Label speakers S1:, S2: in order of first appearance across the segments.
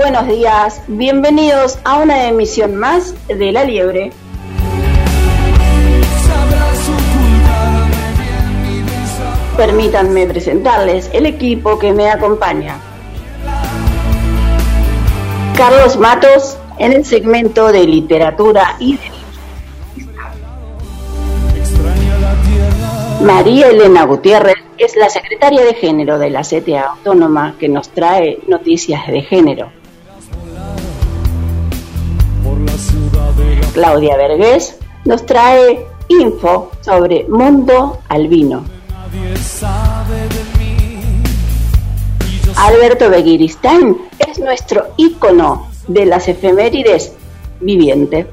S1: Buenos días, bienvenidos a una emisión más de La Liebre. Permítanme presentarles el equipo que me acompaña. Carlos Matos en el segmento de literatura y de María Elena Gutiérrez es la secretaria de género de la CTA Autónoma que nos trae noticias de género. Claudia Vergés nos trae info sobre Mundo Albino. Alberto Beguiristán es nuestro ícono de las efemérides viviente.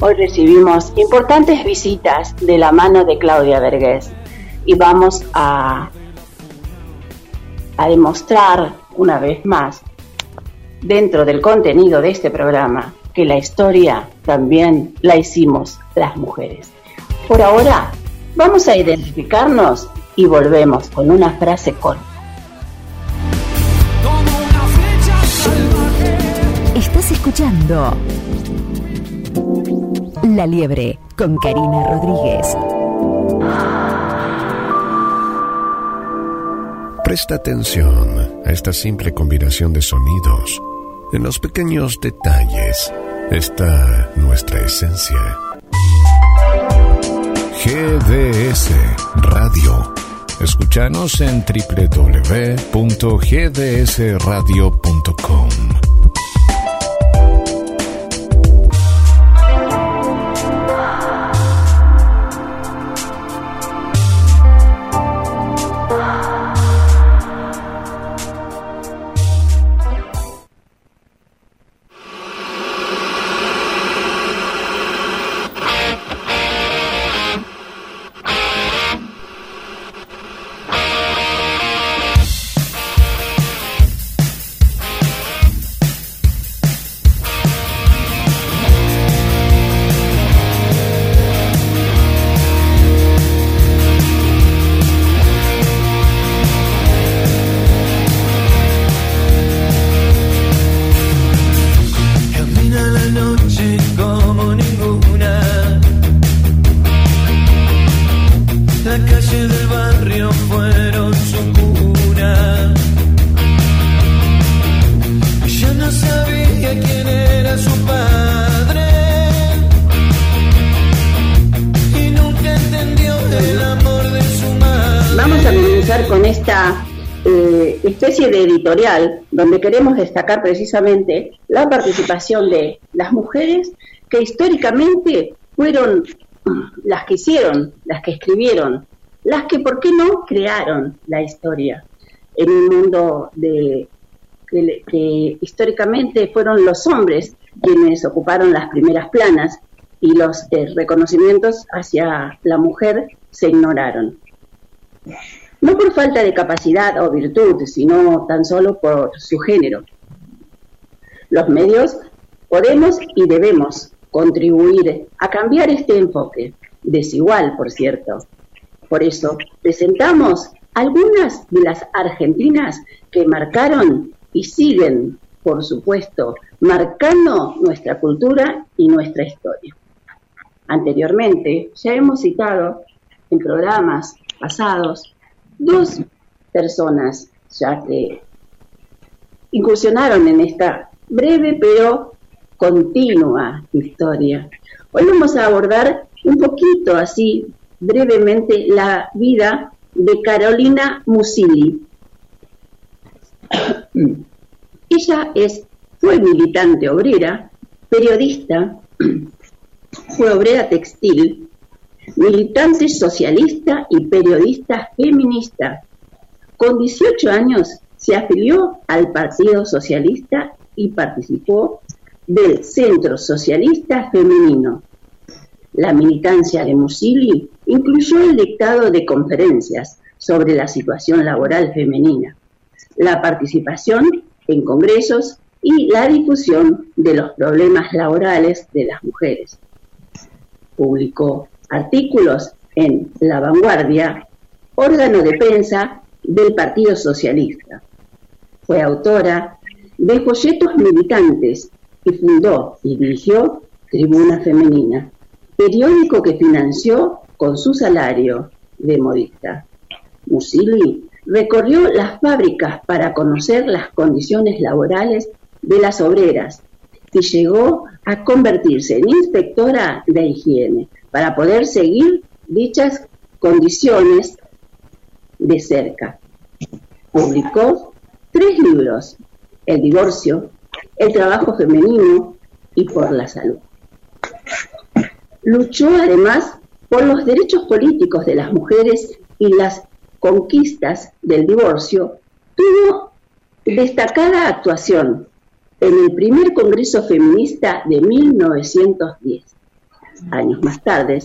S1: Hoy recibimos importantes visitas de la mano de Claudia Vergés y vamos a, a demostrar una vez más, dentro del contenido de este programa, que la historia también la hicimos las mujeres. Por ahora, vamos a identificarnos y volvemos con una frase corta.
S2: Estás escuchando La Liebre con Karina Rodríguez.
S3: Presta atención a esta simple combinación de sonidos. En los pequeños detalles está nuestra esencia. GDS Radio. Escúchanos en www.gdsradio.com.
S1: donde queremos destacar precisamente la participación de las mujeres que históricamente fueron las que hicieron, las que escribieron, las que, ¿por qué no?, crearon la historia en un mundo de que, históricamente fueron los hombres quienes ocuparon las primeras planas y los eh, reconocimientos hacia la mujer se ignoraron. No por falta de capacidad o virtud, sino tan solo por su género. Los medios podemos y debemos contribuir a cambiar este enfoque, desigual, por cierto. Por eso presentamos algunas de las argentinas que marcaron y siguen, por supuesto, marcando nuestra cultura y nuestra historia. Anteriormente ya hemos citado en programas pasados dos personas ya que incursionaron en esta breve pero continua historia. Hoy vamos a abordar un poquito así brevemente la vida de Carolina Musili. Ella es, fue militante obrera, periodista, fue obrera textil, militante socialista y periodista feminista. Con 18 años se afilió al Partido Socialista y participó del Centro Socialista Femenino. La militancia de Musili incluyó el dictado de conferencias sobre la situación laboral femenina, la participación en congresos y la difusión de los problemas laborales de las mujeres. Publicó artículos en La Vanguardia, órgano de prensa del Partido Socialista. Fue autora de folletos militantes y fundó y dirigió Tribuna Femenina, periódico que financió con su salario de modista. Musili recorrió las fábricas para conocer las condiciones laborales de las obreras y llegó a convertirse en inspectora de higiene para poder seguir dichas condiciones de cerca. Publicó tres libros, El divorcio, El trabajo femenino y Por la salud. Luchó además por los derechos políticos de las mujeres y las conquistas del divorcio, tuvo destacada actuación en el primer Congreso Feminista de 1910. Años más tarde,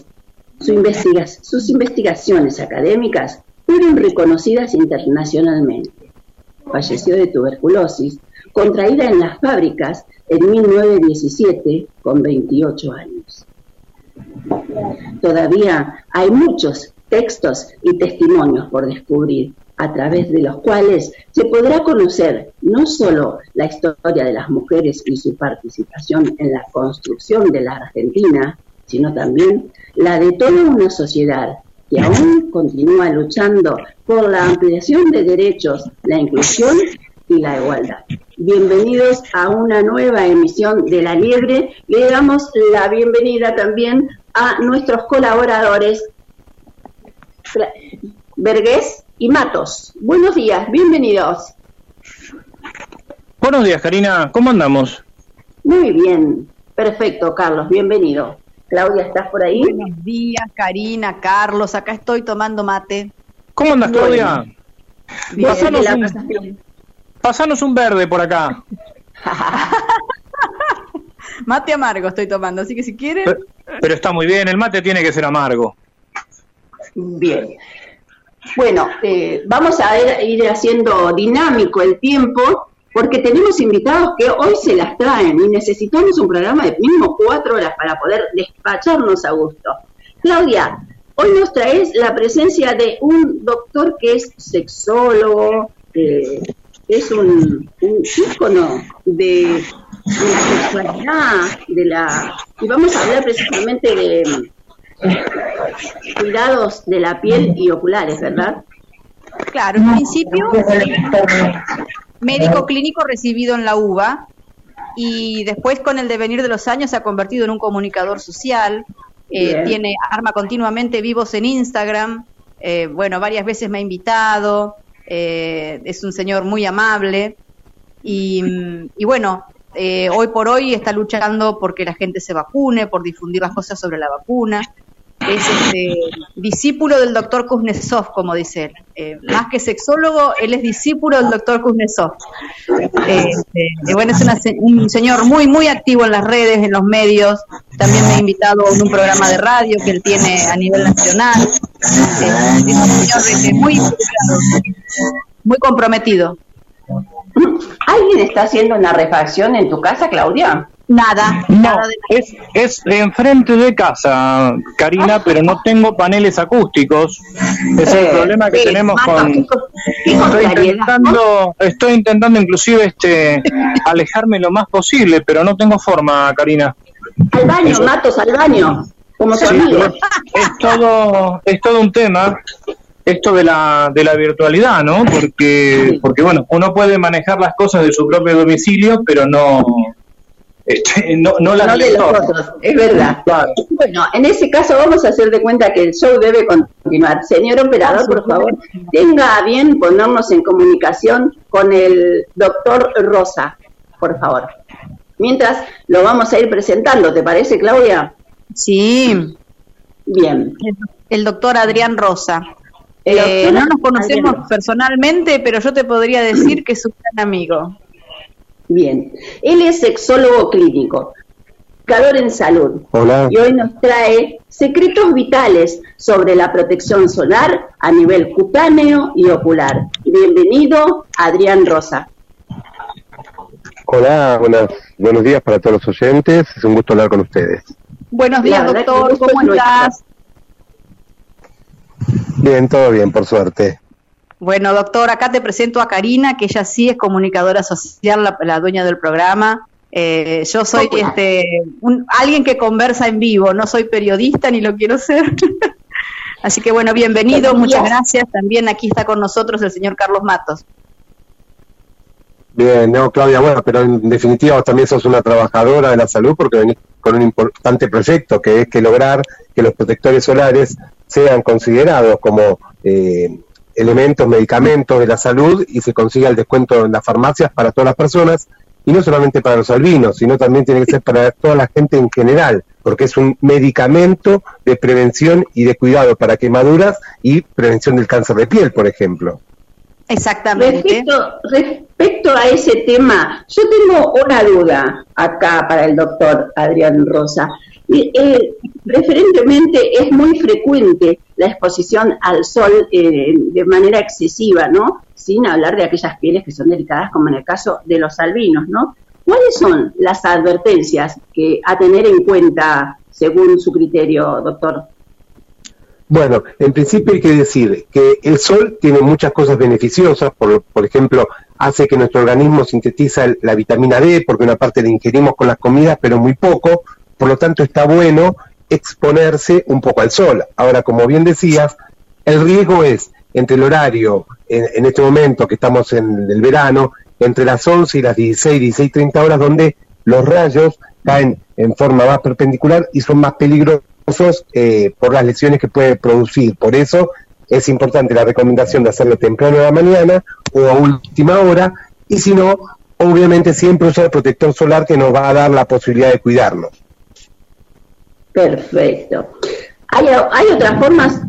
S1: sus investigaciones académicas fueron reconocidas internacionalmente. Falleció de tuberculosis, contraída en las fábricas en 1917 con 28 años. Todavía hay muchos textos y testimonios por descubrir, a través de los cuales se podrá conocer no solo la historia de las mujeres y su participación en la construcción de la Argentina, sino también la de toda una sociedad que aún continúa luchando por la ampliación de derechos, la inclusión y la igualdad. Bienvenidos a una nueva emisión de La Liebre. Le damos la bienvenida también a nuestros colaboradores Vergués y Matos. Buenos días, bienvenidos.
S4: Buenos días, Karina. ¿Cómo andamos?
S1: Muy bien, perfecto, Carlos, bienvenido. Claudia, ¿estás por ahí?
S5: Buenos días, Karina, Carlos, acá estoy tomando mate.
S4: ¿Cómo andas, Claudia? Pasanos un, un verde por acá.
S5: mate amargo estoy tomando, así que si quieren...
S4: Pero, está muy bien, el mate tiene que ser amargo.
S1: Bien. Bueno, eh, vamos a ir haciendo dinámico el tiempo porque tenemos invitados que hoy se las traen y necesitamos un programa de mínimo cuatro horas para poder despacharnos a gusto. Claudia, hoy nos traes la presencia de un doctor que es sexólogo, es un, ícono de, la sexualidad, de la y vamos a hablar precisamente de cuidados de la piel y oculares, ¿verdad?
S5: Claro, en principio médico clínico recibido en la UBA y después con el devenir de los años se ha convertido en un comunicador social, eh, tiene arma continuamente vivos en Instagram, eh, bueno, varias veces me ha invitado, eh, es un señor muy amable y, y bueno, eh, hoy por hoy está luchando porque la gente se vacune, por difundir las cosas sobre la vacuna. Es este, discípulo del doctor Kuznetsov, como dice él. Eh, más que sexólogo, él es discípulo del doctor Kuznetsov. Este, bueno, es una un señor muy, muy activo en las redes, en los medios. También me ha invitado a un programa de radio que él tiene a nivel nacional. Eh, es un señor este, muy muy comprometido.
S1: ¿Alguien está haciendo una refacción en tu casa, Claudia?
S5: Nada,
S4: No,
S5: nada de
S4: es, es enfrente de casa, Karina, pero no tengo paneles acústicos. Es el
S1: Eh,
S4: problema que
S1: sí,
S4: tenemos con... Estoy intentando, estoy intentando inclusive este alejarme lo más posible, pero no tengo forma, Karina.
S1: Al baño, Matos, al baño. Como
S4: Sí, es todo, es todo un tema esto de la, de la virtualidad, ¿no? Porque, porque bueno, uno puede manejar las cosas de su propio domicilio, pero no, este, no, no las
S1: No de los otros, es verdad.
S4: Claro.
S1: Bueno, en ese caso vamos a hacer de cuenta que el show debe continuar. Señor operador, por favor, tenga a bien ponernos en comunicación con el doctor Rosa, por favor. Mientras lo vamos a ir presentando, ¿te parece, Claudia?
S5: Sí,
S1: Bien.
S5: el doctor Adrián Rosa. Eh,
S1: doctor
S5: no nos conocemos
S1: Adrián
S5: personalmente, pero yo te podría decir que es un gran amigo.
S1: Bien. Él es sexólogo clínico, calor en salud.
S6: Hola.
S1: Y hoy nos trae secretos vitales sobre la protección solar a nivel cutáneo y ocular. Bienvenido, Adrián Rosa.
S6: Hola, buenas, buenos días para todos los oyentes. Es un gusto hablar con ustedes.
S5: Buenos días, doctor, ¿cómo
S1: es nuestro.
S5: estás?
S6: Bien, todo bien, por suerte.
S5: Bueno, doctor, acá te presento a Karina, que ella sí es comunicadora social, la, la dueña del programa. Eh, yo soy este un- alguien que conversa en vivo, no soy periodista ni lo quiero ser. Así que bueno, bienvenido, muchas gracias. También aquí está con nosotros el señor Carlos Matos.
S6: Bien, no, Claudia, bueno, pero en definitiva vos también sos una trabajadora de la salud porque venís con un importante proyecto que es que lograr que los protectores solares sean considerados como eh, elementos, medicamentos de la salud y se consiga el descuento en las farmacias para todas las personas y no solamente para los albinos, sino también tiene que ser para toda la gente en general, porque es un medicamento de prevención y de cuidado para quemaduras y prevención del cáncer de piel, por ejemplo.
S5: Exactamente.
S1: Respecto, respecto a ese tema, yo tengo una duda acá para el doctor Adrián Rosa. Y, eh, preferentemente es muy frecuente la exposición al sol eh, de manera excesiva, ¿no? Sin hablar de aquellas pieles que son delicadas, como en el caso de los albinos, ¿no? ¿Cuáles son las advertencias que a tener en cuenta según su criterio, doctor?
S6: Bueno, en principio hay que decir que el sol tiene muchas cosas beneficiosas, por, ejemplo, hace que nuestro organismo sintetiza la vitamina D, porque una parte la ingerimos con las comidas, pero muy poco, por lo tanto está bueno exponerse un poco al sol. Ahora, como bien decías, el riesgo es entre el horario, en, este momento que estamos en el verano, entre las 11 y las 16, 16, 30 horas, donde los rayos caen en forma más perpendicular y son más peligrosos eh, por las lesiones que puede producir. Por eso es importante la recomendación de hacerlo temprano de la mañana o a última hora, y si no, obviamente siempre usar el protector solar que nos va a dar la posibilidad de cuidarnos.
S1: Perfecto. ¿Hay, hay otras formas,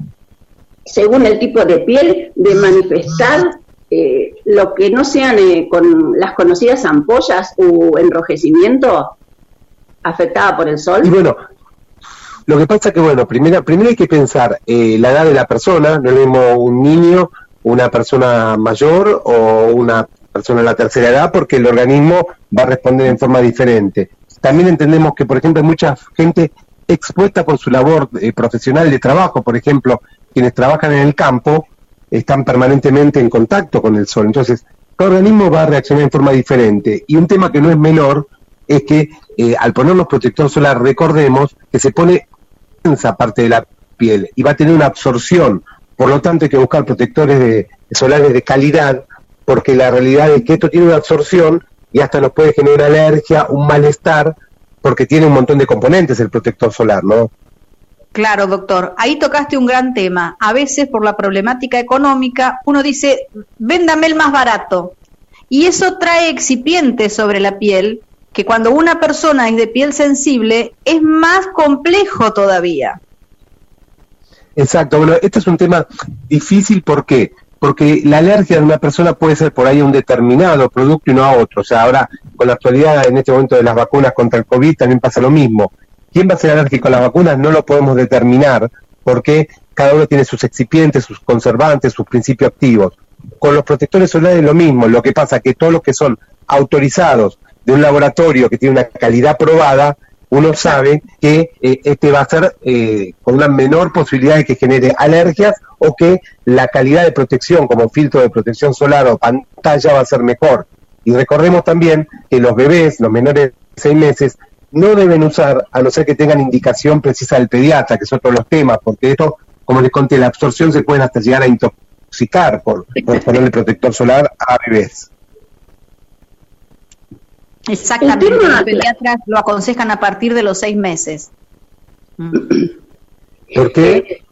S1: según el tipo de piel, de manifestar eh, lo que no sean eh, con las conocidas ampollas o enrojecimiento afectada por el
S6: Y
S1: sol?
S6: bueno, lo que pasa que, bueno, primero, primero hay que pensar eh, la edad de la persona, no es un niño, una persona mayor o una persona de la tercera edad, porque el organismo va a responder en forma diferente. También entendemos que, por ejemplo, mucha gente expuesta por su labor eh, profesional de trabajo, por ejemplo, quienes trabajan en el campo están permanentemente en contacto con el sol. Entonces, cada organismo va a reaccionar en forma diferente. Y un tema que no es menor es que eh, al ponernos protector solar, recordemos que se pone esa parte de la piel y va a tener una absorción. Por lo tanto, hay que buscar protectores de- solares de calidad, porque la realidad es que esto tiene una absorción y hasta nos puede generar alergia, un malestar, porque tiene un montón de componentes el protector solar, ¿no?
S5: Claro, doctor. Ahí tocaste un gran tema. A veces, por la problemática económica, uno dice, véndame el más barato. Y eso trae excipientes sobre la piel, que cuando una persona es de piel sensible, es más complejo todavía.
S6: Exacto. Bueno, este es un tema difícil, ¿por qué? Porque la alergia de una persona puede ser por ahí a un determinado producto y no a otro. O sea, ahora, con la actualidad en este momento de las vacunas contra el COVID, también pasa lo mismo quién va a ser alérgico a las vacunas no lo podemos determinar porque cada uno tiene sus excipientes, sus conservantes, sus principios activos. Con los protectores solares lo mismo, lo que pasa que todos los que son autorizados de un laboratorio que tiene una calidad probada, uno sabe que eh, este va a ser eh, con una menor posibilidad de que genere alergias o que la calidad de protección como filtro de protección solar o pantalla va a ser mejor. Y recordemos también que los bebés, los menores de seis meses, no deben usar, a no ser que tengan indicación precisa del pediatra, que son todos los temas, porque esto, como les conté, la absorción se puede hasta llegar a intoxicar por, por ponerle protector solar a bebés.
S5: Exactamente, los pediatras lo aconsejan a partir de los seis meses.
S6: ¿Por qué?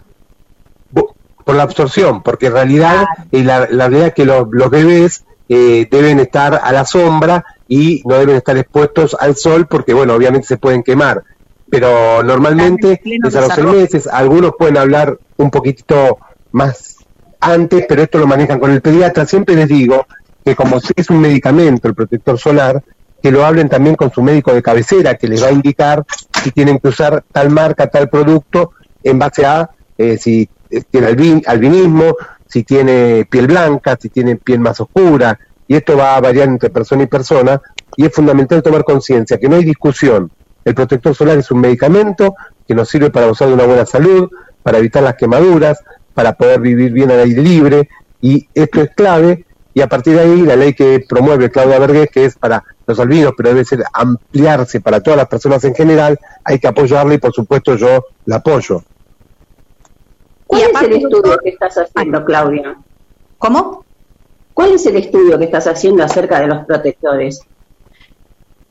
S6: Por la absorción, porque en realidad eh, la, la realidad es que los, los bebés eh, deben estar a la sombra y no deben estar expuestos al sol porque, bueno, obviamente se pueden quemar. Pero normalmente es a los seis meses, algunos pueden hablar un poquitito más antes, pero esto lo manejan con el pediatra. Siempre les digo que como es un medicamento, el protector solar, que lo hablen también con su médico de cabecera, que les va a indicar si tienen que usar tal marca, tal producto, en base a eh, si tiene albinismo, si tiene piel blanca, si tiene piel más oscura, y esto va a variar entre persona y persona, y es fundamental tomar conciencia que no hay discusión. El protector solar es un medicamento que nos sirve para gozar de una buena salud, para evitar las quemaduras, para poder vivir bien al aire libre, y esto es clave, y a partir de ahí la ley que promueve Claudia Vergés, que es para los albinos, pero debe ser ampliarse para todas las personas en general, hay que apoyarla y por supuesto yo la apoyo.
S1: ¿Cuál es el estudio que estás haciendo, Claudia?
S5: ¿Cómo?
S1: ¿Cuál es el estudio que estás haciendo acerca de los protectores?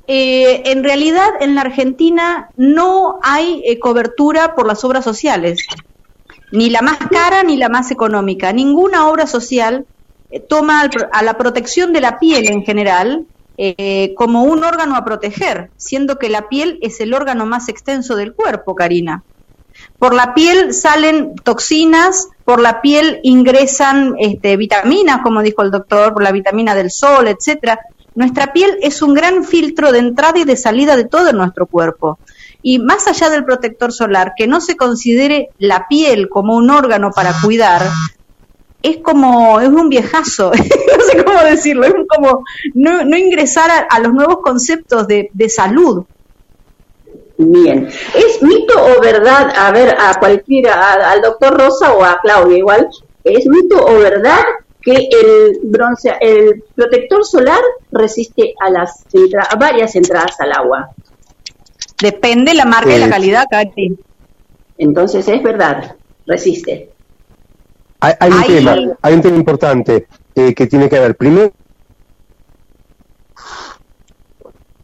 S5: Eh, en realidad, en la Argentina no hay eh, cobertura por las obras sociales, ni la más cara ni la más económica. Ninguna obra social toma a la protección de la piel en general como un órgano a proteger, siendo que la piel es el órgano más extenso del cuerpo, Karina. Por la piel salen toxinas, por la piel ingresan este, vitaminas, como dijo el doctor, por la vitamina del sol, etcétera. Nuestra piel es un gran filtro de entrada y de salida de todo nuestro cuerpo. Y más allá del protector solar, que no se considere la piel como un órgano para cuidar, es como, es un viejazo, no sé cómo decirlo, es como no, no ingresar a, los nuevos conceptos de, de salud.
S1: Bien. ¿Es mito o verdad, a ver, a cualquiera, al doctor Rosa o a Claudia igual, ¿es mito o verdad que el bronce, el protector solar resiste a las varias entradas al agua?
S5: Depende la marca y la calidad, Katy.
S1: Entonces es verdad, resiste.
S6: Hay, un, tema, hay un tema importante eh, que tiene que ver. Primero,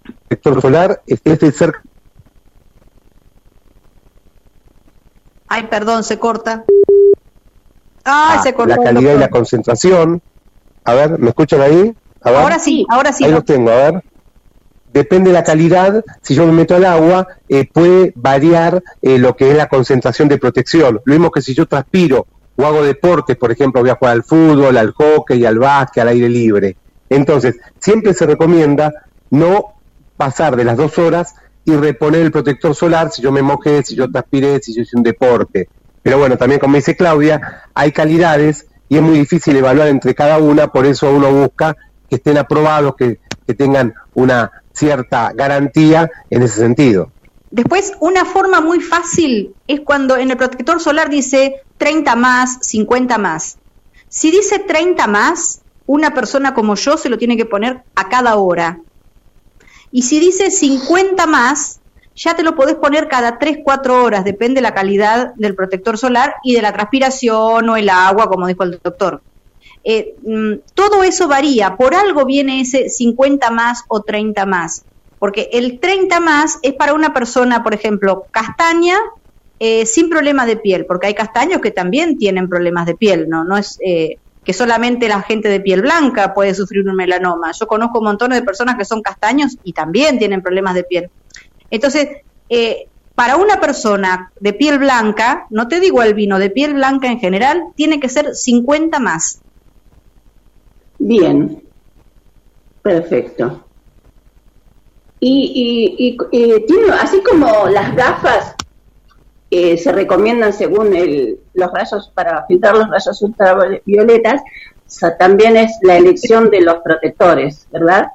S6: el protector solar es de cerca
S5: Ay, perdón, se corta. Ah,
S6: ah
S5: se cortó.
S6: La calidad y la concentración. A ver, ¿me escuchan ahí?
S5: Ahora sí, ahora sí.
S6: Ahí los tengo, a ver. Depende de la calidad, si yo me meto al agua, eh, puede variar eh, lo que es la concentración de protección. Lo mismo que si yo transpiro o hago deportes, por ejemplo, voy a jugar al fútbol, al hockey, al básquet, al aire libre. Entonces, siempre se recomienda no pasar de las dos horas y reponer el protector solar si yo me mojé, si yo transpiré, si yo hice un deporte. Pero bueno, también como dice Claudia, hay calidades y es muy difícil evaluar entre cada una, por eso uno busca que estén aprobados, que, que tengan una cierta garantía en ese sentido.
S5: Después, una forma muy fácil es cuando en el protector solar dice 30 más, 50 más. Si dice 30 más, una persona como yo se lo tiene que poner a cada hora. Y si dice 50 más, ya te lo podés poner cada 3, 4 horas, depende de la calidad del protector solar y de la transpiración o el agua, como dijo el doctor. Eh, mm, todo eso varía, por algo viene ese 50 más o 30 más, porque el 30 más es para una persona, por ejemplo, castaña eh, sin problemas de piel, porque hay castaños que también tienen problemas de piel, ¿no? No es eh, que solamente la gente de piel blanca puede sufrir un melanoma. Yo conozco montones de personas que son castaños y también tienen problemas de piel. Entonces, eh, para una persona de piel blanca, no te digo albino, de piel blanca en general, tiene que ser 50 más.
S1: Bien, perfecto. Y, y, tiene, así como las gafas eh, se recomiendan según el, los rayos, para filtrar los rayos ultravioletas, también es la elección de los protectores, ¿verdad?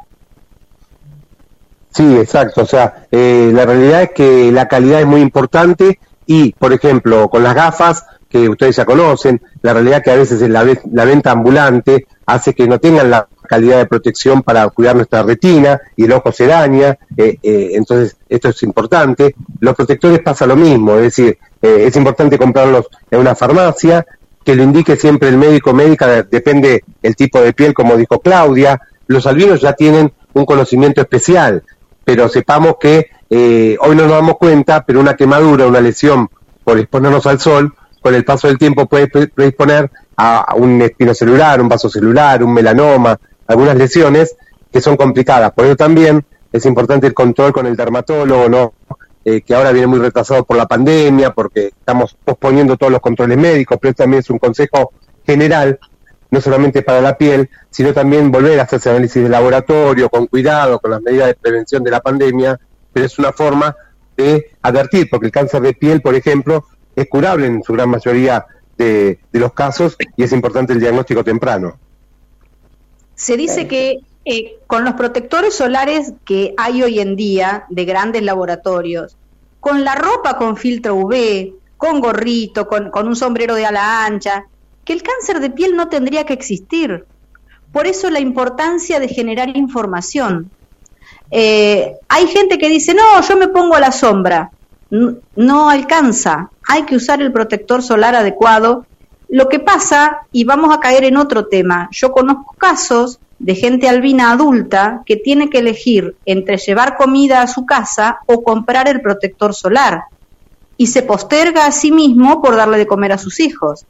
S6: Sí, exacto. O sea, eh, la realidad es que la calidad es muy importante y, por ejemplo, con las gafas que ustedes ya conocen, la realidad es que a veces la, la venta ambulante hace que no tengan la calidad de protección para cuidar nuestra retina y el ojo se daña, eh, eh, entonces esto es importante. Los protectores pasa lo mismo, es decir, es importante comprarlos en una farmacia, que lo indique siempre el médico médica, depende el tipo de piel, como dijo Claudia. Los albinos ya tienen un conocimiento especial, pero sepamos que eh, hoy no nos damos cuenta, pero una quemadura, una lesión por exponernos al sol, con el paso del tiempo puede predisponer a un espinocelular, un vaso celular, un melanoma, algunas lesiones que son complicadas. Por eso también es importante el control con el dermatólogo, ¿no? Eh, que ahora viene muy retrasado por la pandemia, porque estamos posponiendo todos los controles médicos, pero también es un consejo general no solamente para la piel, sino también volver a hacerse análisis de laboratorio con cuidado, con las medidas de prevención de la pandemia, pero es una forma de advertir, porque el cáncer de piel, por ejemplo, es curable en su gran mayoría de, los casos y es importante el diagnóstico temprano.
S5: Se dice que eh, con los protectores solares que hay hoy en día de grandes laboratorios, con la ropa con filtro UV, con gorrito, con, con un sombrero de ala ancha, que el cáncer de piel no tendría que existir. Por eso la importancia de generar información. Eh, hay gente que dice, no, yo me pongo a la sombra. No, alcanza, hay que usar el protector solar adecuado. Lo que pasa, y vamos a caer en otro tema, yo conozco casos de gente albina adulta que tiene que elegir entre llevar comida a su casa o comprar el protector solar y se posterga a sí mismo por darle de comer a sus hijos.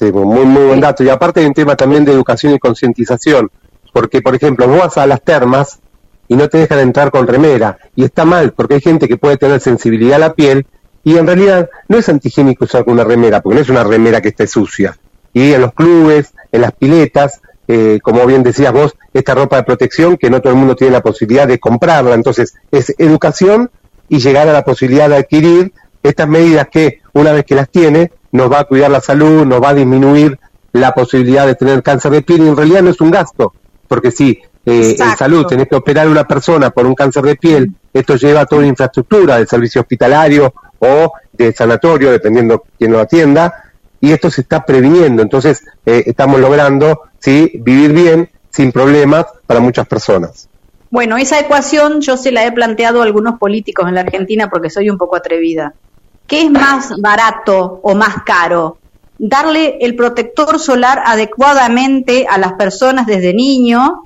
S6: Sí, muy, muy buen dato. Y aparte hay un tema también de educación y concientización, porque, por ejemplo, vos vas a las termas y no te dejan entrar con remera, y está mal, porque hay gente que puede tener sensibilidad a la piel, y en realidad no es antihigiénico usar una remera, porque no es una remera que esté sucia. Y en los clubes, en las piletas, eh, como bien decías vos, esta ropa de protección que no todo el mundo tiene la posibilidad de comprarla. Entonces, es educación y llegar a la posibilidad de adquirir estas medidas que, una vez que las tiene, nos va a cuidar la salud, nos va a disminuir la posibilidad de tener cáncer de piel y en realidad no es un gasto, porque si eh, en salud tenés que operar a una persona por un cáncer de piel, esto lleva a toda una infraestructura del servicio hospitalario o de sanatorio, dependiendo quién lo atienda, y esto se está previniendo, entonces eh, estamos logrando ¿sí? vivir bien, sin problemas para muchas personas.
S5: Bueno, esa ecuación yo se la he planteado a algunos políticos en la Argentina porque soy un poco atrevida. ¿Qué es más barato o más caro? ¿Darle el protector solar adecuadamente a las personas desde niño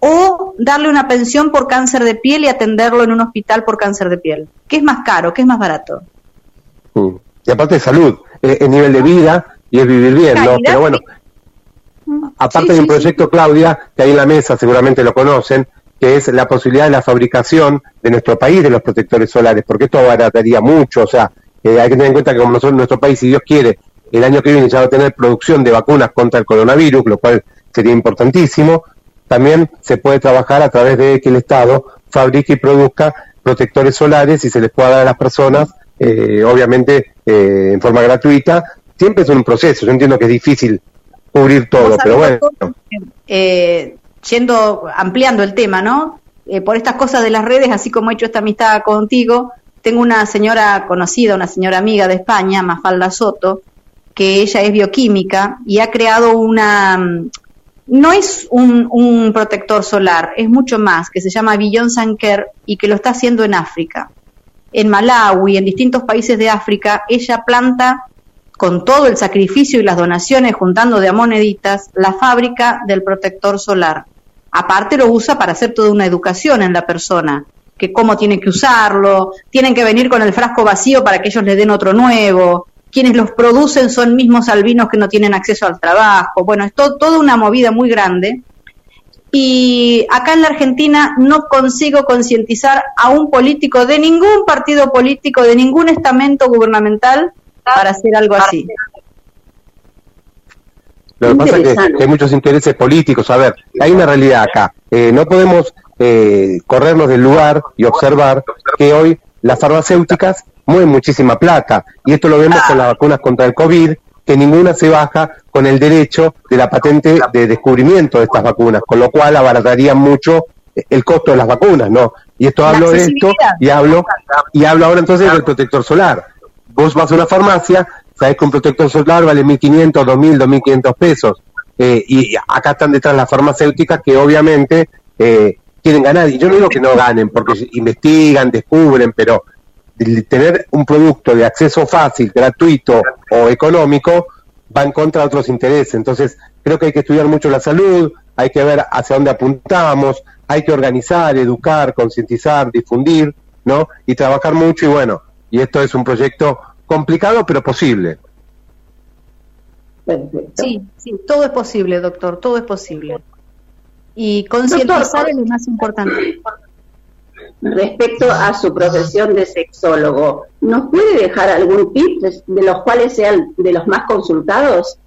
S5: o darle una pensión por cáncer de piel y atenderlo en un hospital por cáncer de piel? ¿Qué es más caro? ¿Qué es más barato?
S6: Mm. Y aparte de salud, es, nivel de vida y es vivir bien, ¿no? Pero bueno, aparte de un proyecto, Claudia, que ahí en la mesa seguramente lo conocen, que es la posibilidad de la fabricación de nuestro país de los protectores solares, porque esto abarataría mucho, o sea, eh, hay que tener en cuenta que como nosotros, nuestro país, si Dios quiere, el año que viene ya va a tener producción de vacunas contra el coronavirus, lo cual sería importantísimo. También se puede trabajar a través de que el Estado fabrique y produzca protectores solares y se les pueda dar a las personas, eh, obviamente, eh, en forma gratuita. Siempre es un proceso, yo entiendo que es difícil cubrir todo, pero bueno.
S5: yendo, ampliando el tema, ¿no? por estas cosas de las redes, así como he hecho esta amistad contigo, tengo una señora conocida, una señora amiga de España, Mafalda Soto, que ella es bioquímica y ha creado una, mm, no es un, protector solar, es mucho más, que se llama Billon Sanker y que lo está haciendo en África. En Malawi, en distintos países de África, ella planta con todo el sacrificio y las donaciones, juntando de a moneditas, la fábrica del protector solar. Aparte lo usa para hacer toda una educación en la persona que cómo tienen que usarlo, tienen que venir con el frasco vacío para que ellos le den otro nuevo, quienes los producen son mismos albinos que no tienen acceso al trabajo, bueno, es toda una movida muy grande. Y acá en la Argentina no consigo concientizar a un político de ningún partido político, de ningún estamento gubernamental para hacer algo así.
S6: Lo que pasa es que hay muchos intereses políticos. A ver, hay una realidad acá. Eh, no podemos eh, corrernos del lugar y observar que hoy las farmacéuticas mueven muchísima plata. Y esto lo vemos con las vacunas contra el COVID, que ninguna se baja con el derecho de la patente de descubrimiento de estas vacunas, con lo cual abarataría mucho el costo de las vacunas, ¿no? Y esto hablo de esto y hablo y hablo ahora entonces del protector solar. Vos vas a una farmacia, sabés que un protector solar vale 1.500, 2.000, 2.500 pesos. Eh, y acá están detrás las farmacéuticas que obviamente eh, quieren ganar. Y yo no digo que no ganen, porque investigan, descubren, pero tener un producto de acceso fácil, gratuito o económico va en contra de otros intereses. Entonces, creo que hay que estudiar mucho la salud, hay que ver hacia dónde apuntamos, hay que organizar, educar, concientizar, difundir, ¿no? Y trabajar mucho y bueno, y esto es un proyecto complicado pero posible.
S5: Sí, sí, todo es posible, doctor, todo es posible. Y concientizar es lo más importante.
S1: Respecto a su profesión de sexólogo, ¿nos puede dejar algún tip de los cuales sean de los más consultados?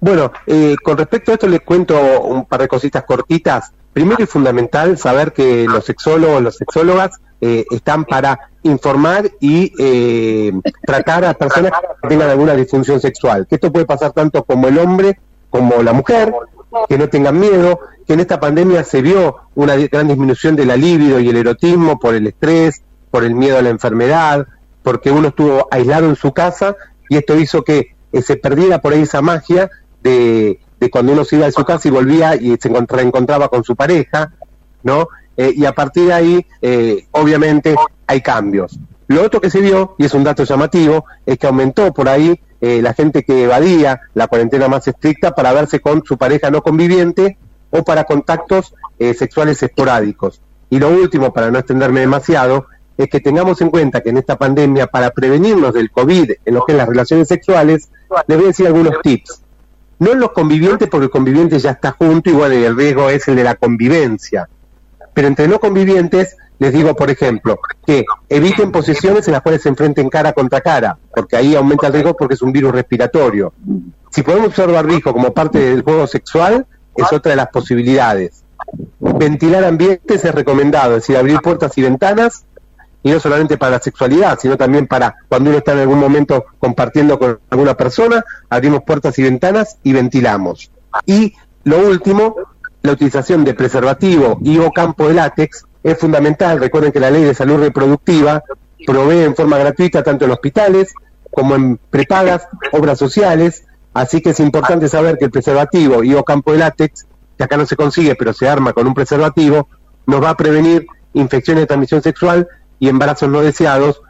S6: Bueno, eh, con respecto a esto les cuento un par de cositas cortitas. Primero y fundamental saber que los sexólogos, las sexólogas eh, están para informar y eh, tratar a personas que tengan alguna disfunción sexual. Que esto puede pasar tanto como el hombre como la mujer, que no tengan miedo, que en esta pandemia se vio una gran disminución de la libido y el erotismo por el estrés, por el miedo a la enfermedad, porque uno estuvo aislado en su casa y esto hizo que eh, se perdiera por ahí esa magia de, cuando uno se iba de su casa y volvía y se encontraba con su pareja, ¿no? Eh, y a partir de ahí, eh, obviamente, hay cambios. Lo otro que se vio, y es un dato llamativo, es que aumentó por ahí eh, la gente que evadía la cuarentena más estricta para verse con su pareja no conviviente o para contactos eh, sexuales esporádicos. Y lo último, para no extenderme demasiado, es que tengamos en cuenta que en esta pandemia, para prevenirnos del COVID en lo que es las relaciones sexuales, les voy a decir algunos tips. No en los convivientes, porque el conviviente ya está junto y bueno, el riesgo es el de la convivencia. Pero entre no convivientes, les digo, por ejemplo, que eviten posiciones en las cuales se enfrenten cara contra cara, porque ahí aumenta el riesgo porque es un virus respiratorio. Si podemos usar barbijo como parte del juego sexual, es otra de las posibilidades. Ventilar ambientes es recomendado, es decir, abrir puertas y ventanas, y no solamente para la sexualidad, sino también para cuando uno está en algún momento compartiendo con alguna persona, abrimos puertas y ventanas y ventilamos. Y lo último, la utilización de preservativo y o campo de látex es fundamental. Recuerden que la ley de salud reproductiva provee en forma gratuita tanto en hospitales como en prepagas, obras sociales, así que es importante saber que el preservativo y o campo de látex, que acá no se consigue, pero se arma con un preservativo, nos va a prevenir infecciones de transmisión sexual y embarazos no deseados.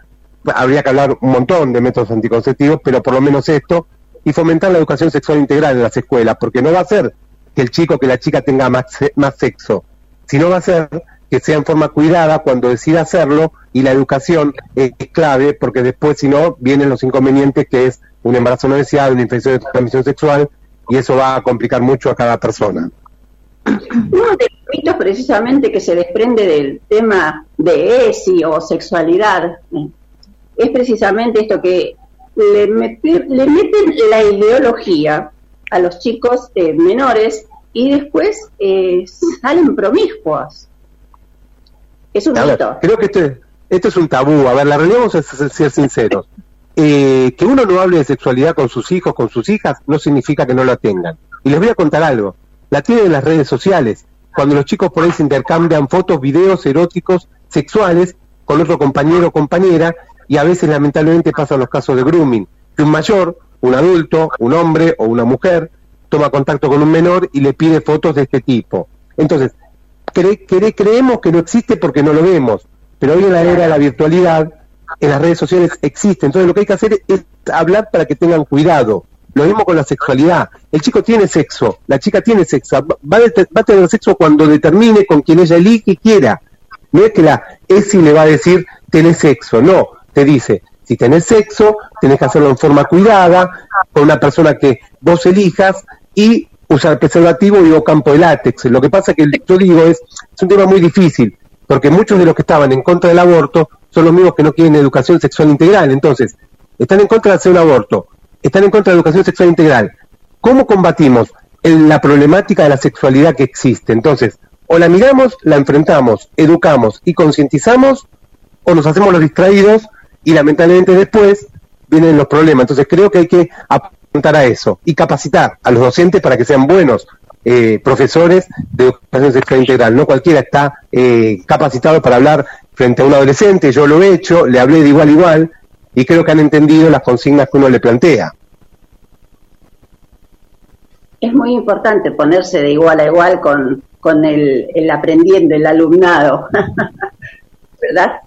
S6: Habría que hablar un montón de métodos anticonceptivos, pero por lo menos esto, y fomentar la educación sexual integral en las escuelas, porque no va a ser que el chico, que la chica tenga más, más sexo, sino va a ser que sea en forma cuidada cuando decida hacerlo y la educación es, clave porque después si no vienen los inconvenientes que es un embarazo no deseado, una infección de transmisión sexual y eso va a complicar mucho a cada persona.
S1: Uno de los mitos precisamente que se desprende del tema de ESI o sexualidad eh, es precisamente esto que le, meten la ideología a los chicos eh, menores y después eh, salen promiscuos. Es un
S6: Creo que este, esto es un tabú. A ver, la realidad vamos a ser sinceros. Eh, que uno no hable de sexualidad con sus hijos, con sus hijas, no significa que no la tengan. Y les voy a contar algo. La tienen en las redes sociales. Cuando los chicos por ahí se intercambian fotos, videos eróticos, sexuales, con otro compañero o compañera, y a veces lamentablemente pasan los casos de grooming. Que un mayor, un adulto, un hombre o una mujer, toma contacto con un menor y le pide fotos de este tipo. Entonces, creemos que no existe porque no lo vemos, pero hoy en la era de la virtualidad, en las redes sociales existe. Entonces lo que hay que hacer es hablar para que tengan cuidado. Lo mismo con la sexualidad. El chico tiene sexo, la chica tiene sexo, va, a tener sexo cuando determine con quien ella elige y quiera. No es que la ESI le va a decir, tenés sexo, no, te dice, si tenés sexo, tenés que hacerlo en forma cuidada, con una persona que vos elijas y usar preservativo y campo de látex. Lo que pasa que yo digo es, es un tema muy difícil, porque muchos de los que estaban en contra del aborto son los mismos que no quieren educación sexual integral. Entonces, están en contra de hacer un aborto, están en contra de educación sexual integral. ¿Cómo combatimos la problemática de la sexualidad que existe? Entonces, o la miramos, la enfrentamos, educamos y concientizamos, o nos hacemos los distraídos y lamentablemente después vienen los problemas. Entonces creo que hay que a eso y capacitar a los docentes para que sean buenos eh, profesores de educación sexual integral. No cualquiera está eh, capacitado para hablar frente a un adolescente, yo lo he hecho, le hablé de igual a igual y creo que han entendido las consignas que uno le plantea.
S1: Es muy importante ponerse de igual a igual con, con el, el aprendiendo, el alumnado, ¿verdad?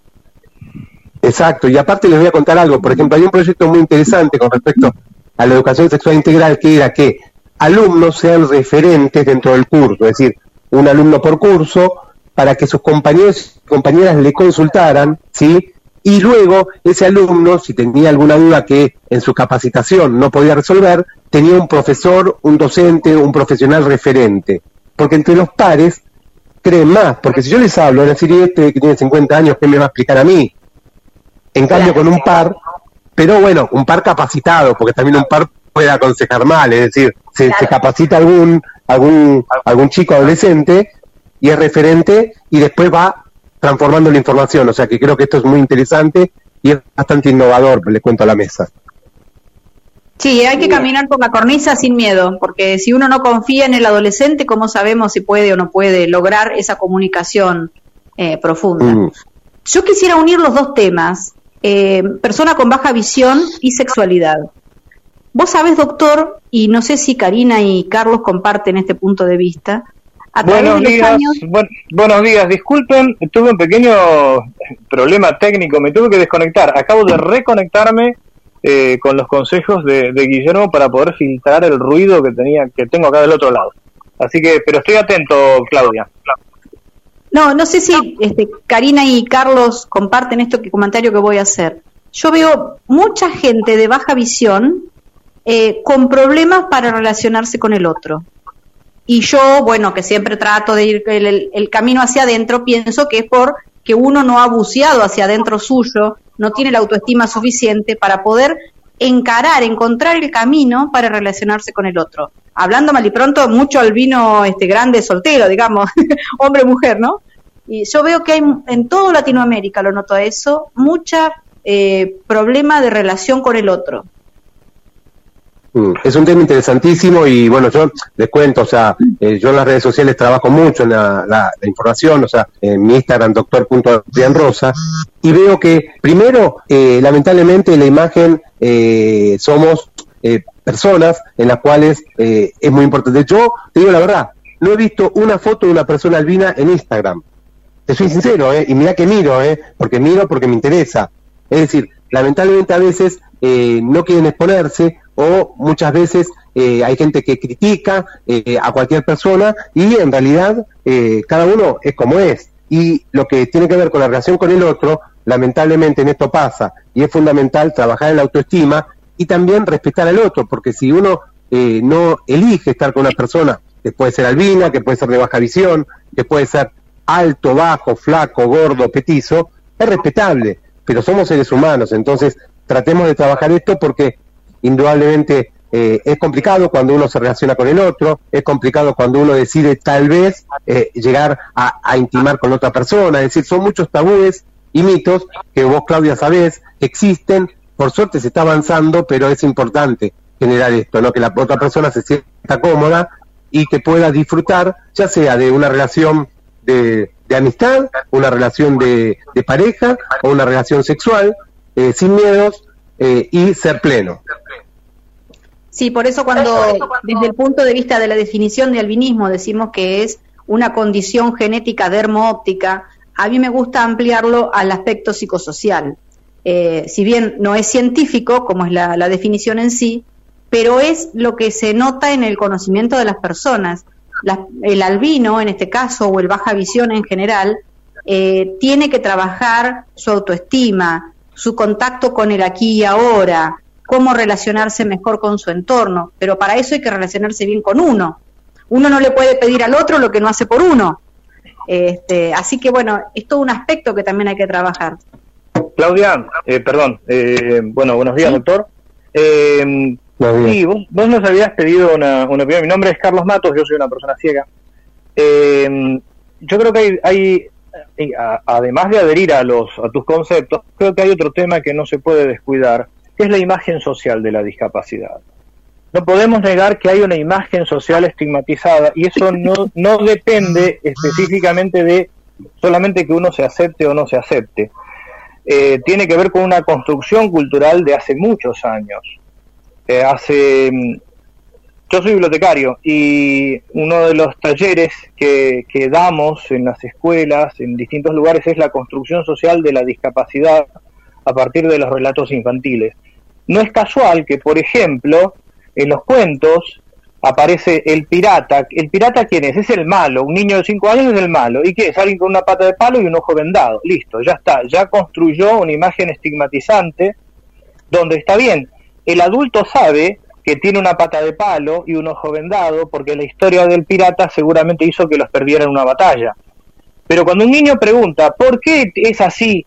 S6: Exacto, y aparte les voy a contar algo, por ejemplo, hay un proyecto muy interesante con respecto a la educación sexual integral que era que alumnos sean referentes dentro del curso, es decir, un alumno por curso, para que sus compañeros y compañeras le consultaran, ¿sí? Y luego ese alumno, si tenía alguna duda que en su capacitación no podía resolver, tenía un profesor, un docente, un profesional referente porque entre los pares creen más, porque si yo les hablo, a decir, este que tiene 50 años, ¿qué me va a explicar a mí? En cambio, con un par, pero bueno, un par capacitado, porque también un par puede aconsejar mal, es decir, se, capacita algún, algún, algún chico adolescente y es referente y después va transformando la información, o sea que creo que esto es muy interesante y es bastante innovador, le cuento a la mesa.
S5: Sí, hay que caminar por la cornisa sin miedo, porque si uno no confía en el adolescente, ¿cómo sabemos si puede o no puede lograr esa comunicación eh, profunda? Mm. Yo quisiera unir los dos temas, eh, persona con baja visión y sexualidad. Vos sabés, doctor, y no sé si Karina y Carlos comparten este punto de vista.
S4: buenos días, buenos días. Disculpen, tuve un pequeño problema técnico, me tuve que desconectar. Acabo de reconectarme eh, con los consejos de, Guillermo para poder filtrar el ruido que tenía que tengo acá del otro lado. Así que, pero estoy atento, Claudia.
S5: No, no sé si este, Karina y Carlos comparten esto que comentario que voy a hacer. Yo veo mucha gente de baja visión eh, con problemas para relacionarse con el otro. Y yo, bueno, que siempre trato de ir el, el camino hacia adentro, pienso que es por que uno no ha buceado hacia adentro suyo no tiene la autoestima suficiente para poder encarar, encontrar el camino para relacionarse con el otro. Hablando mal y pronto, mucho al vino este grande soltero, digamos, hombre-mujer, ¿no? Y yo veo que hay en toda Latinoamérica, lo noto eso, mucha eh, problema de relación con el otro.
S6: Mm, es un tema interesantísimo y bueno, yo les cuento, o sea, eh, yo en las redes sociales trabajo mucho en la, información, o sea, en mi Instagram, doctor.adrianrosa, y veo que primero, eh, lamentablemente, la imagen eh, somos personas en las cuales es muy importante. Yo te digo la verdad, no he visto una foto de una persona albina en Instagram. Te soy sincero, ¿eh? y mira que miro, ¿eh? porque miro porque me interesa. Es decir, lamentablemente a veces no quieren exponerse o muchas veces eh, hay gente que critica eh, a cualquier persona y en realidad eh, cada uno es como es. Y lo que tiene que ver con la relación con el otro, lamentablemente en esto pasa y es fundamental trabajar en la autoestima y también respetar al otro, porque si uno no elige estar con una persona que puede ser albina, que puede ser de baja visión, que puede ser alto, bajo, flaco, gordo, petizo, es respetable, pero somos seres humanos, entonces tratemos de trabajar esto porque indudablemente eh, es complicado cuando uno se relaciona con el otro, es complicado cuando uno decide tal vez eh, llegar a, intimar con otra persona, es decir, son muchos tabúes y mitos que vos, Claudia, sabés existen, por suerte se está avanzando, pero es importante generar esto, ¿no? que la otra persona se sienta cómoda y que pueda disfrutar, ya sea de una relación de, amistad, una relación de, pareja o una relación sexual, eh, sin miedos y ser pleno.
S5: Sí, por eso cuando desde el punto de vista de la definición de albinismo decimos que es una condición genética dermo-óptica, a mí me gusta ampliarlo al aspecto psicosocial. Eh, si bien no es científico, como es la, definición en sí, pero es lo que se nota en el conocimiento de las personas. el albino, en este caso, o el baja visión en general, eh, tiene que trabajar su autoestima, su contacto con el aquí y ahora, cómo relacionarse mejor con su entorno, pero para eso hay que relacionarse bien con uno. Uno no le puede pedir al otro lo que no hace por uno. Este, así que bueno, es todo un aspecto que también hay que trabajar.
S4: Claudia, eh, perdón, eh, bueno, buenos días, doctor. Eh, sí, vos, nos habías pedido una, una opinión. Mi nombre es Carlos Matos, yo soy una persona ciega. Eh, yo creo que hay, hay además de adherir a, los, a tus conceptos, creo que hay otro tema que no se puede descuidar, que es la imagen social de la discapacidad. No podemos negar que hay una imagen social estigmatizada y eso no, no depende específicamente de solamente que uno se acepte o no se acepte. Eh, tiene que ver con una construcción cultural de hace muchos años. Eh, hace mm, yo soy bibliotecario y uno de los talleres que, que, damos en las escuelas, en distintos lugares, es la construcción social de la discapacidad a partir de los relatos infantiles. No es casual que, por ejemplo, en los cuentos aparece el pirata. ¿El pirata quién es? Es el malo. Un niño de 5 años es el malo. ¿Y qué es? Alguien con una pata de palo y un ojo vendado. Listo, ya está. Ya construyó una imagen estigmatizante donde está bien. El adulto sabe que tiene una pata de palo y un ojo vendado, porque la historia del pirata seguramente hizo que los perdiera en una batalla. Pero cuando un niño pregunta, ¿por qué es así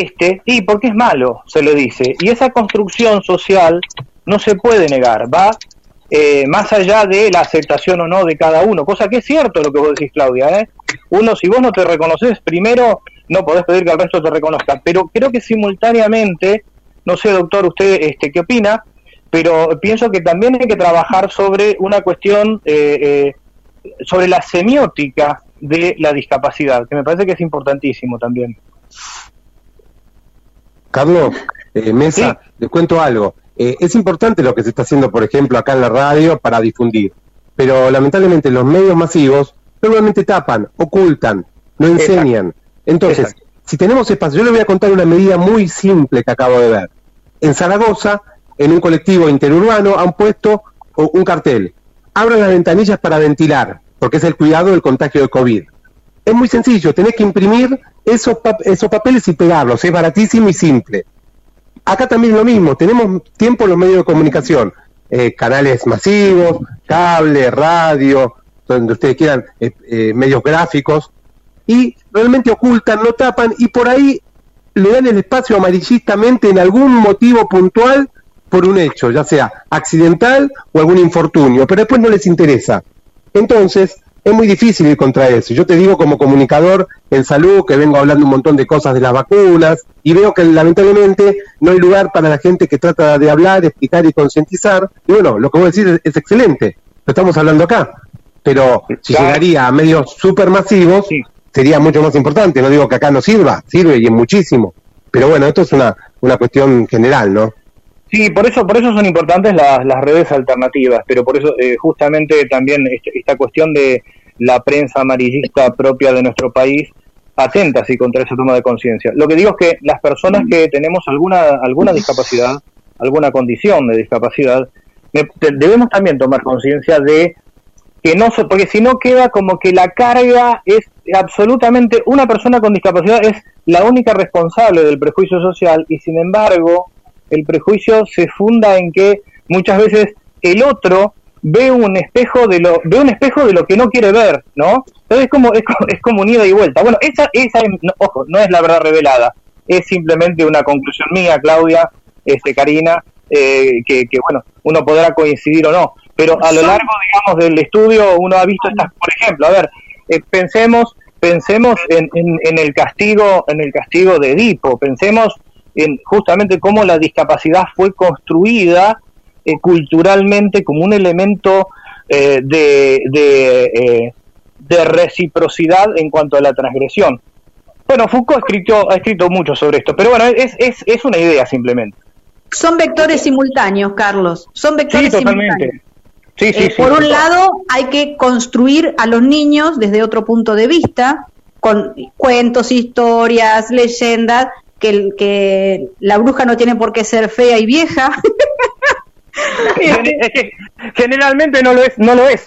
S4: este? Y porque es malo, se le dice. Y esa construcción social no se puede negar, va eh, más allá de la aceptación o no de cada uno, cosa que es cierto lo que vos decís, Claudia. ¿eh? Uno, si vos no te reconoces, primero no podés pedir que el resto te reconozca, pero creo que simultáneamente, no sé, doctor, usted este, qué opina, pero pienso que también hay que trabajar sobre una cuestión, eh, eh, sobre la semiótica de la discapacidad, que me parece que es importantísimo también.
S6: Carlos, eh, Mesa, les cuento algo. es importante lo que se está haciendo, por ejemplo, acá en la radio para difundir, pero lamentablemente los medios masivos normalmente tapan, ocultan, no enseñan. Entonces, si tenemos espacio, yo le voy a contar una medida muy simple que acabo de ver. En Zaragoza en un colectivo interurbano han puesto un cartel. Abran las ventanillas para ventilar, porque es el cuidado del contagio de COVID. Es muy sencillo, tenés que imprimir esos, esos papeles y pegarlos, es baratísimo y simple. Acá también lo mismo, tenemos tiempo en los medios de comunicación, eh, canales masivos, cable, radio, donde ustedes quieran, eh, eh, medios gráficos, y realmente ocultan, no tapan, y por ahí le dan el espacio amarillistamente en algún motivo puntual por un hecho, ya sea accidental o algún infortunio, pero después no les interesa. Entonces, es muy difícil ir contra eso. Yo te digo como comunicador en salud que vengo hablando un montón de cosas de las vacunas y veo que lamentablemente no hay lugar para la gente que trata de hablar, explicar y concientizar. Y bueno, lo que voy a decir es, excelente, lo estamos hablando acá. Pero si llegaría a medios supermasivos, sería mucho más importante. No digo que acá no sirva, sirve y es muchísimo. Pero bueno, esto es una, una cuestión general, ¿no?
S4: Sí, por eso, por eso son importantes las, las redes alternativas, pero por eso eh, justamente también este, esta cuestión de la prensa amarillista propia de nuestro país atenta así contra esa toma de conciencia. Lo que digo es que las personas que tenemos alguna alguna discapacidad, alguna condición de discapacidad, debemos también tomar conciencia de que no, porque si no queda como que la carga es absolutamente, una persona con discapacidad es la única responsable del prejuicio social y sin embargo el prejuicio se funda en que muchas veces el otro ve un espejo de lo ve un espejo de lo que no quiere ver, ¿no? Entonces es como es, es como un ida y vuelta. Bueno, esa esa ojo, no es la verdad revelada, es simplemente una conclusión mía, Claudia, este Karina, eh, que, que bueno, uno podrá coincidir o no, pero a lo largo, digamos, del estudio uno ha visto estas, por ejemplo, a ver, eh, pensemos pensemos en, en, en, el castigo en el castigo de Edipo, pensemos en justamente cómo la discapacidad fue construida eh, culturalmente como un elemento eh, de, eh, de, reciprocidad en cuanto a la transgresión. Bueno, Foucault ha escrito, ha escrito mucho sobre esto, pero bueno, es, es, es una idea simplemente.
S5: Son vectores simultáneos, Carlos. Son vectores
S4: sí, totalmente.
S5: Sí, sí, por un lado, hay que construir a los niños desde otro punto de vista, con cuentos, historias, leyendas, que, que la bruja no tiene por qué ser fea y vieja.
S4: generalmente no lo es, no lo es.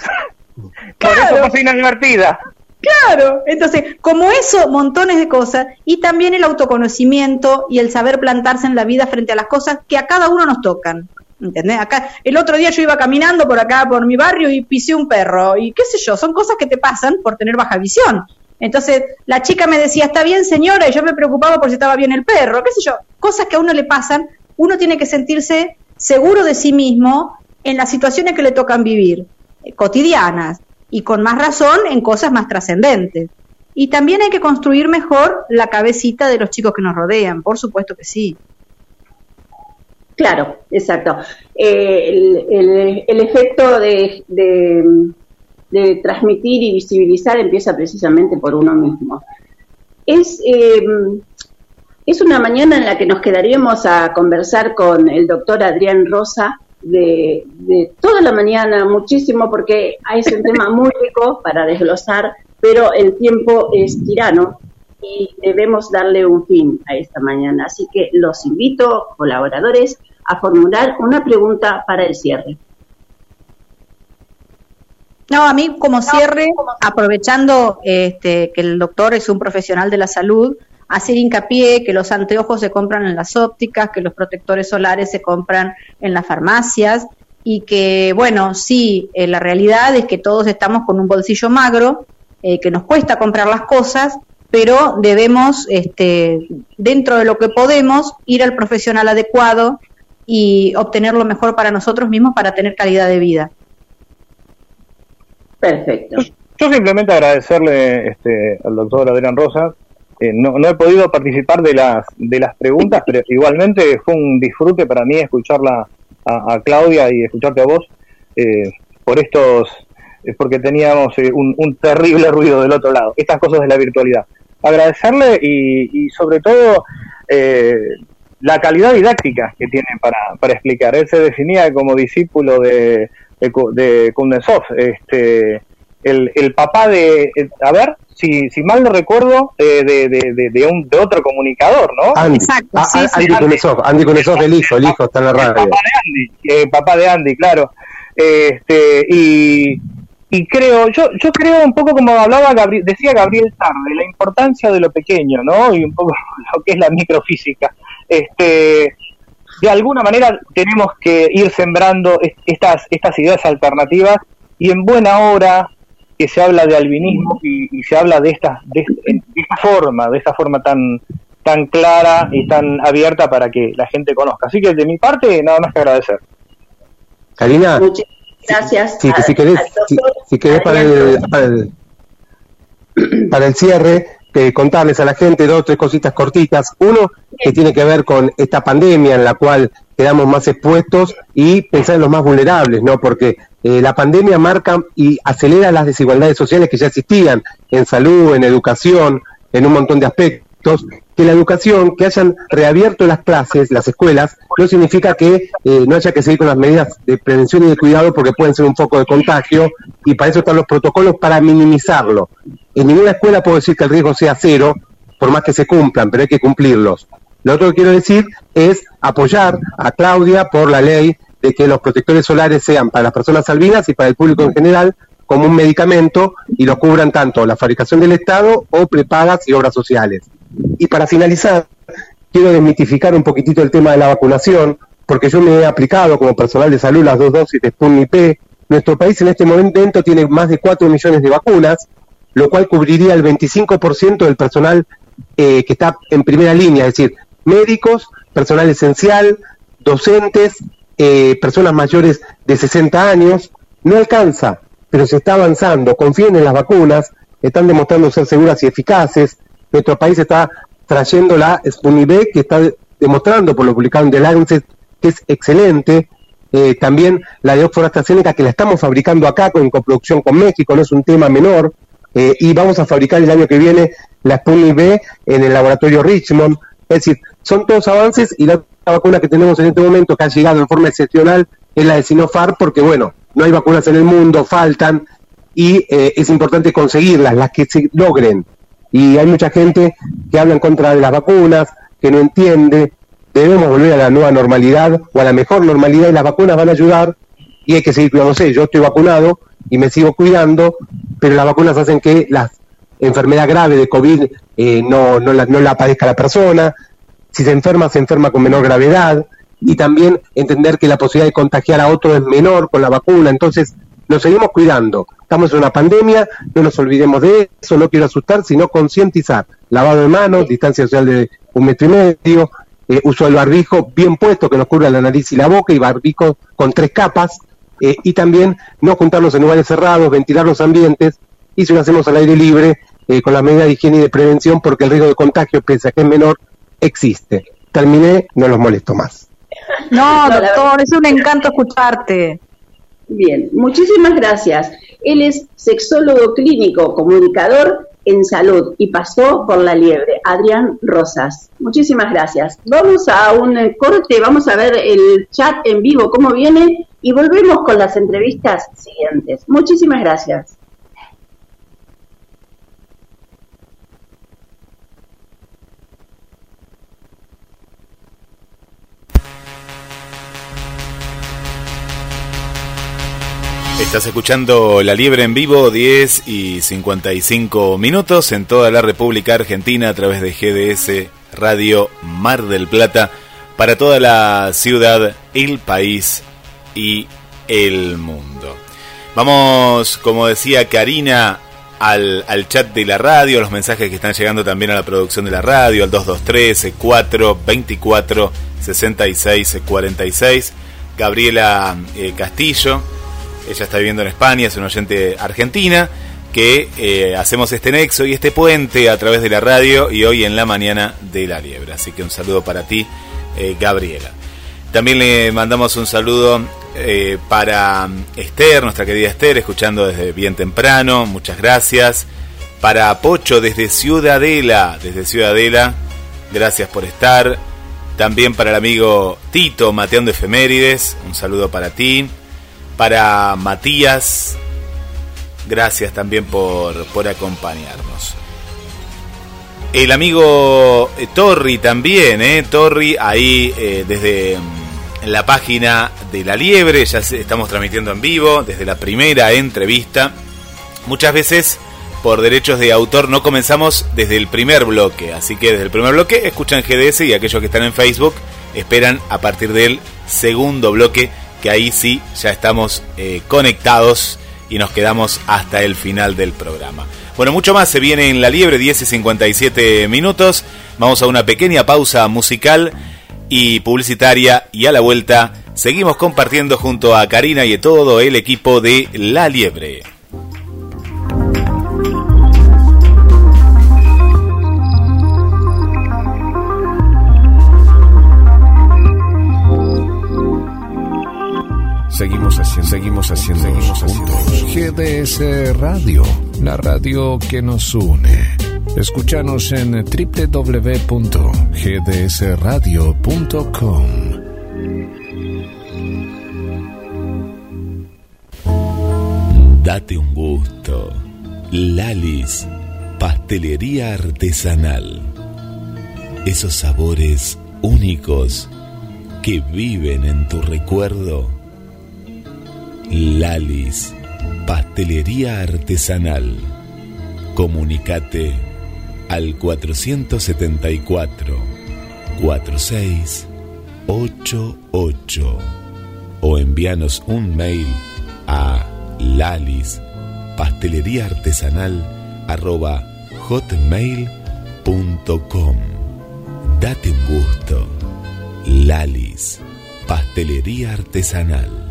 S4: Por eso es inadvertida.
S5: Claro, entonces, como eso, montones de cosas, y también el autoconocimiento y el saber plantarse en la vida frente a las cosas que a cada uno nos tocan. ¿Entendés? Acá, el otro día yo iba caminando por acá, por mi barrio, y pisé un perro, y qué sé yo, son cosas que te pasan por tener baja visión. Entonces, la chica me decía, está bien señora, y yo me preocupaba por si estaba bien el perro, qué sé yo, cosas que a uno le pasan, uno tiene que sentirse seguro de sí mismo en las situaciones que le tocan vivir, eh, cotidianas, y con más razón en cosas más trascendentes. Y también hay que construir mejor la cabecita de los chicos que nos rodean, por supuesto que sí.
S1: Claro, exacto. Eh, el, efecto de, de, transmitir y visibilizar empieza precisamente por uno mismo. Es, eh, es una mañana en la que nos quedaríamos a conversar con el doctor Adrián Rosa de, de toda la mañana, muchísimo, porque es un tema muy rico para desglosar, pero el tiempo es tirano y debemos darle un fin a esta mañana. Así que los invito, colaboradores, a formular una pregunta para el cierre.
S5: No, a mí como cierre, aprovechando este, que el doctor es un profesional de la salud, hacer hincapié que los anteojos se compran en las ópticas, que los protectores solares se compran en las farmacias y que, bueno, sí, eh, la realidad es que todos estamos con un bolsillo magro, eh, que nos cuesta comprar las cosas, pero debemos, este, dentro de lo que podemos, ir al profesional adecuado y obtener lo mejor para nosotros mismos para tener calidad de vida.
S1: Perfecto.
S4: Yo, simplemente agradecerle este, al doctor Adrián Rosa. Eh, no, no, he podido participar de las, de las preguntas, pero igualmente fue un disfrute para mí escucharla a, Claudia y escucharte a vos eh, por estos, es porque teníamos eh, un, terrible ruido del otro lado, estas cosas de la virtualidad. Agradecerle y, y sobre todo la calidad didáctica que tiene para, para explicar. Él se definía como discípulo de, de, de este, el, el papá de, a ver, si, si mal no recuerdo, eh, de, de, de, un, de otro comunicador, ¿no?
S6: Andy, Exacto, ah, sí, Andy, Andy Kunesov, el hijo, el hijo está en la radio.
S4: El papá de Andy, eh, papá de Andy, claro. Este, y, y creo, yo, yo creo un poco como hablaba Gabriel, decía Gabriel Tarde, la importancia de lo pequeño, ¿no? Y un poco lo que es la microfísica. Este, de alguna manera tenemos que ir sembrando estas, estas ideas alternativas y en buena hora que se habla de albinismo y, se habla de esta, de, esta forma, de esta forma tan, tan clara y tan abierta para que la gente conozca. Así que de mi parte, nada más que agradecer.
S6: Karina.
S1: gracias.
S6: Si, si, querés, si, querés para el, para el, para el cierre, contarles a la gente dos o tres cositas cortitas. Uno, que tiene que ver con esta pandemia en la cual quedamos más expuestos y pensar en los más vulnerables, ¿no? Porque eh, la pandemia marca y acelera las desigualdades sociales que ya existían en salud, en educación, en un montón de aspectos. Que la educación, que hayan reabierto las clases, las escuelas, no significa que eh, no haya que seguir con las medidas de prevención y de cuidado porque pueden ser un foco de contagio y para eso están los protocolos para minimizarlo. En ninguna escuela puedo decir que el riesgo sea cero, por más que se cumplan, pero hay que cumplirlos. Lo otro que quiero decir es apoyar a Claudia por la ley de que los protectores solares sean para las personas albinas y para el público en general como un medicamento y lo cubran tanto la fabricación del Estado o prepagas y obras sociales. Y para finalizar, quiero desmitificar un poquitito el tema de la vacunación, porque yo me he aplicado como personal de salud las dos dosis de Sputnik P. Nuestro país en este momento tiene más de 4 millones de vacunas lo cual cubriría el 25% del personal eh, que está en primera línea, es decir, médicos, personal esencial, docentes, eh, personas mayores de 60 años. No alcanza, pero se está avanzando. Confíen en las vacunas, están demostrando ser seguras y eficaces. Nuestro país está trayendo la Sputnik que está demostrando, por lo publicado en The Lancet, que es excelente. Eh, también la de Oxford AstraZeneca, que la estamos fabricando acá con coproducción con México, no es un tema menor. Eh, y vamos a fabricar el año que viene la Sputnik B en el laboratorio Richmond. Es decir, son todos avances y la vacuna que tenemos en este momento que ha llegado en forma excepcional es la de Sinopharm porque, bueno, no hay vacunas en el mundo, faltan y eh, es importante conseguirlas, las que se logren. Y hay mucha gente que habla en contra de las vacunas, que no entiende. Debemos volver a la nueva normalidad o a la mejor normalidad y las vacunas van a ayudar y hay que seguir cuidándose. Yo estoy vacunado y me sigo cuidando, pero las vacunas hacen que las enfermedad grave de COVID eh, no, no, la, no la padezca la persona, si se enferma, se enferma con menor gravedad, y también entender que la posibilidad de contagiar a otro es menor con la vacuna, entonces nos seguimos cuidando, estamos en una pandemia, no nos olvidemos de eso, no quiero asustar, sino concientizar, lavado de manos, distancia social de un metro y medio, eh, uso del barbijo bien puesto que nos cubra la nariz y la boca y barbijo con tres capas, eh, y también no juntarnos en lugares cerrados, ventilar los ambientes, y si lo hacemos al aire libre, eh, con las medidas de higiene y de prevención, porque el riesgo de contagio, pese a que es menor, existe. Terminé, no los molesto más.
S5: No, doctor, es un encanto escucharte.
S1: Bien, muchísimas gracias. Él es sexólogo clínico, comunicador en salud y pasó por la liebre, Adrián Rosas. Muchísimas gracias. Vamos a un corte, vamos a ver el chat en vivo, cómo viene, y volvemos con las entrevistas siguientes. Muchísimas gracias.
S7: Estás escuchando La Liebre en vivo, 10 y 55 minutos en toda la República Argentina a través de GDS Radio Mar del Plata para toda la ciudad, el país y el mundo. Vamos, como decía Karina, al, al, chat de la radio, los mensajes que están llegando también a la producción de la radio, al 223 4 24 66 46. Gabriela eh, Castillo ella está viviendo en España, es una oyente argentina, que eh, hacemos este nexo y este puente a través de la radio y hoy en la mañana de la liebre. Así que un saludo para ti, eh, Gabriela. También le mandamos un saludo eh, para Esther, nuestra querida Esther, escuchando desde bien temprano, muchas gracias. Para Pocho desde Ciudadela, desde Ciudadela, gracias por estar. También para el amigo Tito, Mateando Efemérides, un saludo para ti para Matías. Gracias también por, acompañarnos. El amigo eh, Torri también, ¿eh? Torri ahí eh, desde mm, la página de La Liebre, ya estamos transmitiendo en vivo desde la primera entrevista. Muchas veces por derechos de autor no comenzamos desde el primer bloque, así que desde el primer bloque escuchan GDS y aquellos que están en Facebook esperan a partir del segundo bloque que ahí sí ya estamos eh, conectados y nos quedamos hasta el final del programa. Bueno, mucho más se viene en la liebre, 10 y 57 minutos. Vamos a una pequeña pausa musical y publicitaria y a la vuelta seguimos compartiendo junto a Karina y a todo el equipo de La Liebre.
S3: Seguimos haciendo, seguimos haciendo, seguimos juntos. GDS Radio, la radio que nos une. Escúchanos en www.gdsradio.com.
S8: Date un gusto. Lalis, pastelería artesanal. Esos sabores únicos que viven en tu recuerdo Lalis, pastelería artesanal. Comunicate al 474 4688 o envíanos un mail a lalis pastelería artesanal hotmail.com. Date un gusto. Lalis, pastelería artesanal.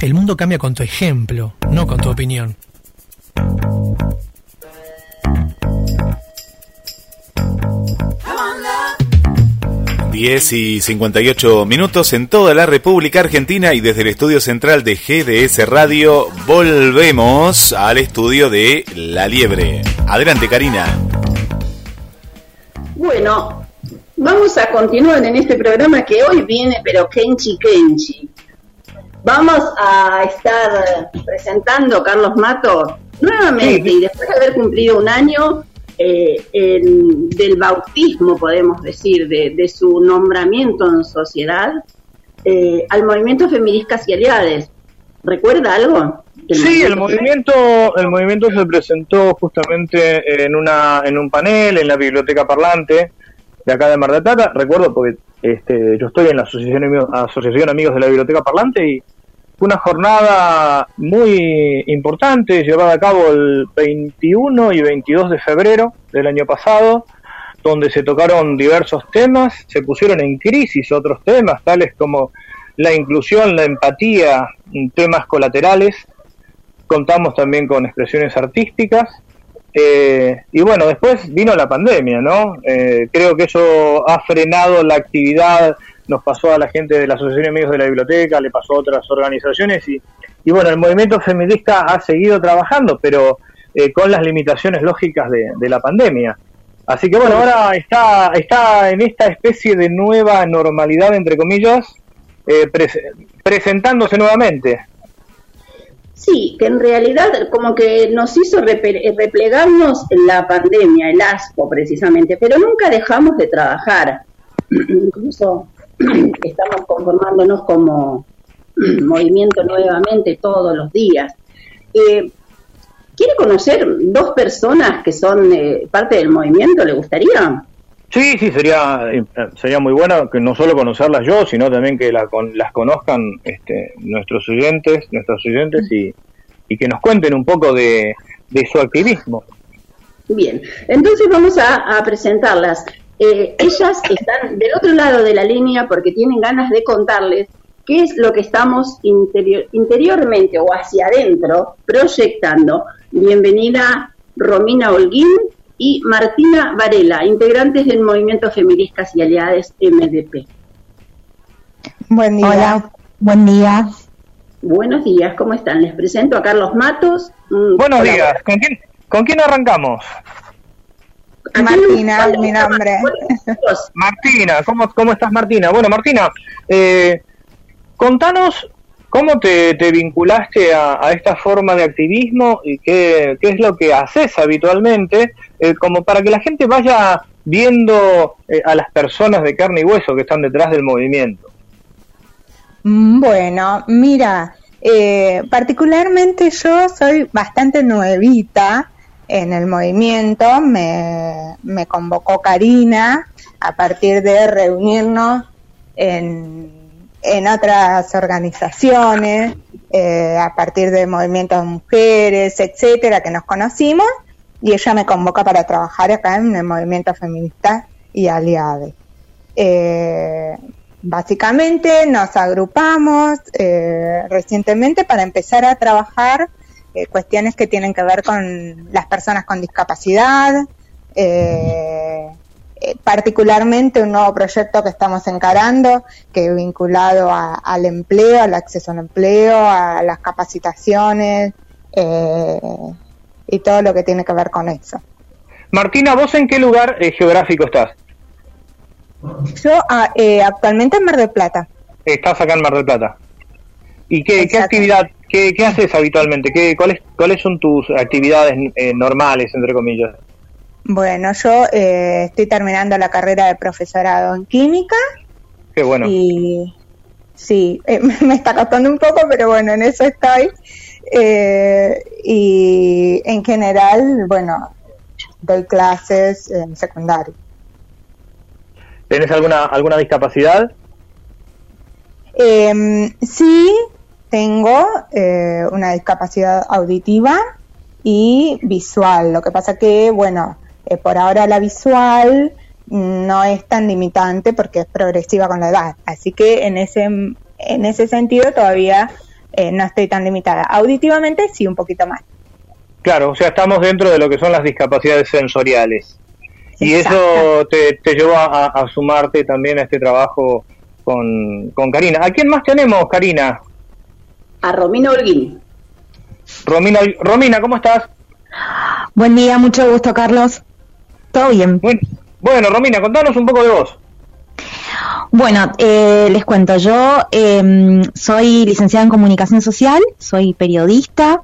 S9: El mundo cambia con tu ejemplo, no con tu opinión.
S7: Diez y 58 minutos en toda la República Argentina y desde el estudio central de GDS Radio volvemos al estudio de La Liebre. Adelante, Karina.
S1: Bueno, vamos a continuar en este programa que hoy viene, pero Kenchi Kenchi. Vamos a estar presentando Carlos Mato nuevamente y después de haber cumplido un año eh, del bautismo, podemos decir, de, su nombramiento en sociedad, eh, al movimiento Feministas y Aliades. ¿Recuerda algo?
S4: Sí, el movimiento, el movimiento se presentó justamente en una, en un panel en la biblioteca parlante de acá de Mar del Plata. Recuerdo porque este, yo estoy en la asociación, asociación Amigos de la Biblioteca Parlante y fue una jornada muy importante llevada a cabo el 21 y 22 de febrero del año pasado, donde se tocaron diversos temas, se pusieron en crisis otros temas, tales como la inclusión, la empatía, temas colaterales. Contamos también con expresiones artísticas. Eh, y bueno, después vino la pandemia, ¿no? Eh, creo que eso ha frenado la actividad, nos pasó a la gente de la Asociación de Amigos de la Biblioteca, le pasó a otras organizaciones y, y bueno, el movimiento feminista ha seguido trabajando, pero eh, con las limitaciones lógicas de, de, la pandemia. Así que bueno, ahora está, está en esta especie de nueva normalidad, entre comillas, presentándose nuevamente.
S1: Sí, que en realidad como que nos hizo replegarnos la pandemia, el asco precisamente, pero nunca dejamos de trabajar. Incluso estamos conformándonos como movimiento nuevamente todos los días. Eh, ¿Quiere conocer dos personas que son eh, parte del movimiento? ¿Le gustaría?
S4: Sí, sí, sería sería muy bueno que no solo conocerlas yo, sino también que con, las conozcan este, nuestros oyentes, nuestros oyentes y, y que nos cuenten un poco de, su activismo.
S1: Bien, entonces vamos a, presentarlas. Eh, ellas están del otro lado de la línea porque tienen ganas de contarles qué es lo que estamos interior, interiormente o hacia adentro proyectando. Bienvenida Romina Holguín y Martina Varela, integrantes del Movimiento Feministas y Aliadas MDP.
S10: Buen día. Hola, buen día.
S1: Buenos días, ¿cómo están? Les presento a Carlos Matos.
S4: Buenos días, ¿Con quién, ¿con quién arrancamos?
S10: Martina, mi nombre.
S4: Martina, ¿cómo, ¿cómo estás Martina? Bueno, Martina, eh, contanos ¿Cómo te, vinculaste a, esta forma de activismo y qué, es lo que haces habitualmente, eh, como para que la gente vaya viendo eh, a las personas de carne y hueso que están detrás del movimiento?
S10: Bueno, mira, eh, particularmente yo soy bastante nuevita en el movimiento, me, me convocó Karina a partir de reunirnos en en otras organizaciones, eh, a partir de movimientos de mujeres, etcétera, que nos conocimos, y ella me convoca para trabajar acá en el movimiento feminista y aliade. Eh, básicamente nos agrupamos eh, recientemente para empezar a trabajar cuestiones que tienen que ver con las personas con discapacidad, eh, particularmente un nuevo proyecto que estamos encarando, que es vinculado al empleo, al acceso al empleo, a las capacitaciones eh, y todo lo que tiene que ver con eso.
S4: Martina, ¿vos en qué lugar eh, geográfico estás?
S10: Yo ah, actualmente en Mar del Plata.
S4: Estás acá en Mar del Plata. ¿Y qué, actividad, qué, haces habitualmente? ¿Qué, cuáles, ¿Cuáles son tus actividades normales, entre comillas?
S10: Bueno, yo eh, estoy terminando la carrera de profesorado en química.
S4: Qué bueno.
S10: Y sí, eh, me está costando un poco, pero bueno, en eso estoy. Eh, y en general, bueno, doy clases en secundario.
S4: ¿Tienes alguna, alguna discapacidad?
S10: Em, sí, tengo una discapacidad auditiva y visual. Lo que pasa que, bueno, eh, por ahora la visual no es tan limitante porque es progresiva con la edad. Así que en ese, en ese sentido todavía eh, no estoy tan limitada. Auditivamente sí, un poquito más.
S4: Claro, o sea, estamos dentro de lo que son las discapacidades sensoriales. Y eso te, te llevó a, sumarte también a este trabajo con, con Karina. ¿A quién más tenemos, Karina?
S1: A Romina Holguín.
S4: Romina, Romina, ¿cómo estás?
S11: Buen día, mucho gusto, Carlos. ¿Todo bien?
S4: Bueno, Romina, contanos un poco de vos.
S11: Bueno, eh, les cuento, yo em, soy licenciada en comunicación social, soy periodista,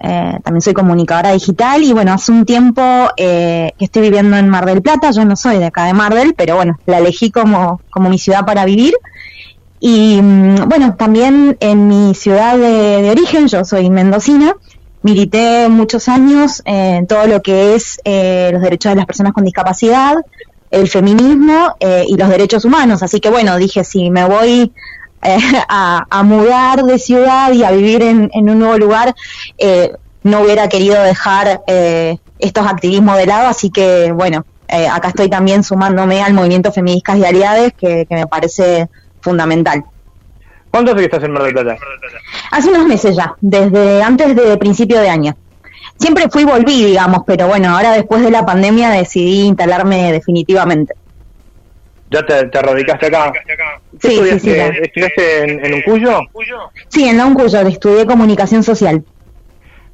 S11: eh, también soy comunicadora digital y bueno, hace un tiempo eh, que estoy viviendo en Mar del Plata, yo no soy de acá de Mar del, pero bueno, la elegí como, como mi ciudad para vivir. Y mm, bueno, también en mi ciudad de, de origen, yo soy mendocina, milité muchos años en todo lo que es eh, los derechos de las personas con discapacidad, el feminismo eh, y los derechos humanos. Así que bueno, dije, si me voy eh, a, mudar de ciudad y a vivir en, un nuevo lugar, no hubiera querido dejar estos activismos de lado. Así que bueno, acá estoy también sumándome al movimiento Feministas y Aliades, que, que me parece fundamental.
S4: ¿Cuánto hace que estás en Mar del Plata?
S11: Hace unos meses ya, desde antes de principio de año. Siempre fui y volví, digamos, pero bueno, ahora después de la pandemia decidí instalarme definitivamente.
S4: ¿Ya te, te radicaste acá?
S11: Sí, sí, sí,
S4: ¿Estudiaste en, en Uncuyo?
S11: Sí, en la Uncuyo, estudié comunicación social.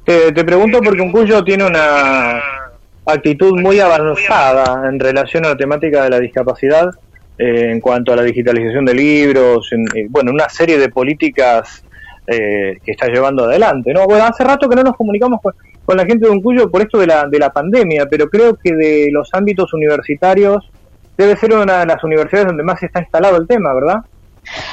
S4: Te, te pregunto porque Uncuyo tiene una actitud muy avanzada en relación a la temática de la discapacidad eh, en cuanto a la digitalización de libros, en, eh, bueno, una serie de políticas eh, que está llevando adelante. ¿no? Bueno, hace rato que no nos comunicamos con, la gente de Uncuyo por esto de la, de la pandemia, pero creo que de los ámbitos universitarios debe ser una de las universidades donde más está instalado el tema, ¿verdad?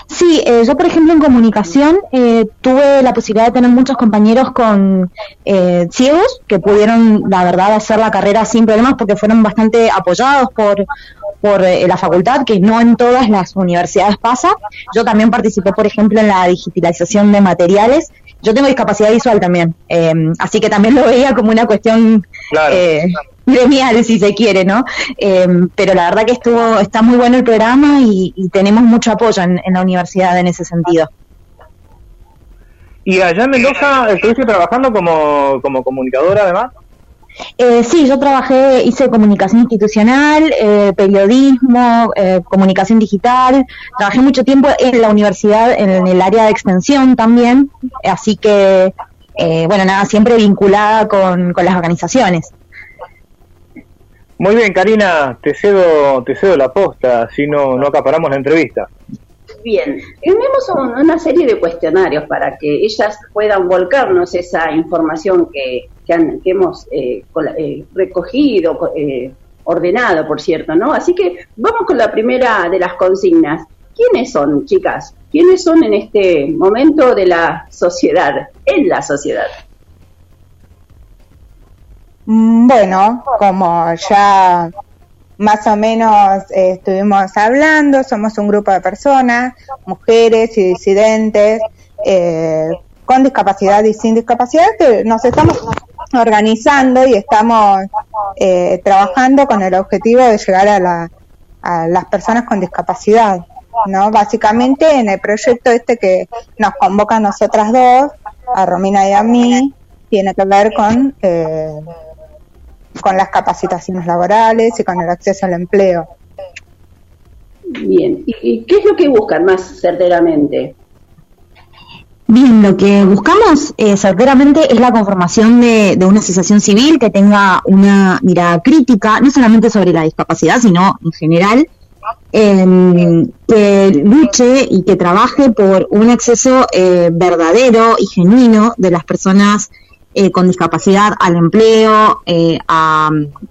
S11: Sí, eh, yo por ejemplo en comunicación eh, tuve la posibilidad de tener muchos compañeros con eh, ciegos que pudieron, la verdad, hacer la carrera sin problemas porque fueron bastante apoyados por, por la facultad, que no en todas las universidades pasa. Yo también participé, por ejemplo, en la digitalización de materiales. Yo tengo discapacidad visual también, así que también lo veía como una cuestión claro gremial, si se quiere, ¿no? Em, pero la verdad que estuvo, está muy bueno el programa y, tenemos mucho apoyo en, la universidad en ese sentido.
S4: ¿Y allá en Mendoza estuviste trabajando como, como comunicadora además?
S11: Eh, sí, yo trabajé, hice comunicación institucional, eh, periodismo, eh, comunicación digital, trabajé mucho tiempo en la universidad, en el área de extensión también, así que, eh, bueno, nada, siempre vinculada con, con las organizaciones.
S4: Muy bien, Karina, te cedo, te cedo la posta, así no, no acaparamos la entrevista.
S1: Bien, tenemos una serie de cuestionarios para que ellas puedan volcarnos esa información que, que, hemos eh, eh, recogido, eh, ordenado, por cierto, ¿no? Así que vamos con la primera de las consignas. ¿Quiénes son, chicas? ¿Quiénes son en este momento de la sociedad, en la sociedad?
S10: Mm, bueno, como ya más o menos eh, estuvimos hablando, somos un grupo de personas, mujeres y disidentes, eh, con discapacidad y sin discapacidad, que nos estamos organizando y estamos eh, trabajando con el objetivo de llegar a, a las personas con discapacidad. ¿no? Básicamente en el proyecto este que nos convoca a nosotras dos, a Romina y a mí, tiene que ver con con las capacitaciones laborales y con el acceso al empleo.
S1: Bien, ¿y qué es lo que buscan más certeramente?
S11: Bien, lo que buscamos eh, certeramente es la conformación de, una asociación civil que tenga una mirada crítica, no solamente sobre la discapacidad, sino en general, em, que luche y que trabaje por un acceso eh, verdadero y genuino de las personas eh, con discapacidad al empleo eh,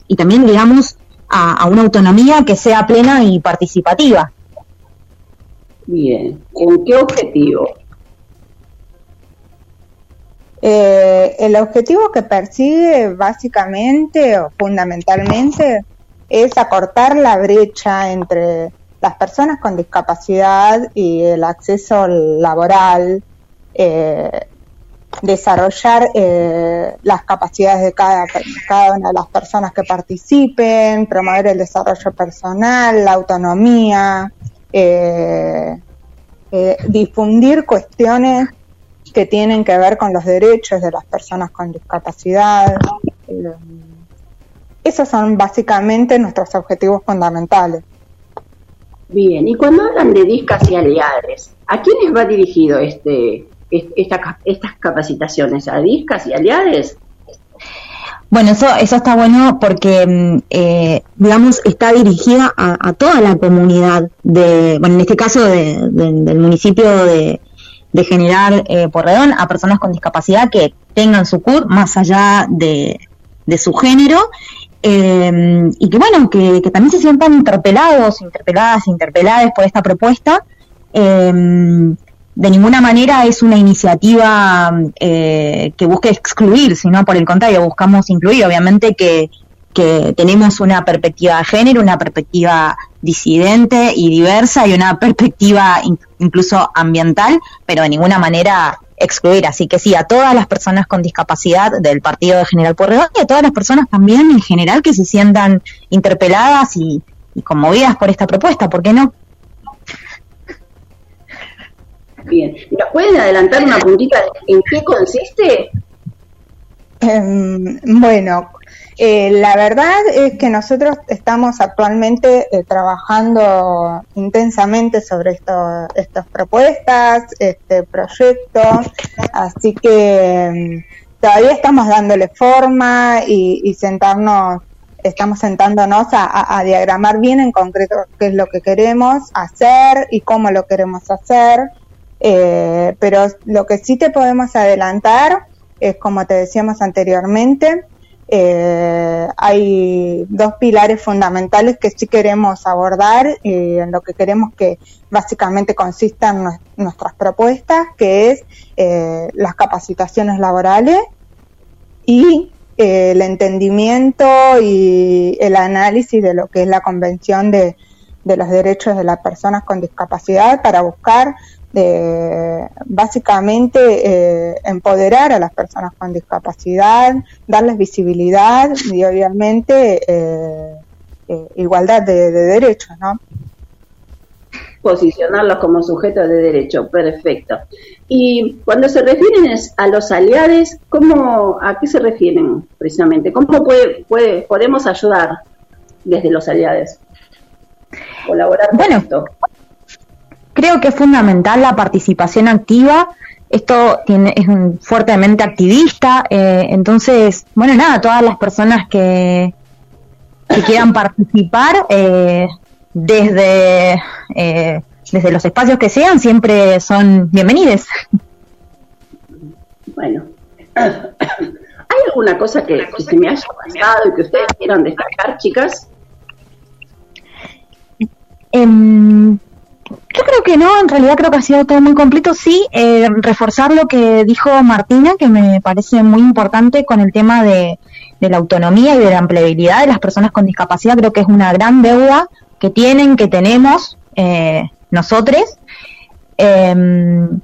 S11: y también, digamos, a, una autonomía que sea plena y participativa.
S1: Bien, ¿con qué objetivo?
S10: Eh, el objetivo que persigue básicamente o fundamentalmente es acortar la brecha entre las personas con discapacidad y el acceso laboral, eh, desarrollar eh, las capacidades de cada, cada una de las personas que participen, promover el desarrollo personal, la autonomía, difundir cuestiones que tienen que ver con los derechos de las personas con discapacidad. esos son básicamente nuestros objetivos fundamentales.
S1: Bien, y cuando hablan de discapacidades, ¿a quiénes va dirigido este, estas capacitaciones a DISCAS y aliades?
S11: Bueno, eso, eso está bueno porque, mm, eh, digamos, está dirigida a, toda la comunidad de, bueno, en este caso del municipio de, Generar eh, Porredón, a personas con discapacidad que tengan su CUR más allá de, su género eh, y que, bueno, que, también se sientan interpelados, interpeladas, interpeladas por esta propuesta em, de ninguna manera es una iniciativa eh, que busque excluir, sino por el contrario, buscamos incluir. Obviamente que, que tenemos una perspectiva de género, una perspectiva disidente y diversa y una perspectiva incluso ambiental, pero de ninguna manera excluir. Así que sí, a todas las personas con discapacidad del partido de General Pueyrredón y a todas las personas también en general que se sientan interpeladas y, y conmovidas por esta propuesta, ¿por qué no?
S1: Bien, ¿nos pueden adelantar una puntita en qué consiste?
S10: Em, bueno, eh, la verdad es que nosotros estamos actualmente eh, trabajando intensamente sobre esto, estas propuestas, este proyecto, así que em, todavía estamos dándole forma y, sentarnos, estamos sentándonos a, diagramar bien en concreto qué es lo que queremos hacer y cómo lo queremos hacer. Eh, pero lo que sí te podemos adelantar es, como te decíamos anteriormente, eh, hay dos pilares fundamentales que sí queremos abordar y en lo que queremos que básicamente consistan nuestras propuestas, que es eh, las capacitaciones laborales y eh, el entendimiento y el análisis de lo que es la Convención de, de los Derechos de las Personas con Discapacidad para buscar de básicamente eh, empoderar a las personas con discapacidad, darles visibilidad y obviamente eh, eh, igualdad de, derechos, ¿no?
S1: Posicionarlos como sujetos de derecho, perfecto. Y cuando se refieren a los aliados, ¿cómo, ¿a qué se refieren precisamente? ¿Cómo puede, puede, podemos ayudar desde los aliados? Colaborar
S11: con esto creo que es fundamental la participación activa. Esto tiene, es un, fuertemente activista, eh, entonces, bueno, nada, todas las personas que, que quieran participar eh, desde, eh, desde los espacios que sean, siempre son bienvenidos.
S1: Bueno, ¿hay alguna cosa que, se me haya pasado y que ustedes quieran destacar, chicas?
S11: Eh, yo creo que no, en realidad creo que ha sido todo muy completo. Sí, eh, reforzar lo que dijo Martina, que me parece muy importante con el tema de, la autonomía y de la empleabilidad de las personas con discapacidad. Creo que es una gran deuda que tienen, que tenemos eh, nosotros. Em,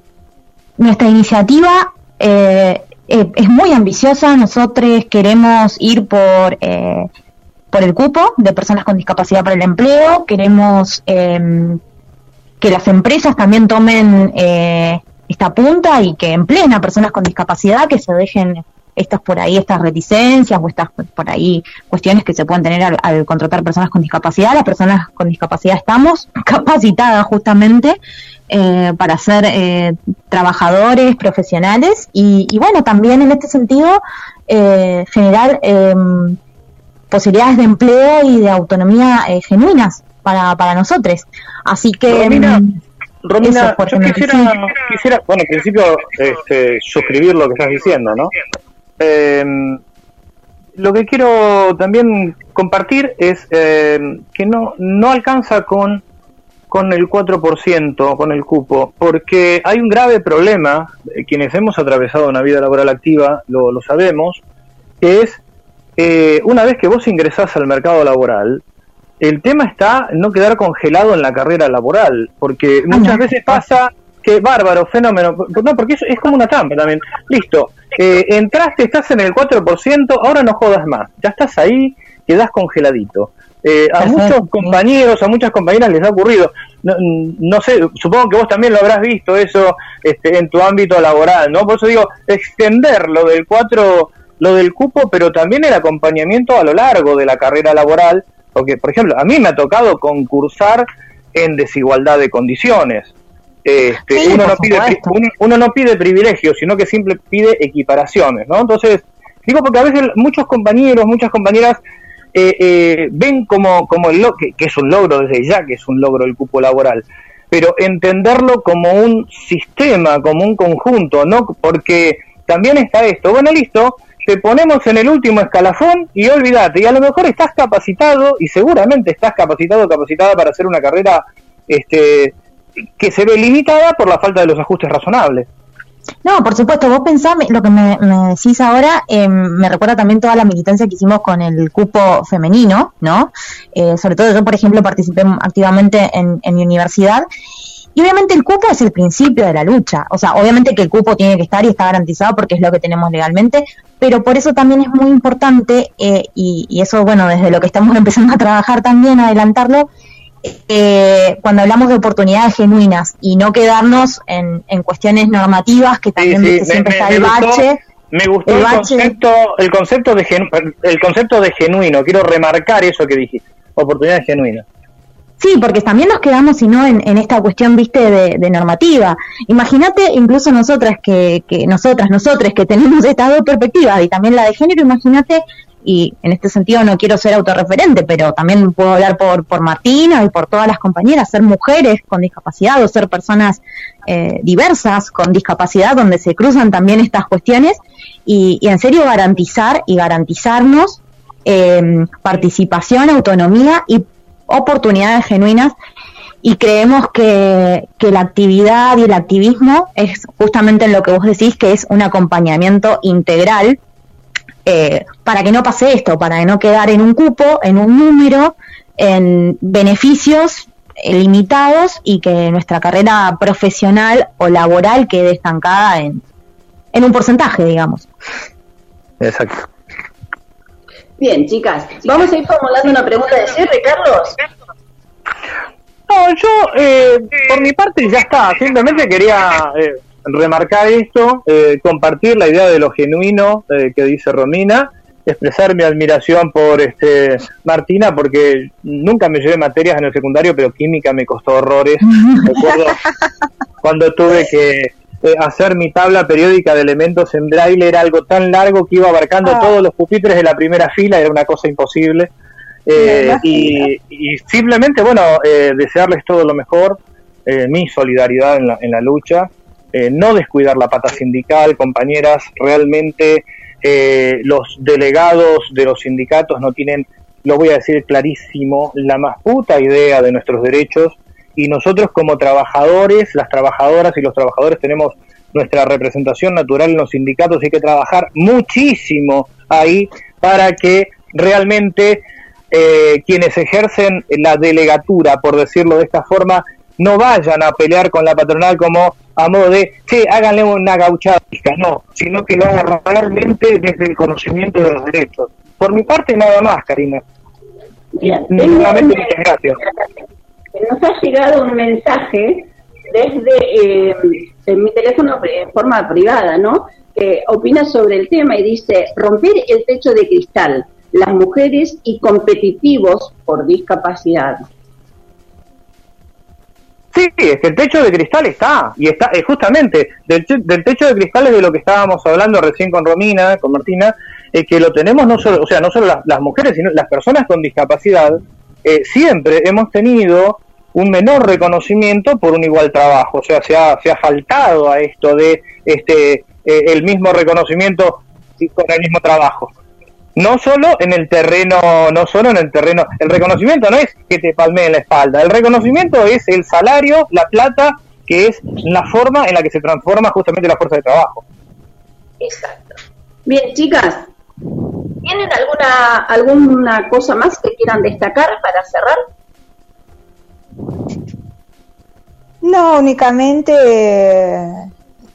S11: nuestra iniciativa eh, es muy ambiciosa. Nosotros queremos ir por por el cupo de personas con discapacidad para el empleo. Queremos em, que las empresas también tomen eh, esta punta y que empleen a personas con discapacidad, que se dejen estas por ahí, estas reticencias o estas por ahí cuestiones que se pueden tener al, contratar personas con discapacidad. Las personas con discapacidad estamos capacitadas justamente eh, para ser eh, trabajadores profesionales y, y, bueno, también en este sentido generar em, posibilidades de empleo y de autonomía genuinas para, para nosotros. Así que...
S4: Romina, mm, Romina yo quisiera, quisiera, bueno, en principio, este, suscribir lo que estás diciendo, ¿no? Em, lo que quiero también compartir es em, que no, no alcanza con, con el 4%, con el cupo, porque hay un grave problema, eh, quienes hemos atravesado una vida laboral activa lo, lo sabemos, que es eh, una vez que vos ingresás al mercado laboral, el tema está no quedar congelado en la carrera laboral, porque ah, muchas veces pasa que bárbaro, fenómeno, no, porque es, como una trampa también. Listo, eh, entraste, estás en el 4%, ahora no jodas más, ya estás ahí, quedas congeladito. Eh, a muchos compañeros, a muchas compañeras les ha ocurrido, no, sé, supongo que vos también lo habrás visto eso este, en tu ámbito laboral, ¿no? Por eso digo, extender lo del 4, lo del cupo, pero también el acompañamiento a lo largo de la carrera laboral, porque, por ejemplo, a mí me ha tocado concursar en desigualdad de condiciones. Este, uno, no pide, uno, no pide privilegios, sino que siempre pide equiparaciones, ¿no? Entonces, digo porque a veces muchos compañeros, muchas compañeras eh, eh, ven como, como el que, que es un logro desde ya, que es un logro el cupo laboral, pero entenderlo como un sistema, como un conjunto, ¿no? Porque también está esto, bueno, listo, te ponemos en el último escalafón y olvídate, y a lo mejor estás capacitado y seguramente estás capacitado o capacitada para hacer una carrera este que se ve limitada por la falta de los ajustes razonables.
S11: No, por supuesto, vos pensás, lo que me, decís ahora, eh, me recuerda también toda la militancia que hicimos con el cupo femenino, ¿no? Eh, sobre todo yo, por ejemplo, participé activamente en, en mi universidad y obviamente el cupo es el principio de la lucha. O sea, obviamente que el cupo tiene que estar y está garantizado porque es lo que tenemos legalmente, pero por eso también es muy importante, eh, y, y, eso, bueno, desde lo que estamos empezando a trabajar también, adelantarlo, eh, cuando hablamos de oportunidades genuinas y no quedarnos en, en cuestiones normativas que también siempre está el bache.
S4: me gustó el, concepto, el concepto de el concepto de genuino. Quiero remarcar eso que dijiste. Oportunidades genuinas.
S11: Sí, porque también nos quedamos, si no, en, esta cuestión, viste, de, normativa. Imagínate, incluso nosotras que, que nosotras, que tenemos estas dos perspectivas y también la de género, imagínate, y en este sentido no quiero ser autorreferente, pero también puedo hablar por, por Martina y por todas las compañeras, ser mujeres con discapacidad o ser personas eh, diversas con discapacidad, donde se cruzan también estas cuestiones, y, en serio garantizar y garantizarnos eh, participación, autonomía y oportunidades genuinas y creemos que, que, la actividad y el activismo es justamente en lo que vos decís, que es un acompañamiento integral eh, para que no pase esto, para no quedar en un cupo, en un número, en beneficios limitados y que nuestra carrera profesional o laboral quede estancada en, en un porcentaje, digamos.
S4: Exacto.
S1: Bien, chicas, vamos a ir formulando una pregunta de cierre, Carlos.
S4: No, yo, eh, por mi parte, ya está. Simplemente quería eh, remarcar esto, eh, compartir la idea de lo genuino que dice Romina, expresar mi admiración por este Martina, porque nunca me llevé materias en el secundario, pero química me costó horrores. Recuerdo cuando tuve que eh, hacer mi tabla periódica de elementos en braille era algo tan largo que iba abarcando ah. todos los pupitres de la primera fila, era una cosa imposible. Eh, y, simplemente, bueno, eh, desearles todo lo mejor, mi solidaridad en la, en la lucha, no descuidar la pata sindical, compañeras, realmente los delegados de los sindicatos no tienen, lo voy a decir clarísimo, la más puta idea de nuestros derechos y nosotros como trabajadores, las trabajadoras y los trabajadores tenemos nuestra representación natural en los sindicatos y hay que trabajar muchísimo ahí para que realmente eh, quienes ejercen la delegatura, por decirlo de esta forma, no vayan a pelear con la patronal como a modo de, sí, háganle una gauchada, no, sino que lo hagan realmente desde el conocimiento de los derechos. Por mi parte, nada más, Karina.
S1: Bien, Nuevamente, muchas gracias nos ha llegado un mensaje desde eh, en mi teléfono en forma privada, ¿no? Que opina sobre el tema y dice, romper el techo de cristal, las mujeres y competitivos por discapacidad.
S4: Sí, es que el techo de cristal está, y está eh, justamente del, del, techo de cristal es de lo que estábamos hablando recién con Romina, con Martina, eh, que lo tenemos no solo, o sea, no solo las, mujeres, sino las personas con discapacidad, siempre hemos tenido un menor reconocimiento por un igual trabajo. O sea, se ha, se ha faltado a esto de este eh, el mismo reconocimiento con el mismo trabajo. No solo en el terreno, no solo en el terreno, el reconocimiento no es que te palmeen la espalda, el reconocimiento es el salario, la plata, que es la forma en la que se transforma justamente la fuerza de trabajo.
S1: Exacto. Bien, chicas, ¿tienen alguna alguna cosa más que quieran destacar para cerrar?
S10: No, únicamente eh,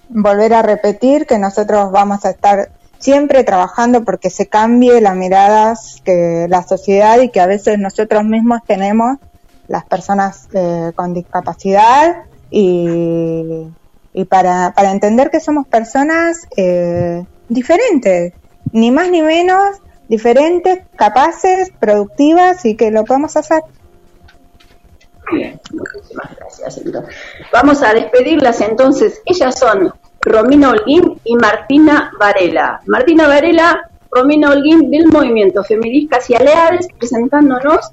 S10: volver a repetir que nosotros vamos a estar siempre trabajando porque se cambie las miradas que la sociedad y que a veces nosotros mismos tenemos, las personas eh, con discapacidad, y, para, para, entender que somos personas eh, diferentes, ni más ni menos, diferentes, capaces, productivas y que lo podemos hacer.
S1: Bien, muchísimas gracias. Vamos a despedirlas entonces. Ellas son Romina Holguín y Martina Varela. Martina Varela, Romina Holguín del Movimiento Feministas y Aleades, presentándonos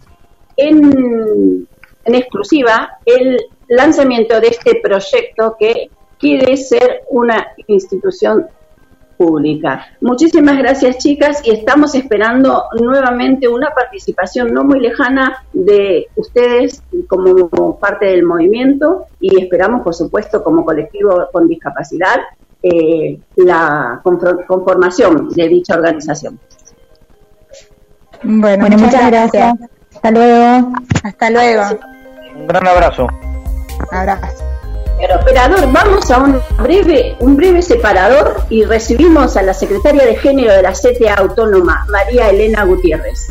S1: en, en exclusiva el lanzamiento de este proyecto que quiere ser una institución pública. Muchísimas gracias chicas y estamos esperando nuevamente una participación no muy lejana de ustedes como parte del movimiento y esperamos por supuesto como colectivo con discapacidad eh, la conformación de dicha organización.
S10: Bueno, muchas, gracias. Hasta luego. Hasta luego.
S4: Un gran abrazo.
S1: Abrazo. Operador, vamos a un breve, un breve separador y recibimos a la secretaria de género de la CTA Autónoma, María Elena Gutiérrez.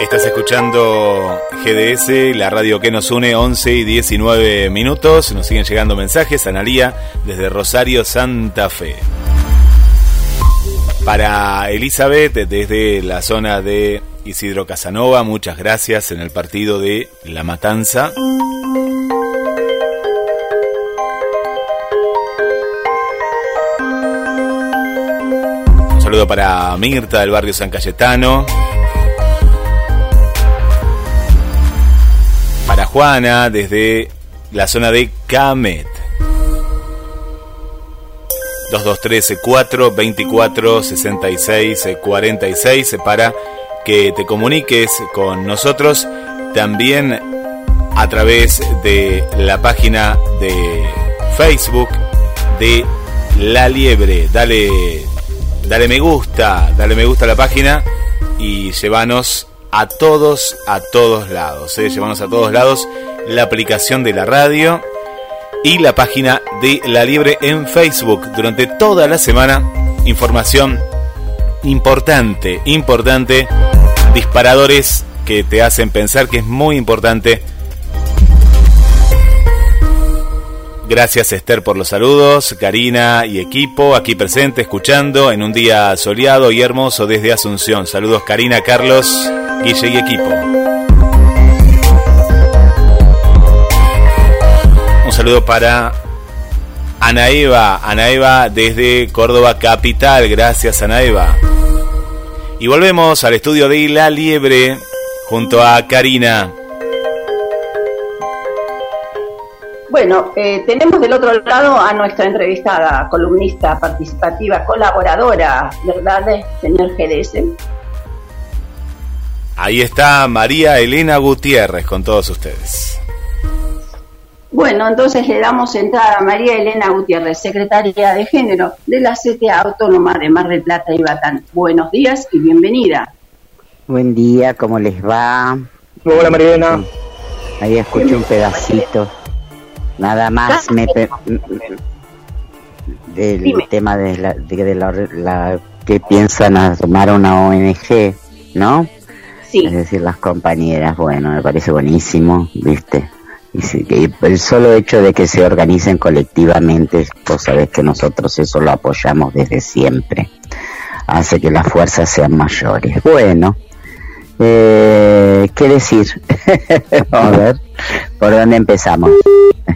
S7: Estás escuchando GDS, la radio que nos une, 11 y 19 minutos. Nos siguen llegando mensajes. Analía desde Rosario, Santa Fe. Para Elizabeth, desde la zona de Isidro Casanova, muchas gracias en el partido de La Matanza. Un saludo para Mirta del barrio San Cayetano. Para Juana desde la zona de Camet. 2213 4 24 66 46 para que te comuniques con nosotros también a través de la página de Facebook de La Liebre. Dale, dale me gusta, dale me gusta a la página y llévanos a todos, a todos lados. ¿eh? Llévanos a todos lados la aplicación de la radio y la página de La Liebre en Facebook. Durante toda la semana, información importante, importante, disparadores que te hacen pensar que es muy importante. Gracias Esther por los saludos, Karina y equipo aquí presente escuchando en un día soleado y hermoso desde Asunción. Saludos Karina, Carlos, Guille y equipo. Saludo para Anaeva, Anaeva desde Córdoba Capital. Gracias, Anaeva. Y volvemos al estudio de La Liebre junto a Karina.
S1: Bueno, eh, tenemos del otro lado a nuestra entrevistada, columnista participativa, colaboradora, ¿verdad, señor GDS?
S7: Ahí está María Elena Gutiérrez con todos ustedes.
S1: Bueno, entonces le damos entrada a María Elena Gutiérrez, secretaria de Género de la CTA Autónoma de Mar del Plata y Batán. Buenos días y bienvenida.
S12: Buen día, ¿cómo les va?
S4: Hola María Elena.
S12: Ahí escuché un pedacito. Nada más me del tema de la, de la, que piensan a tomar una ONG, ¿no?
S1: Sí.
S12: Es decir, las compañeras, bueno, me parece buenísimo, ¿viste? Y el solo hecho de que se organicen colectivamente, vos sabés que nosotros eso lo apoyamos desde siempre, hace que las fuerzas sean mayores. Bueno, eh, ¿qué decir? A ver, ¿por dónde empezamos?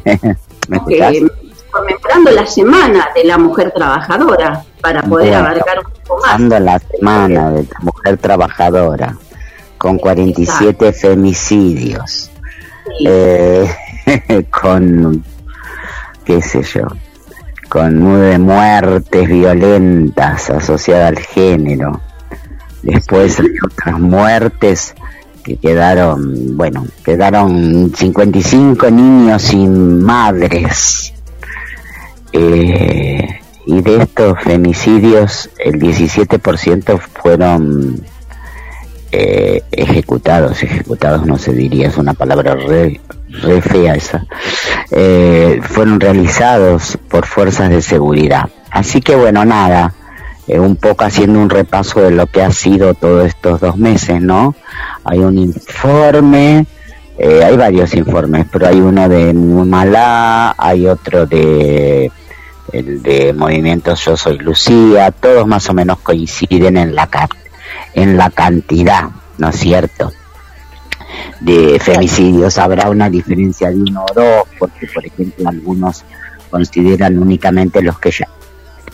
S1: ¿Me Conmemorando la semana de la mujer trabajadora, para poder abarcar un poco más.
S12: la semana de la mujer trabajadora, con 47 femicidios eh, con, qué sé yo, con nueve muertes violentas asociadas al género. Después hay otras muertes que quedaron, bueno, quedaron 55 niños sin madres. Eh, y de estos femicidios, el 17% fueron eh, ejecutados, ejecutados no se diría, es una palabra re, fea esa, eh, fueron realizados por fuerzas de seguridad. Así que bueno, nada, eh, un poco haciendo un repaso de lo que ha sido todos estos dos meses, ¿no? Hay un informe, hay varios informes, pero hay uno de Mumalá, hay otro de el de Movimientos Yo Soy Lucía, todos más o menos coinciden en la carta en la cantidad, ¿no es cierto? de femicidios. Habrá una diferencia de uno o dos, porque por ejemplo algunos consideran únicamente los que ya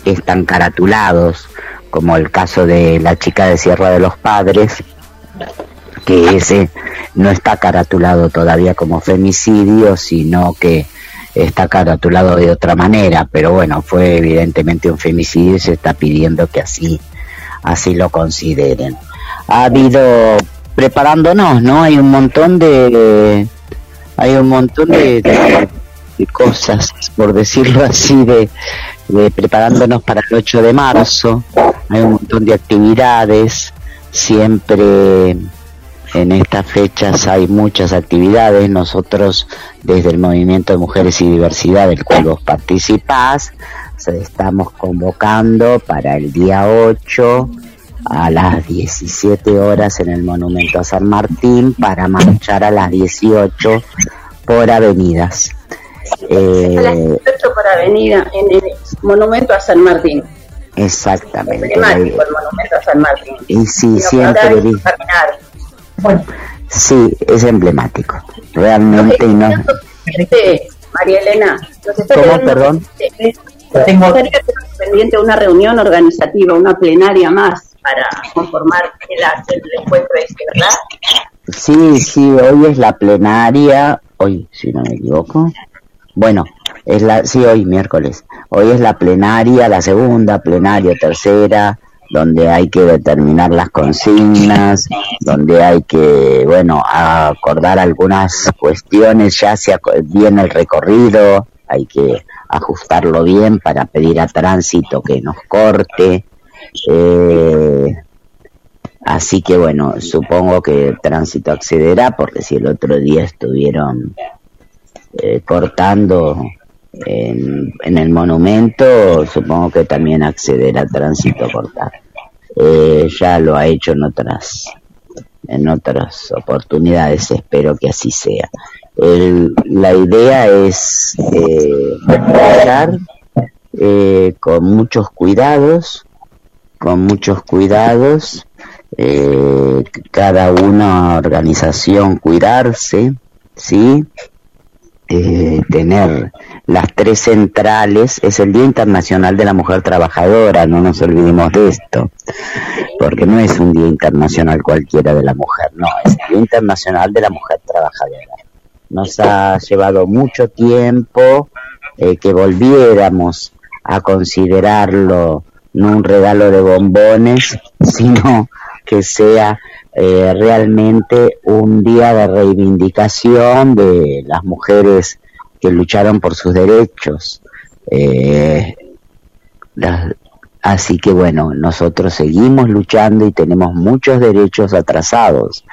S12: están caratulados, como el caso de la chica de Sierra de los Padres, que ese no está caratulado todavía como femicidio, sino que está caratulado de otra manera, pero bueno, fue evidentemente un femicidio y se está pidiendo que así, así lo consideren. Ha habido, preparándonos, ¿no? Hay un montón de, hay un montón de, cosas, por decirlo así, de, de preparándonos para el 8 de marzo. Hay un montón de actividades, siempre en estas fechas hay muchas actividades. Nosotros, desde el Movimiento de Mujeres y Diversidad, del cual vos participás, estamos convocando para el día 8 a las 17 horas en el Monumento a San Martín para marchar a las 18 por avenidas. Eh,
S1: A las 18 por avenida en el monumento a San Martín.
S12: exactamente.
S1: El monumento a San Martín.
S12: Y sí,
S1: que
S12: siempre
S1: caminar. Bueno,
S12: Sí, es emblemático. Realmente y no.
S1: María Elena,
S12: ¿Cómo, perdón?
S1: pendiente- Tengo pendiente una reunión organizativa, una plenaria más para conformar el, el encuentro este, ¿verdad?
S12: Sí, sí, hoy es la plenaria, hoy, si no me equivoco. Bueno, es la, sí, hoy miércoles. Hoy es la plenaria, la segunda plenaria, tercera, donde hay que determinar las consignas, donde hay que, bueno, acordar algunas cuestiones, ya se ac- viene el recorrido, hay que ajustarlo bien para pedir a tránsito que nos corte. Eh, Así que bueno, supongo que tránsito accederá, porque si el otro día estuvieron eh, cortando en, el monumento, supongo que también accederá tránsito a cortar. Eh, ya lo ha hecho en otras en otras oportunidades, espero que así sea. El- la idea es eh, eh, con muchos cuidados, con muchos cuidados, eh, cada una organización cuidarse, ¿sí? Eh, tener las tres centrales, es el Día Internacional de la Mujer Trabajadora, no nos olvidemos de esto, porque no es un Día Internacional cualquiera de la mujer, no, es el Día Internacional de la Mujer Trabajadora. Nos ha llevado mucho tiempo eh, que volviéramos a considerarlo no un regalo de bombones, sino que sea eh, realmente un día de reivindicación de las mujeres que lucharon por sus derechos. Eh, así que bueno, nosotros seguimos luchando y tenemos muchos derechos atrasados.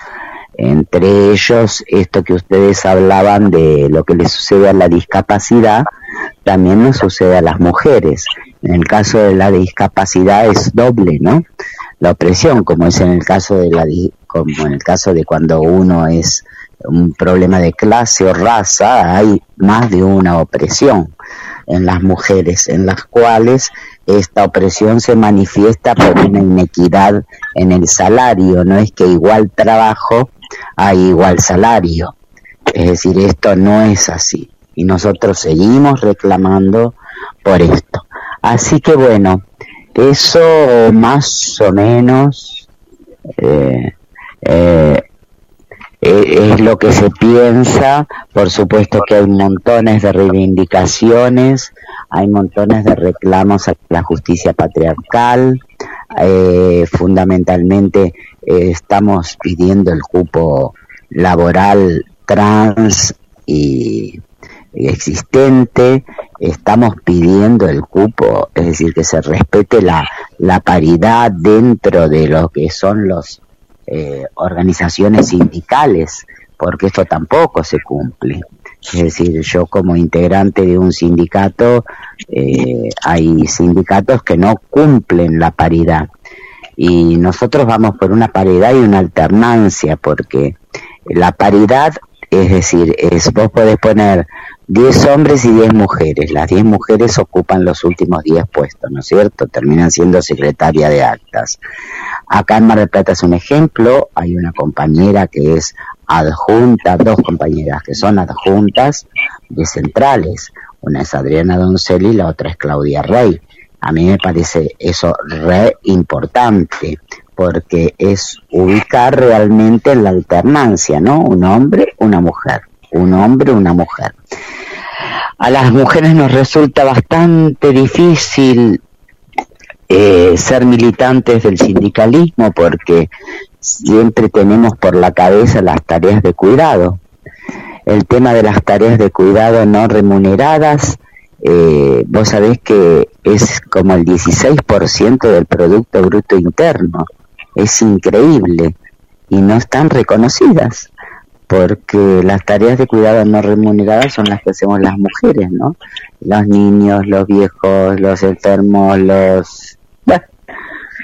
S12: Entre ellos, esto que ustedes hablaban de lo que le sucede a la discapacidad, también nos sucede a las mujeres. En el caso de la discapacidad es doble, ¿no? La opresión, como es en el caso de la como en el caso de cuando uno es un problema de clase o raza, hay más de una opresión en las mujeres, en las cuales esta opresión se manifiesta por una inequidad en el salario, no es que igual trabajo hay igual salario. Es decir, esto no es así. Y nosotros seguimos reclamando por esto. Así que bueno, eso más o menos eh, eh, eh, es lo que se piensa. Por supuesto que hay montones de reivindicaciones, hay montones de reclamos a la justicia patriarcal. Fundamentalmente estamos pidiendo el cupo laboral trans y existente, estamos pidiendo el cupo, es decir, que se respete la, la paridad dentro de lo que son las organizaciones sindicales, porque esto tampoco se cumple. Es decir, yo como integrante de un sindicato, eh, hay sindicatos que no cumplen la paridad. Y nosotros vamos por una paridad y una alternancia, porque la paridad, es decir, es vos podés poner 10 hombres y 10 mujeres. Las 10 mujeres ocupan los últimos 10 puestos, ¿no es cierto? Terminan siendo secretaria de actas. Acá en Mar del Plata es un ejemplo, hay una compañera que es adjunta, dos compañeras que son adjuntas de centrales. Una es Adriana Doncelli y la otra es Claudia Rey. A mí me parece eso re importante, porque es ubicar realmente la alternancia, ¿no? Un hombre, una mujer, un hombre, una mujer. A las mujeres nos resulta bastante difícil eh, ser militantes del sindicalismo porque siempre tenemos por la cabeza las tareas de cuidado. El tema de las tareas de cuidado no remuneradas, eh, vos sabés que es como el 16% del Producto Bruto Interno. Es increíble y no están reconocidas porque las tareas de cuidado no remuneradas son las que hacemos las mujeres, ¿no? Los niños, los viejos, los enfermos, los... Bueno,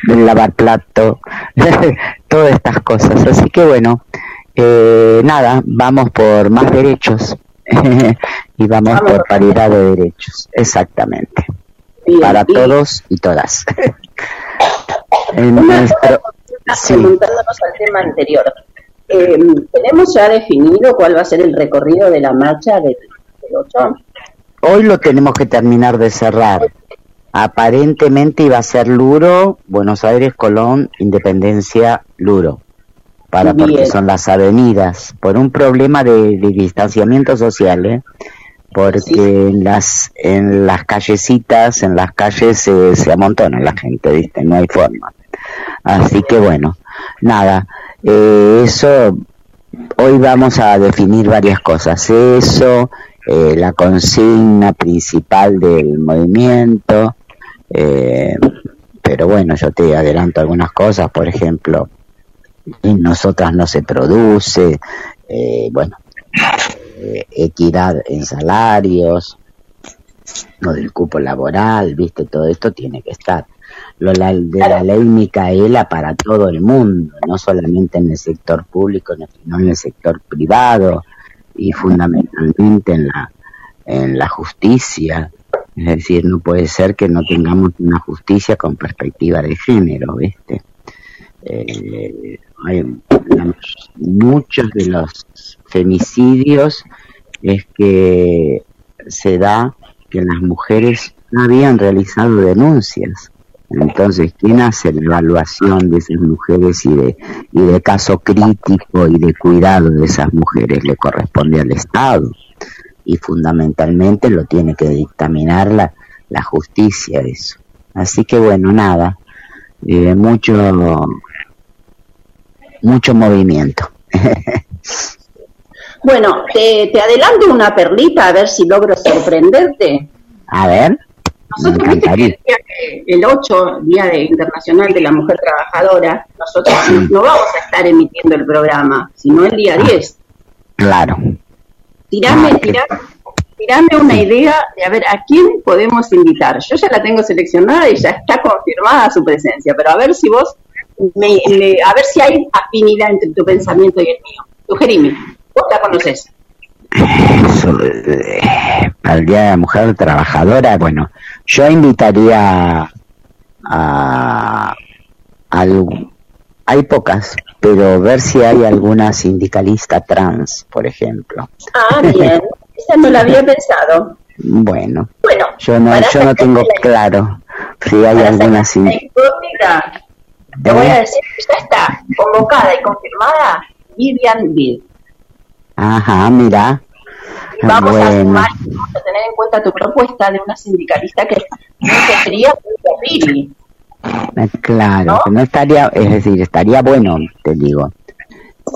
S12: lavar plato, todas estas cosas. Así que bueno, eh, nada, vamos por más derechos y vamos, por paridad de derechos, exactamente. Para todos y todas.
S1: en nuestro... Preguntándonos al tema anterior, eh, ¿Tenemos ya definido cuál va a ser el recorrido de la marcha del, 8?
S12: Hoy lo tenemos que terminar de cerrar. Aparentemente iba a ser Luro, Buenos Aires, Colón, Independencia, Luro, para porque son las avenidas, por un problema de, distanciamiento social, ¿eh? porque en las en las callecitas, en las calles se, se amontona la gente, ¿viste? No hay forma. Así que bueno, nada, eh, eso, hoy vamos a definir varias cosas. Eso, eh, la consigna principal del movimiento, eh, pero bueno, yo te adelanto algunas cosas, por ejemplo, en nosotras no se produce, bueno, equidad en salarios, no del cupo laboral, viste, todo esto tiene que estar lo la, de la ley Micaela para todo el mundo, no solamente en el sector público, sino en el sector privado y fundamentalmente en la, en la justicia. Es decir, no puede ser que no tengamos una justicia con perspectiva de género, ¿viste? Eh, hay, muchos de los femicidios es que se da que las mujeres no habían realizado denuncias entonces, ¿quién hace la evaluación de esas mujeres y de, y de caso crítico y de cuidado de esas mujeres? Le corresponde al Estado y fundamentalmente lo tiene que dictaminar la, la justicia eso. Así que bueno, nada, eh, mucho, mucho movimiento.
S1: bueno, te, te adelanto una perlita a ver si logro sorprenderte.
S12: A ver.
S1: Nosotros que el 8, Día Internacional de la Mujer Trabajadora, nosotros no vamos a estar emitiendo el programa, sino el día 10.
S12: Claro.
S1: Tirame, tirame, una idea de a ver a quién podemos invitar. Yo ya la tengo seleccionada y ya está confirmada su presencia, pero a ver si vos, me, a ver si hay afinidad entre tu pensamiento y el mío. Sugerime, vos la conoces.
S12: al Día de la Mujer Trabajadora, bueno, yo invitaría a, hay pocas, pero ver si hay alguna sindicalista trans, por ejemplo.
S1: Ah, bien, esa no la había pensado.
S12: Bueno, bueno yo no, yo no tengo claro si hay alguna
S1: sindicalista. Te voy a decir que ya está convocada y confirmada Vivian Bill.
S12: Ajá, mira,
S1: vamos a sumar, vamos a tener en cuenta tu propuesta de una sindicalista que, sería Pili.
S12: Eh, claro, ¿no? estaría, es decir, estaría bueno, te digo.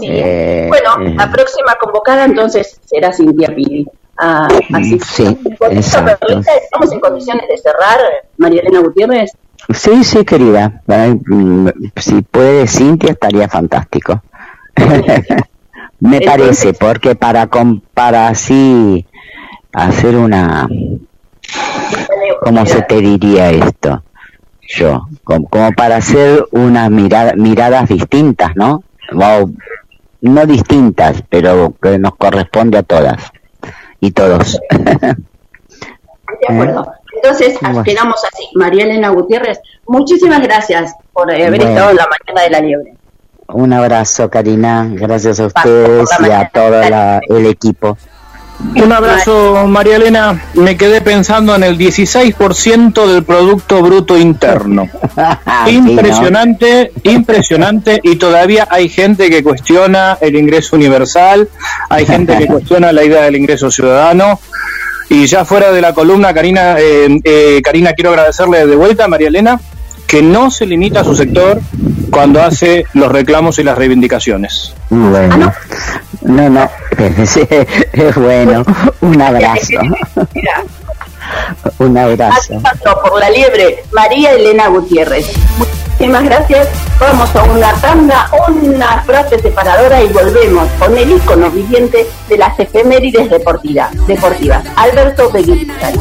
S1: Eh, bueno, eh. la próxima convocada entonces será Cintia Pili. Ah, así sí, ¿Estamos en condiciones de cerrar, María Elena Gutiérrez?
S12: Sí, sí, querida. Mm, si puede Cintia, estaría fantástico. Me parece, porque para, para así hacer una... ¿Cómo se te diría esto? Yo, como, para hacer unas mirada, miradas distintas, ¿no? no distintas, pero que nos corresponde a todas y todos.
S1: De acuerdo. Entonces, quedamos así. María Elena Gutiérrez, muchísimas gracias por haber estado en la mañana de la liebre.
S12: Un abrazo, Karina. Gracias a ustedes y a todo el equipo.
S4: Un abrazo, María Elena. Me quedé pensando en el 16% del Producto Bruto Interno. impresionante, impresionante. Y todavía hay gente que cuestiona el ingreso universal, hay gente que cuestiona la idea del ingreso ciudadano. Y ya fuera de la columna, Karina, eh, eh, Karina, quiero agradecerle de vuelta a María Elena que no se limita a su sector cuando hace los reclamos y las reivindicaciones.
S12: Bueno, ah, no, no, es bueno, un abrazo. Un abrazo.
S1: por la liebre, María Elena Gutiérrez. Muchísimas gracias. Vamos a una tanda, una frase separadora y volvemos con el ícono viviente de las efemérides deportivas, Alberto
S13: Beguizar.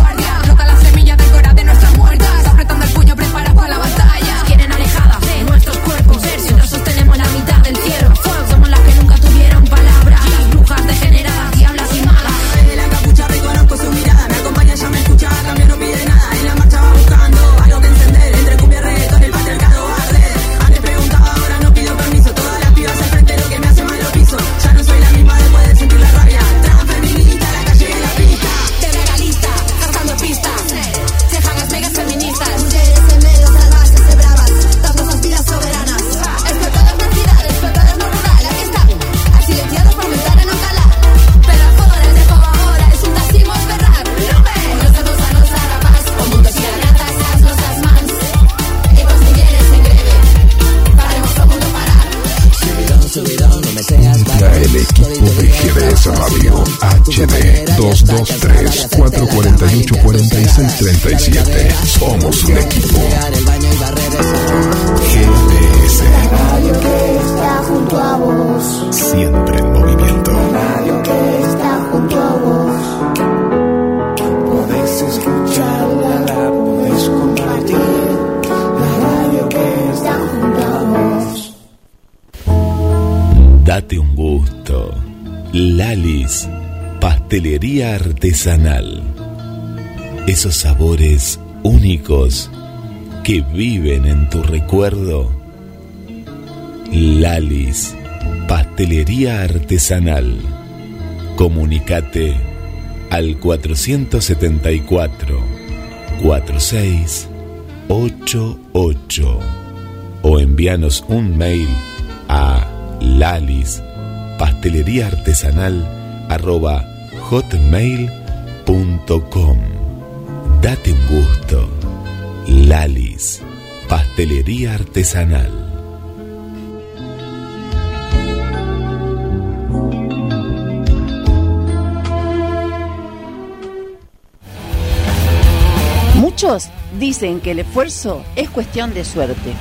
S13: 223-448-4637. Somos un equipo. GPS.
S3: radio que está junto a vos.
S13: Siempre en movimiento.
S3: radio que está junto a vos. Escucharla. La radio que está junto a vos.
S14: Date un gusto. Lalis Pastelería artesanal. Esos sabores únicos que viven en tu recuerdo. Lalis, Pastelería Artesanal. Comunicate al 474 4688 o envíanos un mail a lalis pastelería artesanal arroba hotmail.com. Date un gusto. Lalis, pastelería artesanal.
S15: Muchos dicen que el esfuerzo es cuestión de suerte.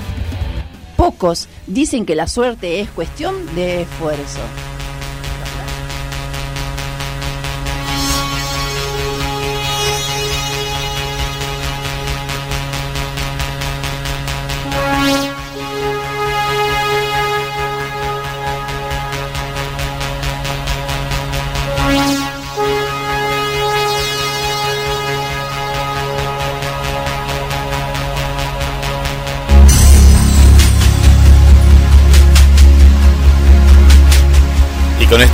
S15: Pocos dicen que la suerte es cuestión de esfuerzo.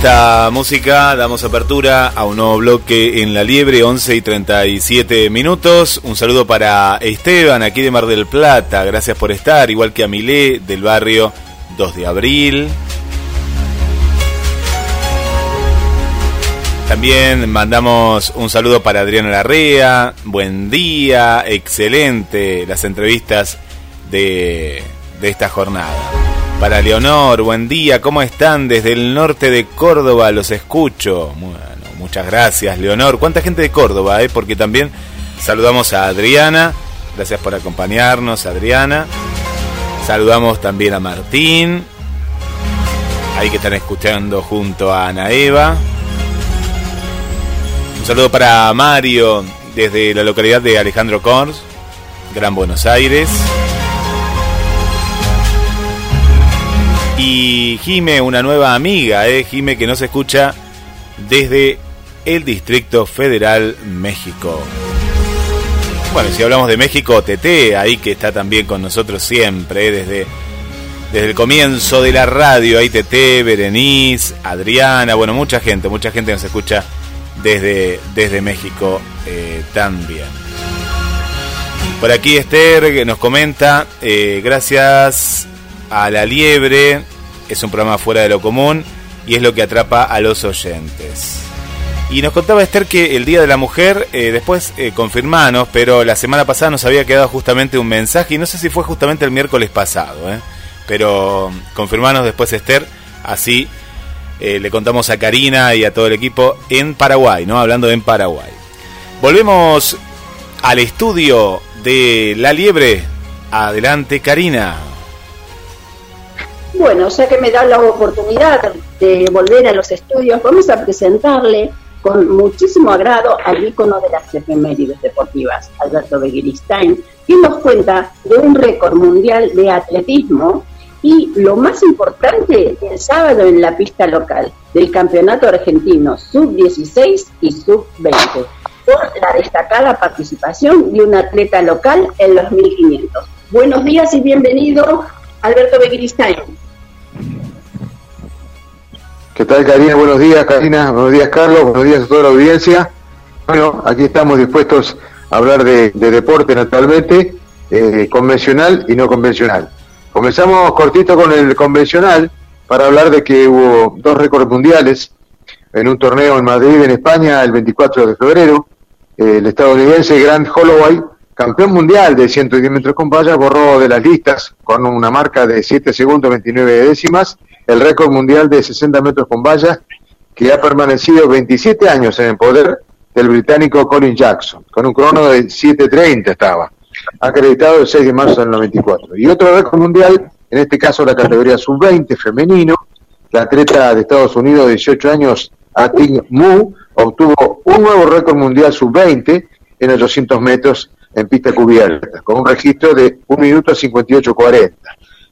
S7: Esta música damos apertura a un nuevo bloque en La Liebre, 11 y 37 minutos. Un saludo para Esteban, aquí de Mar del Plata. Gracias por estar, igual que a Milé, del barrio 2 de Abril. También mandamos un saludo para Adriana Larrea. Buen día, excelente las entrevistas de, de esta jornada. Para Leonor, buen día, ¿cómo están? Desde el norte de Córdoba los escucho. Bueno, muchas gracias, Leonor. ¿Cuánta gente de Córdoba? Eh? Porque también saludamos a Adriana. Gracias por acompañarnos, Adriana. Saludamos también a Martín. Ahí que están escuchando junto a Ana Eva. Un saludo para Mario desde la localidad de Alejandro Cors, Gran Buenos Aires. Y Jime, una nueva amiga, ¿eh? Jime que nos escucha desde el Distrito Federal México. Bueno, si hablamos de México, Tete, ahí que está también con nosotros siempre, ¿eh? desde, desde el comienzo de la radio, ahí Tete, Berenice, Adriana, bueno, mucha gente, mucha gente nos escucha desde, desde México eh, también. Por aquí Esther que nos comenta, eh, gracias a la liebre, es un programa fuera de lo común y es lo que atrapa a los oyentes. Y nos contaba Esther que el Día de la Mujer, eh, después eh, pero la semana pasada nos había quedado justamente un mensaje, y no sé si fue justamente el miércoles pasado, eh, pero confirmanos después Esther, así eh, le contamos a Karina y a todo el equipo en Paraguay, ¿no? Hablando en Paraguay. Volvemos al estudio de La Liebre. Adelante, Karina.
S1: Bueno, ya que me da la oportunidad de volver a los estudios, vamos a presentarle con muchísimo agrado al ícono de las efemérides deportivas, Alberto Begiristain, quien nos cuenta de un récord mundial de atletismo y lo más importante, el sábado en la pista local del Campeonato Argentino Sub-16 y Sub-20, por la destacada participación de un atleta local en los 1500. Buenos días y bienvenido, Alberto Begiristain.
S16: ¿Qué tal, Karina? Buenos días, Karina. Buenos días, Carlos. Buenos días a toda la audiencia. Bueno, aquí estamos dispuestos a hablar de, de deporte, naturalmente, eh, convencional y no convencional. Comenzamos cortito con el convencional para hablar de que hubo dos récords mundiales en un torneo en Madrid, en España, el 24 de febrero. El estadounidense Grant Holloway, campeón mundial de 110 metros con vallas, borró de las listas con una marca de 7 segundos 29 décimas el récord mundial de 60 metros con vallas que ha permanecido 27 años en el poder del británico Colin Jackson, con un crono de 7.30 estaba, acreditado el 6 de marzo del 94. Y otro récord mundial, en este caso la categoría sub-20 femenino, la atleta de Estados Unidos de 18 años, Ating Mu, obtuvo un nuevo récord mundial sub-20 en 800 metros en pista cubierta, con un registro de 1 minuto 58.40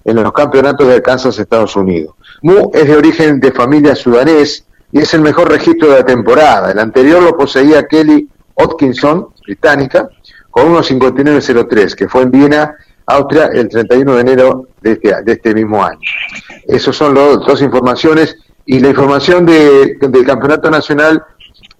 S16: en los campeonatos de Kansas, Estados Unidos. Mu es de origen de familia sudanés y es el mejor registro de la temporada. El anterior lo poseía Kelly Hodkinson, británica, con 1.59.03, que fue en Viena, Austria, el 31 de enero de este, de este mismo año. Esas son las dos informaciones y la información de, del Campeonato Nacional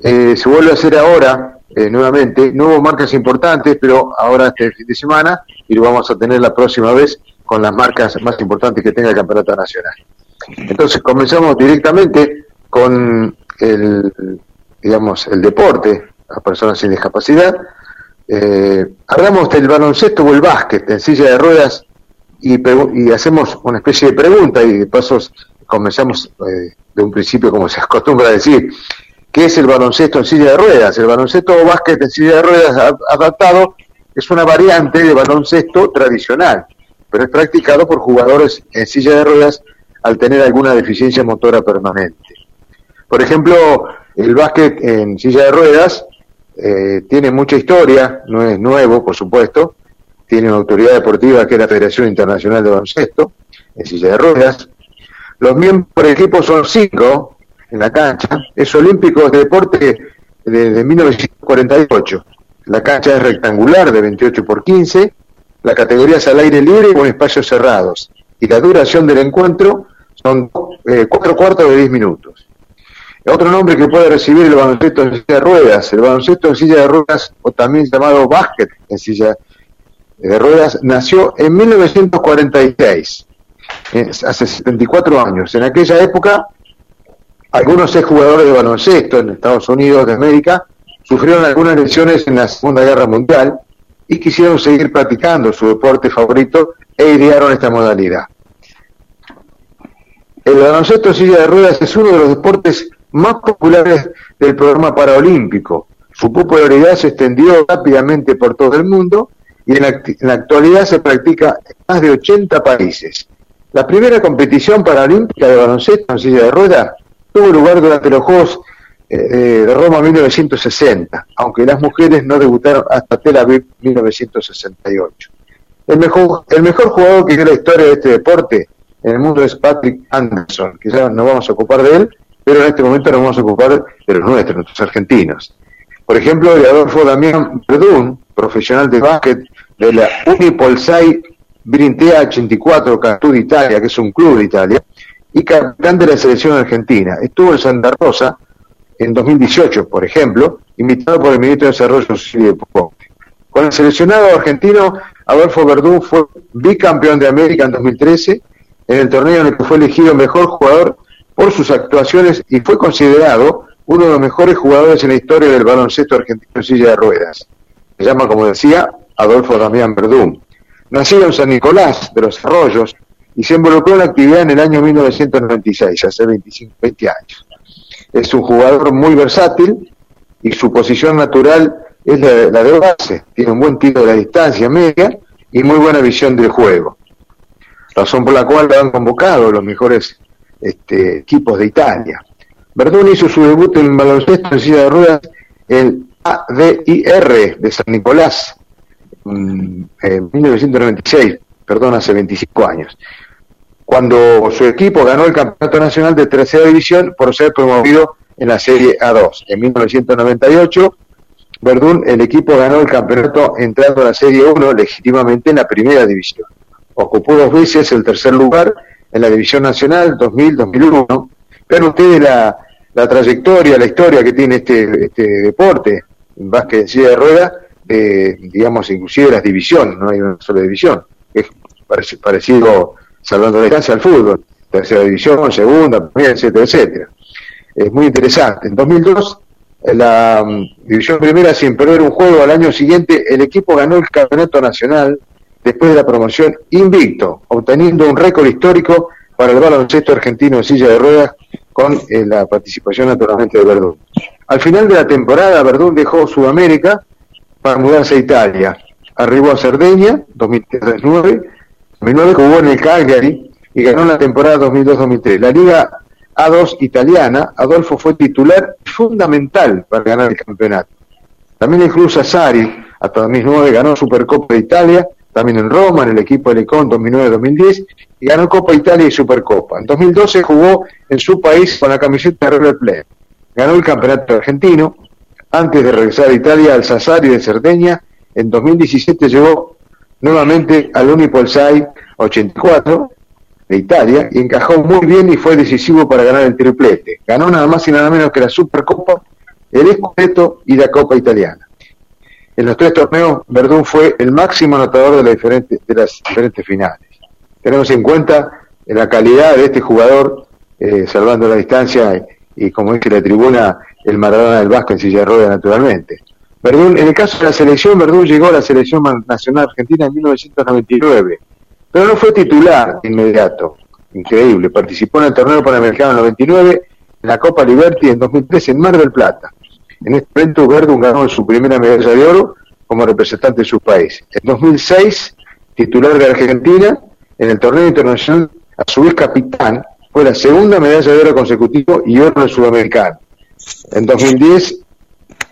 S16: eh, se vuelve a hacer ahora, eh, nuevamente. No hubo marcas importantes, pero ahora este fin de semana y lo vamos a tener la próxima vez con las marcas más importantes que tenga el Campeonato Nacional. Entonces comenzamos directamente con el, digamos, el deporte a personas sin discapacidad. Eh, hablamos del baloncesto o el básquet en silla de ruedas y, hacemos una especie de pregunta y de pasos comenzamos eh, de un principio como se acostumbra a decir. ¿Qué es el baloncesto en silla de ruedas? El baloncesto o básquet en silla de ruedas adaptado es una variante de baloncesto tradicional, pero es practicado por jugadores en silla de ruedas al tener alguna deficiencia motora permanente. Por ejemplo, el básquet en silla de ruedas eh, tiene mucha historia, no es nuevo, por supuesto, tiene una autoridad deportiva que es la Federación Internacional de Baloncesto, en silla de ruedas. Los miembros del equipo son cinco en la cancha, es olímpico de deporte desde 1948. La cancha es rectangular de 28 por 15, la categoría es al aire libre con espacios cerrados, y la duración del encuentro son eh, cuatro cuartos de 10 minutos. Otro nombre que puede recibir el baloncesto en silla de ruedas, el baloncesto en silla de ruedas, o también llamado básquet en silla de ruedas, nació en 1946, hace 74 años. En aquella época, algunos jugadores de baloncesto en Estados Unidos de América sufrieron algunas lesiones en la Segunda Guerra Mundial y quisieron seguir practicando su deporte favorito e idearon esta modalidad. El baloncesto silla de ruedas es uno de los deportes más populares del programa paraolímpico. Su popularidad se extendió rápidamente por todo el mundo y en la, en la actualidad se practica en más de 80 países. La primera competición paralímpica de baloncesto en silla de ruedas tuvo lugar durante los Juegos de Roma 1960, aunque las mujeres no debutaron hasta Tel Aviv 1968. El mejor, el mejor jugador que dio la historia de este deporte en el mundo es Patrick Anderson, que ya no vamos a ocupar de él, pero en este momento nos vamos a ocupar de los nuestros, nuestros argentinos. Por ejemplo, el Adolfo Damián Verdún, profesional de básquet de la Unipolsai Brintea 84 Cantú de Italia, que es un club de Italia, y capitán de la selección argentina. Estuvo en Santa Rosa en 2018, por ejemplo, invitado por el ministro de Desarrollo Social. Con el seleccionado argentino, Adolfo Verdún fue bicampeón de América en 2013, en el torneo en el que fue elegido mejor jugador por sus actuaciones y fue considerado uno de los mejores jugadores en la historia del baloncesto argentino en silla de ruedas. Se llama, como decía, Adolfo Damián Verdún. Nacido en San Nicolás de los Arroyos y se involucró en la actividad en el año 1996, hace 25, 20 años. Es un jugador muy versátil y su posición natural es la, de base. Tiene un buen tiro de la distancia media y muy buena visión del juego. Razón por la cual lo han convocado los mejores este, equipos de Italia. Verdún hizo su debut en baloncesto en silla de ruedas en ADIR de San Nicolás mm, en 1996, perdón, hace 25 años, cuando su equipo ganó el Campeonato Nacional de Tercera División por ser promovido en la Serie A2. En 1998, Verdún, el equipo ganó el campeonato entrando a la Serie 1 legítimamente en la Primera División. Ocupó dos veces el tercer lugar en la División Nacional 2000-2001, pero ustedes la, la trayectoria, la historia que tiene este, este deporte, en básquet en silla de ruedas, de, digamos, inclusive las divisiones, no hay una sola división, es parec- parecido, salvando distancia, al fútbol, tercera división, segunda, primera, etcétera, etcétera. Es muy interesante. En 2002, en la mm, división primera, sin perder un juego al año siguiente, el equipo ganó el campeonato nacional después de la promoción invicto, obteniendo un récord histórico para el baloncesto argentino en silla de ruedas con eh, la participación naturalmente de Verdún. Al final de la temporada, Verdún dejó Sudamérica para mudarse a Italia. Arribó a Cerdeña, 2009, 2009 jugó en el Cagliari y ganó la temporada 2002-2003. La Liga A2 italiana, Adolfo fue titular fundamental para ganar el campeonato. También el Cruz hasta 2009 ganó Supercopa de Italia, también en Roma, en el equipo de Lecón 2009-2010, y ganó Copa Italia y Supercopa. En 2012 jugó en su país con la camiseta de River Plate. Ganó el campeonato argentino, antes de regresar a Italia al Sassari de Cerdeña, en 2017 llegó nuevamente al Unipolsai 84 de Italia y encajó muy bien y fue decisivo para ganar el triplete. Ganó nada más y nada menos que la Supercopa, el Scudetto y la Copa Italiana. En los tres torneos, Verdún fue el máximo anotador de, las diferentes, de las diferentes finales. Tenemos en cuenta la calidad de este jugador, eh, salvando la distancia y, y, como dice la tribuna, el Maradona del Vasco en silla de ruedas naturalmente. Verdún, en el caso de la selección, Verdún llegó a la selección nacional argentina en 1999, pero no fue titular inmediato. Increíble, participó en el torneo panamericano en 99, en la Copa Liberty en 2013 en Mar del Plata. En este evento, Verdún ganó su primera medalla de oro como representante de su país. En 2006, titular de Argentina, en el torneo internacional, a su vez capitán, fue la segunda medalla de oro consecutivo y oro sudamericano. En 2010,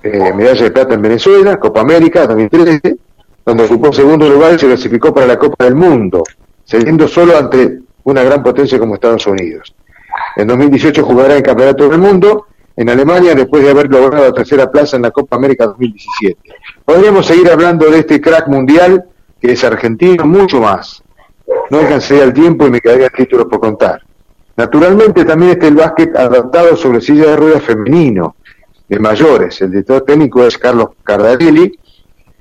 S16: eh, medalla de plata en Venezuela, Copa América 2013, donde ocupó segundo lugar y se clasificó para la Copa del Mundo, cediendo solo ante una gran potencia como Estados Unidos. En 2018 jugará el Campeonato del Mundo en Alemania después de haber logrado la tercera plaza en la Copa América 2017. Podríamos seguir hablando de este crack mundial que es argentino, mucho más. No alcanzaría el tiempo y me quedaría títulos por contar. Naturalmente también está el básquet adaptado sobre silla de ruedas femenino, de mayores. El director técnico es Carlos Cardarelli,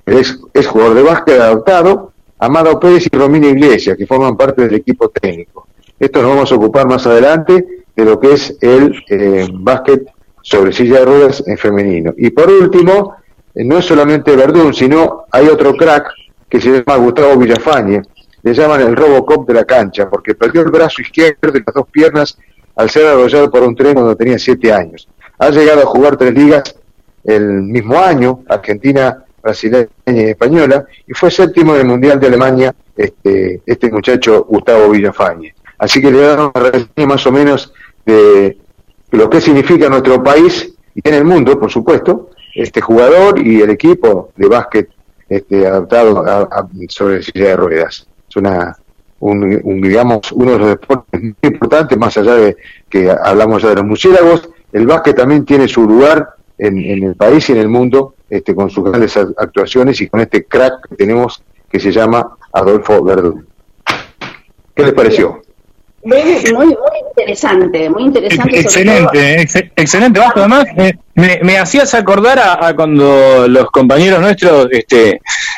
S16: es, es jugador de básquet adaptado, Amado Pérez y Romina Iglesias, que forman parte del equipo técnico. Esto nos vamos a ocupar más adelante de lo que es el eh, básquet sobre silla de ruedas en femenino. Y por último, eh, no es solamente Verdún, sino hay otro crack que se llama Gustavo Villafañe, le llaman el Robocop de la cancha, porque perdió el brazo izquierdo y las dos piernas al ser arrollado por un tren cuando tenía siete años. Ha llegado a jugar tres ligas el mismo año, Argentina, brasileña y española, y fue séptimo del Mundial de Alemania este, este muchacho Gustavo Villafañe. Así que le damos una reseña más o menos de lo que significa nuestro país y en el mundo, por supuesto, este jugador y el equipo de básquet este, adaptado a, sobre silla de ruedas. Es una, un, un, digamos, uno de los deportes muy importantes, más allá de que hablamos ya de los murciélagos, el básquet también tiene su lugar en, en el país y en el mundo este, con sus grandes actuaciones y con este crack que tenemos que se llama Adolfo Verdún. ¿Qué les pareció?
S1: Muy, muy, interesante, muy interesante.
S4: Excelente, ex- excelente, Vasco. Además, me, hacías acordar a, a cuando los compañeros nuestros este,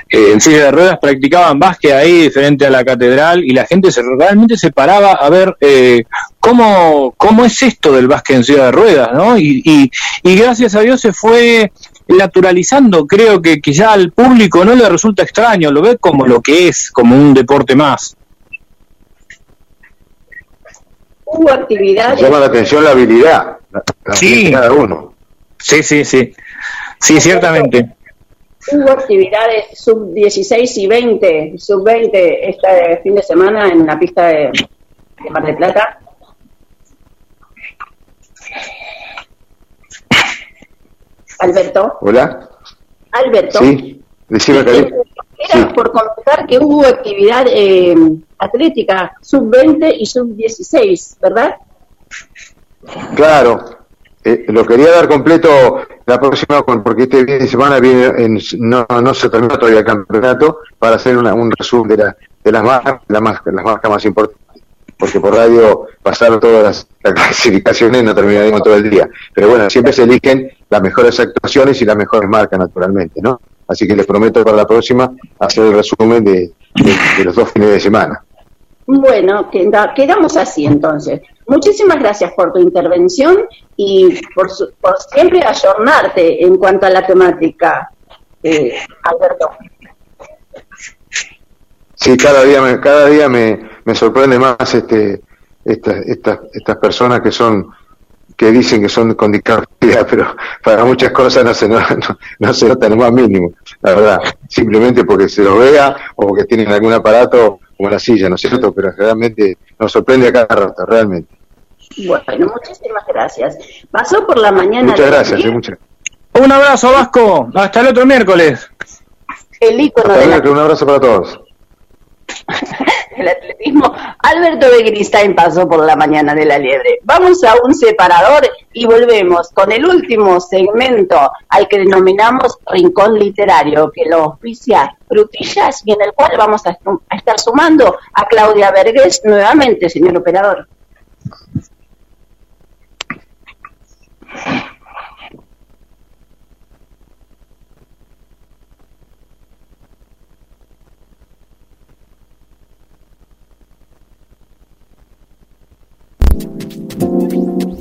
S4: eh, en silla de ruedas practicaban básquet ahí frente a la catedral y la gente se, realmente se paraba a ver eh, cómo, cómo es esto del básquet en silla de ruedas, ¿no? Y, y, y gracias a Dios se fue naturalizando. Creo que, que ya al público no le resulta extraño, lo ve como lo que es, como un deporte más.
S1: Hubo actividades.
S16: Llama la atención la habilidad la- la
S4: Sí.
S16: de cada uno.
S4: Sí, sí, sí. Sí, ciertamente.
S1: Hubo actividades sub 16 y 20, sub 20 este fin de semana en la pista de, de Mar del Plata. Alberto,
S16: ¿Hola?
S1: Alberto,
S16: Sí, decime, Cari.
S1: Era por comentar que hubo actividad eh, atlética sub 20 y sub 16, ¿verdad?
S16: Claro, eh, lo quería dar completo la próxima, porque este fin de semana viene en- no, no se terminó todavía el campeonato, para hacer una- un resumen de, la, de las marcas, las marcas, las marcas más importantes, porque por radio pasaron todas las, las clasificaciones y no terminaríamos todo el día. Pero bueno, siempre se eligen las mejores actuaciones y las mejores marcas, naturalmente, ¿no? Así que les prometo para la próxima hacer el resumen de, de- de los dos fines de semana.
S1: Bueno, queda- quedamos así entonces. Muchísimas gracias por tu intervención y por, su- por siempre ayornarte en cuanto a la temática, eh, Alberto.
S16: Sí, cada día me, cada día me, me sorprende más este estas estas estas personas que son que dicen que son con discapacidad, pero para muchas cosas no se no, no, no se nota lo más mínimo, la verdad, simplemente porque se lo vea o porque tienen algún aparato como la silla, ¿no es cierto? Pero realmente nos sorprende a cada rato, realmente.
S1: Bueno, muchísimas gracias. Pasó por la mañana
S16: Muchas gracias,
S1: ayer
S16: eh, muchas.
S4: Un abrazo, Vasco. Hasta el otro miércoles.
S1: el ícono
S16: Hasta un abrazo para todos.
S1: del atletismo, Alberto Begiristain pasó por la mañana de la liebre. Vamos a un separador y volvemos con el último segmento al que denominamos Rincón Literario, que lo auspicia Frutillas y en el cual vamos a, a estar sumando a Claudia Vergés nuevamente, señor operador.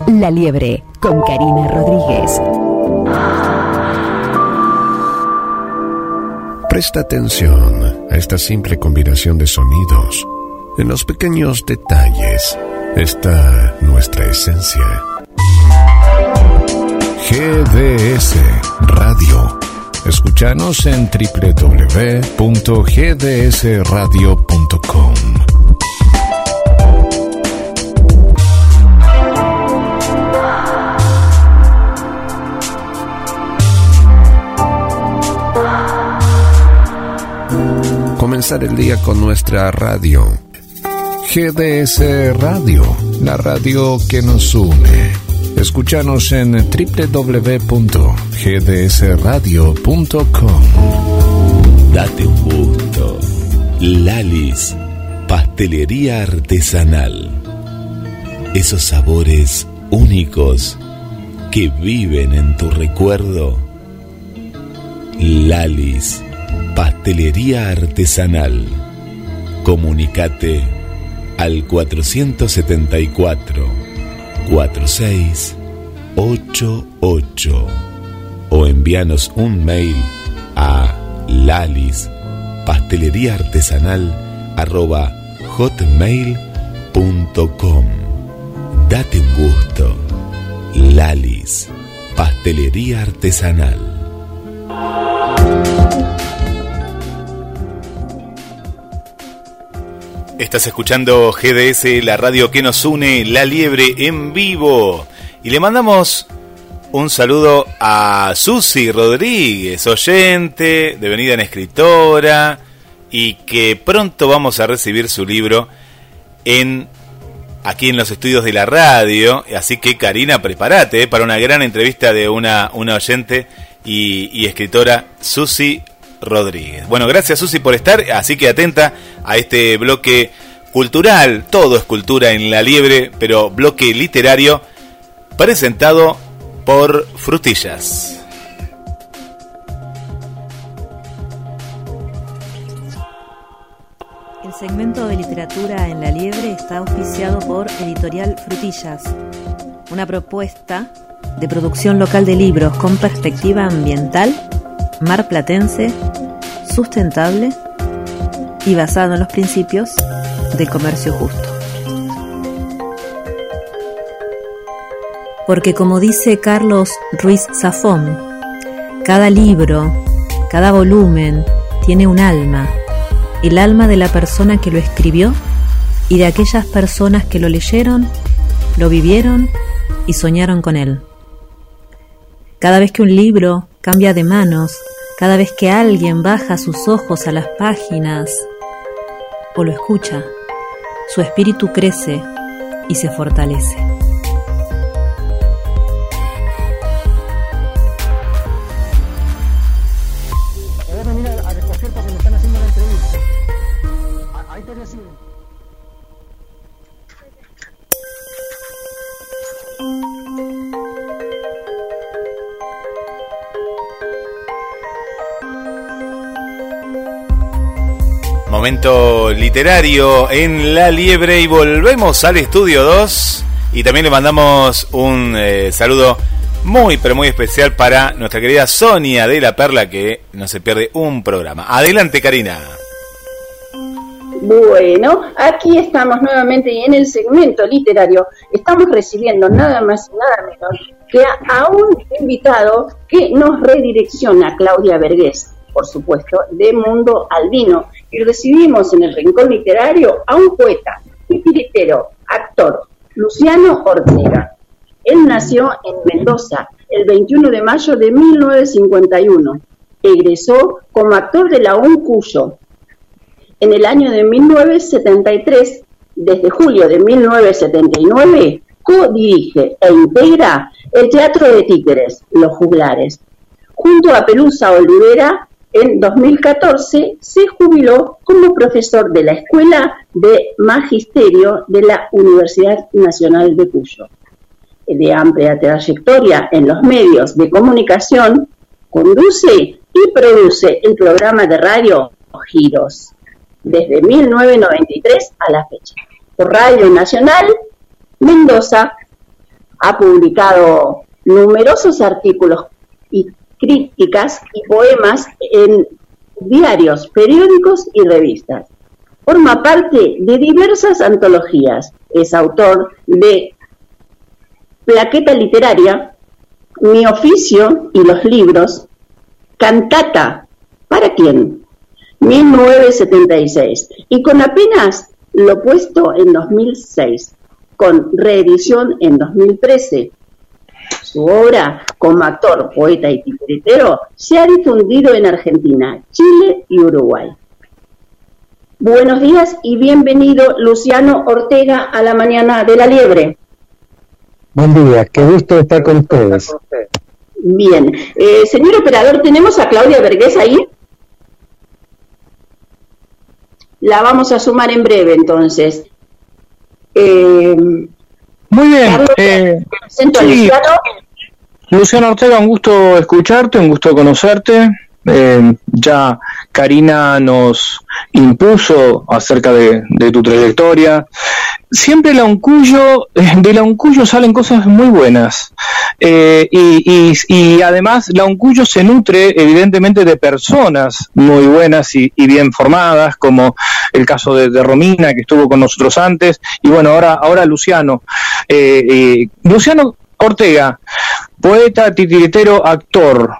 S2: La liebre con Karina Rodríguez.
S3: Presta atención a esta simple combinación de sonidos. En los pequeños detalles está nuestra esencia. GDS Radio. Escúchanos en www.gdsradio.com. Comenzar el día con nuestra radio. GDS Radio, la radio que nos une. Escúchanos en www.gdsradio.com.
S8: Date un gusto. Lalis, pastelería artesanal. Esos sabores únicos que viven en tu recuerdo. Lalis, pastelería artesanal. Comunicate al 474 4688 o envíanos un mail a lalis pastelería artesanal arroba hotmail.com Date un gusto. Lalis, pastelería artesanal.
S7: Estás escuchando GDS, la radio que nos une, La Liebre en vivo. Y le mandamos un saludo a Susi Rodríguez, oyente, devenida en escritora, y que pronto vamos a recibir su libro en aquí en los estudios de la radio. Así que Karina, prepárate eh, para una gran entrevista de una, una oyente y, escritora, Susi Rodríguez. Bueno, gracias Susi por estar, así que atenta a este bloque cultural, todo es cultura en la liebre, pero bloque literario presentado por Frutillas.
S17: El segmento de literatura en la liebre está auspiciado por Editorial Frutillas, una propuesta de producción local de libros con perspectiva ambiental, marplatense, sustentable y basado en los principios del comercio justo. Porque como dice Carlos Ruiz Zafón, cada libro, cada volumen tiene un alma, el alma de la persona que lo escribió y de aquellas personas que lo leyeron, lo vivieron y soñaron con él. Cada vez que un libro cambia de manos, cada vez que alguien baja sus ojos a las páginas o lo escucha, su espíritu crece y se fortalece.
S7: Literario en La Liebre y volvemos al estudio 2 y también le mandamos un eh, saludo muy pero muy especial para nuestra querida Sonia de la Perla que no se pierde un programa. Adelante Karina.
S1: Bueno, aquí estamos nuevamente y en el segmento literario estamos recibiendo nada más y nada menos que a, a un invitado que nos redirecciona, Claudia Vergés, por supuesto, de Mundo Albino. Y recibimos en el Rincón Literario a un poeta, titiritero, actor, Luciano Ortega. Él nació en Mendoza el 21 de mayo de 1951. Egresó como actor de la UNCUYO en el año de 1973. Desde julio de 1979 co-dirige e integra el Teatro de Títeres, Los Juglares. Junto a Pelusa Olivera, en 2014 se jubiló como profesor de la Escuela de Magisterio de la Universidad Nacional de Cuyo. De amplia trayectoria en los medios de comunicación, conduce y produce el programa de radio Giros, desde 1993 a la fecha. Por Radio Nacional, Mendoza ha publicado numerosos artículos críticas y poemas en diarios, periódicos y revistas. Forma parte de diversas antologías. Es autor de Plaqueta Literaria, Mi Oficio y los Libros, Cantata, ¿para quién? 1976. Y con apenas lo puesto en 2006, con reedición en 2013 su obra como actor, poeta y titiritero se ha difundido en Argentina, Chile y Uruguay. Buenos días y bienvenido Luciano Ortega a la mañana de la liebre.
S18: Buen día, qué gusto estar con ustedes.
S1: Bien, eh, señor operador, ¿tenemos a Claudia Vergés ahí? La vamos a sumar en breve entonces. Eh,
S4: Muy bien. Eh, sí. Luciano Ortega, un gusto escucharte, un gusto conocerte. Eh, ya Karina nos impuso acerca de, tu trayectoria. Siempre la Uncuyo, eh, de la Uncuyo salen cosas muy buenas. Eh, y, y, además la Uncuyo se nutre evidentemente de personas muy buenas y, bien formadas, como el caso de, de, Romina, que estuvo con nosotros antes, y bueno, ahora, ahora Luciano. Eh, Luciano Ortega, poeta, titiritero, actor.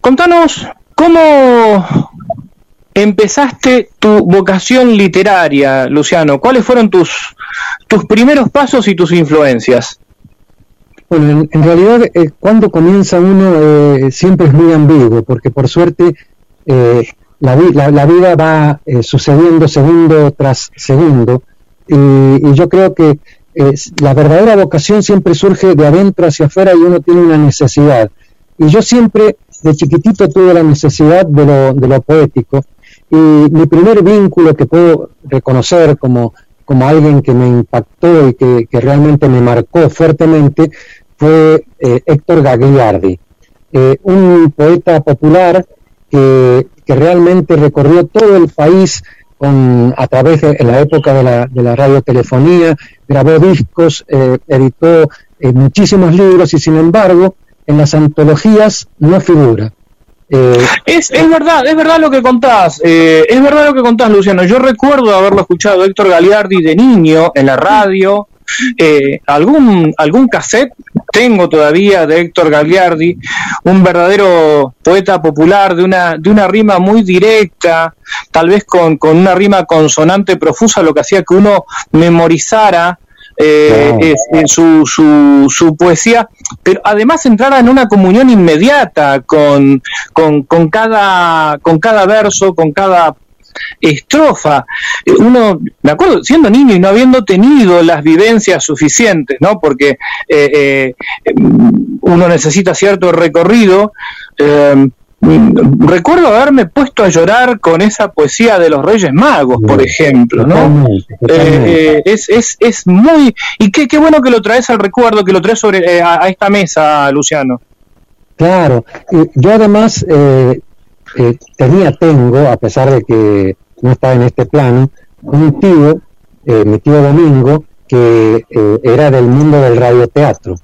S4: Contanos cómo empezaste tu vocación literaria, Luciano. ¿Cuáles fueron tus, tus primeros pasos y tus influencias?
S18: Bueno, en, realidad eh, cuando comienza uno eh, siempre es muy ambiguo, porque por suerte eh, la, la, vida va eh, sucediendo segundo tras segundo, y yo creo que la verdadera vocación siempre surge de adentro hacia afuera y uno tiene una necesidad. Y yo siempre, de chiquitito, tuve la necesidad de lo, de lo poético, Y mi primer vínculo que puedo reconocer como, como alguien que me impactó y que, que realmente me marcó fuertemente fue eh, Héctor Gagliardi, eh, un poeta popular que, que realmente recorrió todo el país a través de en la época de la, de la radiotelefonía, grabó discos, eh, editó eh, muchísimos libros y sin embargo en las antologías no figura. Eh,
S4: Es, es verdad, es verdad lo que contás, es verdad lo que contás, Luciano. Yo recuerdo haberlo escuchado Héctor Galiardi de niño en la radio. Eh, algún algún cassette tengo todavía de Héctor Gagliardi, un verdadero poeta popular de una de una rima muy directa, tal vez con, con una rima consonante profusa, lo que hacía que uno memorizara eh,
S6: Claro.
S4: es- en su, su, su poesía, pero además entrara en una comunión inmediata con, con, con, cada, con cada verso, con cada estrofa. Eh, Uno, me acuerdo, siendo niño y no habiendo tenido las vivencias suficientes, ¿no? Porque eh, eh, mm, uno necesita cierto recorrido. eh, mm, recuerdo haberme puesto a llorar con esa poesía de los Reyes Magos, por ejemplo, ¿no? Eh, eh, es, es, es muy... Y qué, qué bueno que lo traes al recuerdo, que lo traes sobre, eh, a, a esta mesa, Luciano.
S18: Claro, yo además eh, tenía, tengo, a pesar de que no está en este plano, un tío, eh, mi tío Domingo, que eh, era del mundo del radioteatro.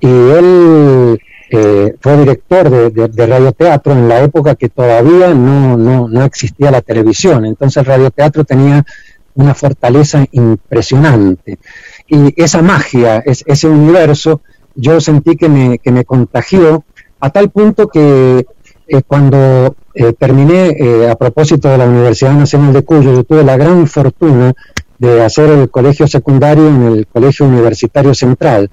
S18: Y él eh, fue director de, de- de radioteatro en la época que todavía no, no, no existía la televisión. Entonces el radioteatro tenía una fortaleza impresionante. Y esa magia, es- ese universo, yo sentí que me, que me contagió a tal punto que eh, cuando eh, terminé, eh, a propósito de la Universidad Nacional de Cuyo, yo tuve la gran fortuna de hacer el colegio secundario en el Colegio Universitario Central,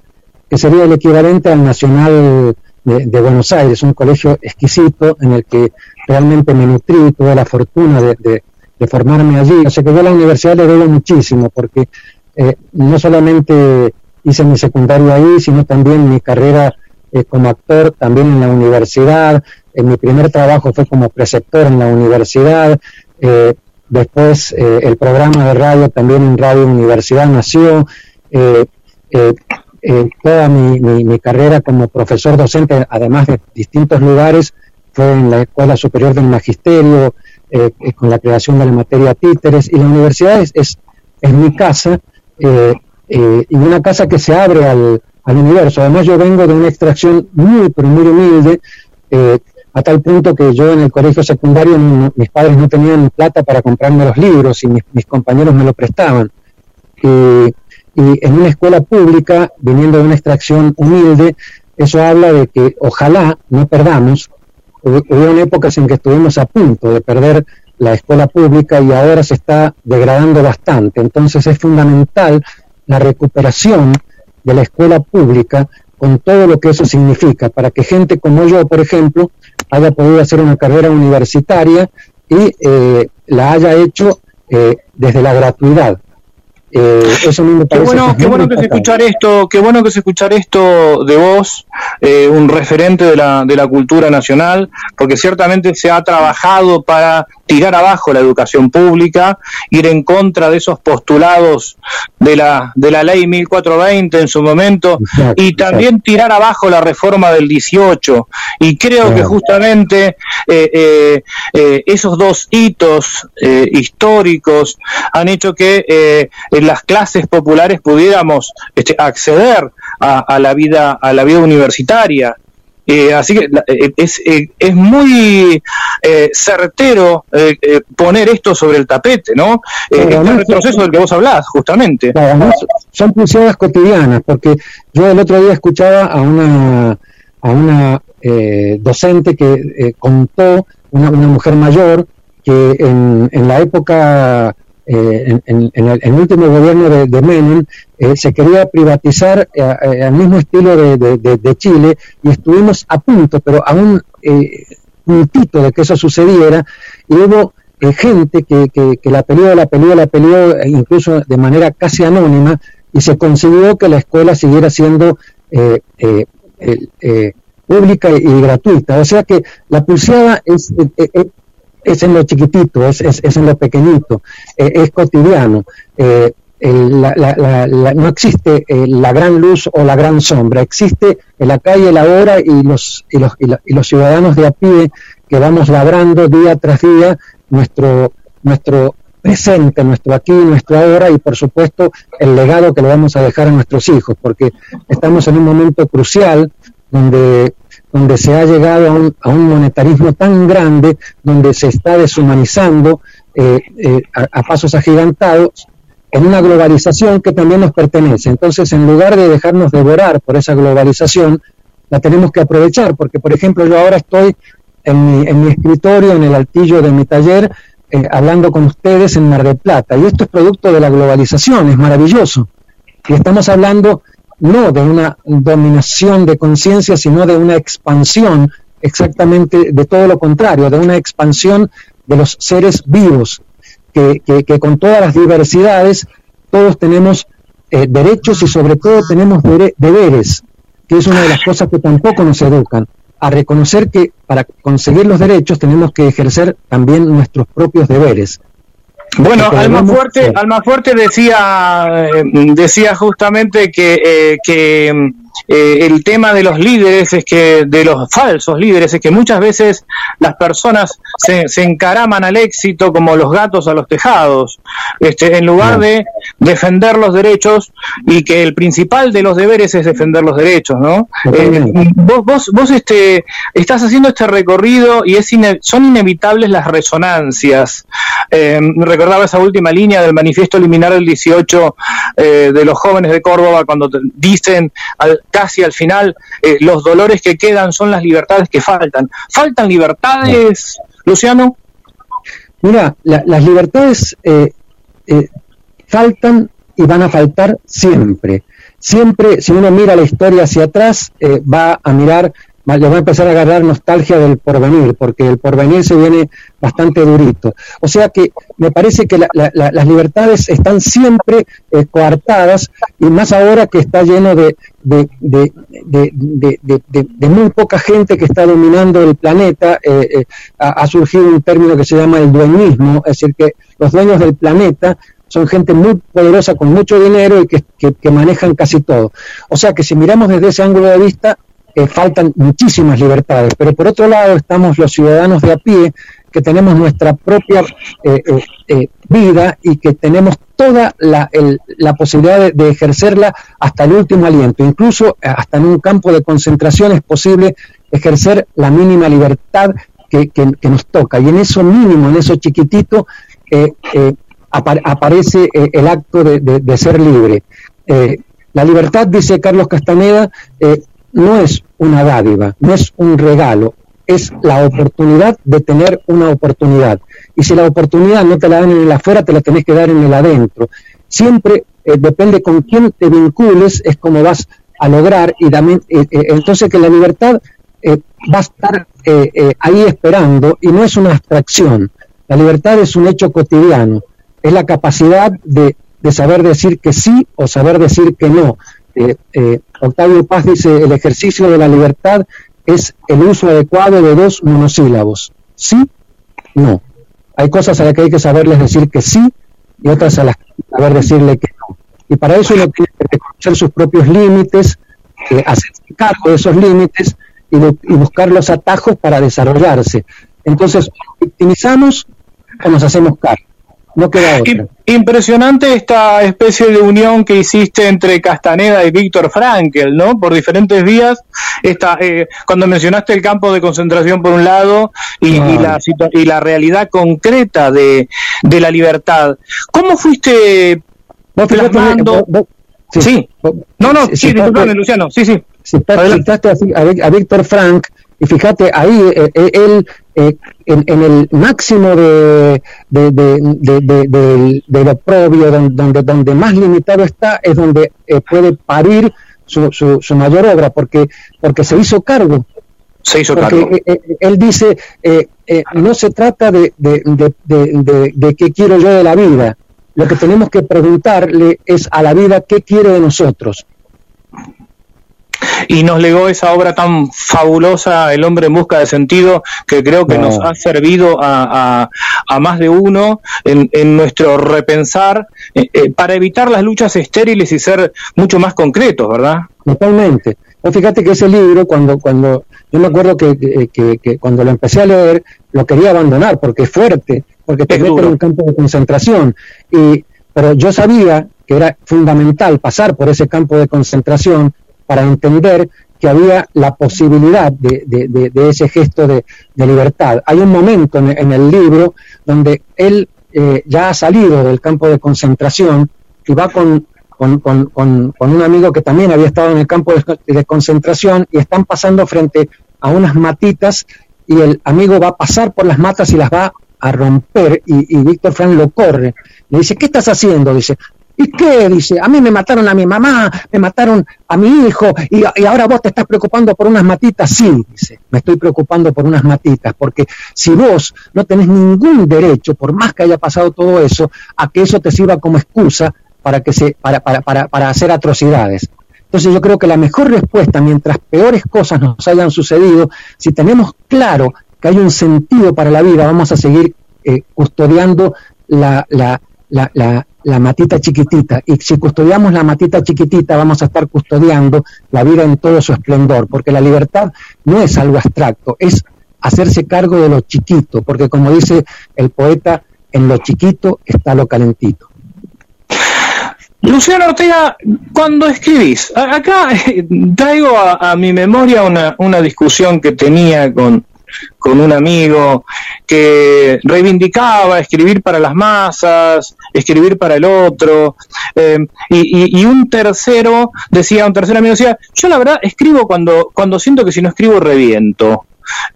S18: que sería el equivalente al Nacional de, Buenos Aires, un colegio exquisito en el que realmente me nutrí, tuve la fortuna de formarme allí. O sea que yo a la universidad le debo muchísimo, porque eh, no solamente hice mi secundario ahí, sino también mi carrera eh, como actor también en la universidad. Eh, mi primer trabajo fue como preceptor en la universidad. Eh, después eh, el programa de radio también en Radio Universidad nació. Eh, toda mi, carrera como profesor docente, además de distintos lugares, fue en la Escuela Superior del Magisterio, con la creación de la materia títeres, y la universidad es, es, mi casa, y una casa que se abre al, al universo. Además yo vengo de una extracción muy, pero muy humilde, a tal punto que yo en el colegio secundario no- mis padres no tenían plata para comprarme los libros y mis, mis compañeros me lo prestaban. Y, y en una escuela pública, viniendo de una extracción humilde, eso habla de que ojalá no perdamos. Hubieron épocas en que estuvimos a punto de perder la escuela pública y ahora se está degradando bastante. Entonces es fundamental la recuperación de la escuela pública con todo lo que eso significa, para que gente como yo, por ejemplo, haya podido hacer una carrera universitaria y eh, la haya hecho eh, desde la gratuidad. Eh, eso me
S4: Qué bueno,
S18: que es
S4: qué
S18: muy
S4: bueno que se escuchar esto, qué bueno que se escuchar esto de vos, eh, un referente de la, de la cultura nacional, porque ciertamente se ha trabajado para tirar abajo la educación pública, ir en contra de esos postulados de la, de la ley 1420 en su momento, y también tirar abajo la reforma del 18. Y creo que justamente eh, eh, eh, esos dos hitos históricos han hecho que eh, en las clases populares pudiéramos este, acceder a, a la vida a la vida universitaria. Eh, así que eh, es, eh, es muy eh, certero eh, eh, poner esto sobre el tapete, ¿no? Este
S18: además-
S4: retroceso del que vos hablás, justamente.
S18: Además son pulseadas cotidianas, porque yo el otro día escuchaba a una, a una docente que eh, contó, una, una mujer mayor, que en, en la época, eh, en, en- el, último gobierno de, Menem, eh, se quería privatizar eh, eh, al mismo estilo de, de- Chile y estuvimos a punto, pero a un puntito de que eso sucediera, y hubo gente que, que, la peleó, la peleó, la peleó, eh, incluso de manera casi anónima, y se consiguió que la escuela siguiera siendo pública y gratuita. O sea que la pulseada es, es en lo chiquitito, es, es, es en lo pequeñito, eh, es cotidiano. Eh, la- la- la- la- no existe eh, la gran luz o la gran sombra, existe el acá y el ahora y los, y los, y la- y los ciudadanos de a pie que vamos labrando día tras día nuestro, nuestro presente, nuestro aquí, nuestro ahora y por supuesto el legado que le vamos a dejar a nuestros hijos, porque estamos en un momento crucial donde, donde se ha llegado a un, a un monetarismo tan grande, donde se está deshumanizando eh, eh, a, pasos agigantados en una globalización que también nos pertenece. Entonces, en lugar de dejarnos devorar por esa globalización, la tenemos que aprovechar, porque, por ejemplo, yo ahora estoy en mi, en mi escritorio, en el altillo de mi taller, eh, hablando con ustedes en Mar del Plata. Y esto es producto de la globalización, es maravilloso. Y estamos hablando no de una dominación de conciencia, sino de una expansión, exactamente de todo lo contrario, de una expansión de los seres vivos, que, que- con todas las diversidades todos tenemos eh, derechos y sobre todo tenemos deberes, que es una de las cosas que tampoco nos educan, a reconocer que para conseguir los derechos tenemos que ejercer también nuestros propios deberes.
S4: Bueno,
S18: Porque
S4: Alma
S18: debemos-
S4: Fuerte, Alma Fuerte decía, eh, decía justamente que, eh, que mm, eh, el tema de los líderes es que, de los falsos líderes, es que muchas veces las personas se, se encaraman al éxito como los gatos a los tejados, este, en lugar de defender los derechos y que el principal de los deberes es defender los derechos, ¿no? Eh, vos, vos, vos este, estás haciendo este recorrido y es ine- son inevitables las resonancias. Eh, recordaba esa última línea del manifiesto liminar del 18 eh, de los jóvenes de Córdoba cuando te- dicen al- casi al final eh, los dolores que quedan son las libertades que faltan. ¿Faltan libertades, Luciano?
S18: Mira, la- las libertades eh, eh, faltan y van a faltar siempre. Siempre, si uno mira la historia hacia atrás, eh, va a mirar, le va a empezar a agarrar nostalgia del porvenir, porque el porvenir se viene bastante durito. O sea que me parece que la- la- la- las libertades están siempre eh, coartadas y más ahora que está lleno de, muy poca gente que está dominando el planeta, eh, eh, ha, surgido un término que se llama el dueñismo, es decir, que los dueños del planeta son gente muy poderosa con mucho dinero y que manejan casi todo. O sea que si miramos desde ese ángulo de vista, eh, faltan muchísimas libertades, pero por otro lado estamos los ciudadanos de a pie que tenemos nuestra propia eh, eh, eh, vida y que tenemos toda la, el- la posibilidad de, ejercerla hasta el último aliento. Incluso hasta en un campo de concentración es posible ejercer la mínima libertad que, nos toca. Y en eso mínimo, en eso chiquitito, apar- aparece el acto de, de- ser libre. La libertad, dice Carlos Castaneda, no es una dádiva, no es un regalo, es la oportunidad de tener una oportunidad. Y si la oportunidad no te la dan en el afuera, te la tenés que dar en el adentro. Siempre eh, depende con quién te vincules, es como vas a lograr, y también, eh, eh, entonces que la libertad va a estar ahí esperando y no es una abstracción. La libertad es un hecho cotidiano, es la capacidad de, de saber decir que sí o saber decir que no. Octavio Paz dice, el ejercicio de la libertad es el uso adecuado de dos monosílabos. Sí, no. Hay cosas a las que hay que saberles decir que sí y otras a las que hay que saber decirle que no. Y para eso uno tiene que reconocer sus propios límites, eh, hacerse cargo de esos límites y, bu- y buscar los atajos para desarrollarse. Entonces, victimizamos o nos hacemos cargo. No queda otra.
S4: Impresionante esta especie de unión que hiciste entre Castaneda y Víctor Frankel, ¿no? Por diferentes vías. Esta, eh, cuando mencionaste el campo de concentración por un lado y, y la, y la realidad concreta de, de la libertad. ¿Cómo fuiste plasmando?
S18: vos- vos-
S4: Sí. No, no,
S18: Sí,
S4: Luciano. Sí, sí.
S18: Cita- Citaste a, Ví- a Víctor Frank y fíjate ahí eh, eh, él eh, en, en el máximo de, de, oprobio don- donde, donde más limitado está es donde eh, puede parir su, su, su mayor obra porque porque se hizo cargo.
S4: Se hizo
S18: porque
S4: cargo.
S18: él dice no se trata de- de qué quiero yo de la vida. Lo que tenemos que preguntarle es a la vida qué quiere de nosotros
S4: y nos legó esa obra tan fabulosa, El hombre en busca de sentido, que creo que
S18: No.
S4: nos ha servido a, a- a más de uno en, en nuestro repensar eh, eh, para evitar las luchas estériles y ser mucho más concretos, ¿verdad?
S18: Totalmente. Vos fíjate que ese libro, cuando, cuando, yo me acuerdo que, que- que- que cuando lo empecé a leer, lo quería abandonar porque es fuerte, porque te mete en un campo de concentración. Y, pero yo sabía que era fundamental pasar por ese campo de concentración para entender que había la posibilidad de, ese gesto de, libertad. Hay un momento en, el libro donde él eh, ya ha salido del campo de concentración y va con, un amigo que también había estado en el campo de, de concentración y están pasando frente a unas matitas y el amigo va a pasar por las matas y las va a romper y, y Víctor Frank lo corre. Le dice, ¿qué estás haciendo? Dice, ¿y qué? Dice, a mí me mataron a mi mamá, me mataron a mi hijo y, y ahora vos te estás preocupando por unas matitas. Sí, dice, me estoy preocupando por unas matitas, porque si vos no tenés ningún derecho, por más que haya pasado todo eso, a que eso te sirva como excusa para, que se, para, para, para, para hacer atrocidades. Entonces yo creo que la mejor respuesta, mientras peores cosas nos hayan sucedido, si tenemos claro que hay un sentido para la vida, vamos a seguir eh, custodiando la, la, la, la, matita chiquitita. Y si custodiamos la matita chiquitita, vamos a estar custodiando la vida en todo su esplendor, porque la libertad no es algo abstracto, es hacerse cargo de lo chiquito, porque como dice el poeta, en lo chiquito está lo calentito.
S4: Luciano Ortega, cuando escribís, acá traigo a, a mi memoria una, una discusión que tenía con, con un amigo que reivindicaba escribir para las masas, escribir para el otro, eh, y, y- y un tercero decía, un tercer amigo decía, yo la verdad escribo cuando, cuando siento que si no escribo reviento.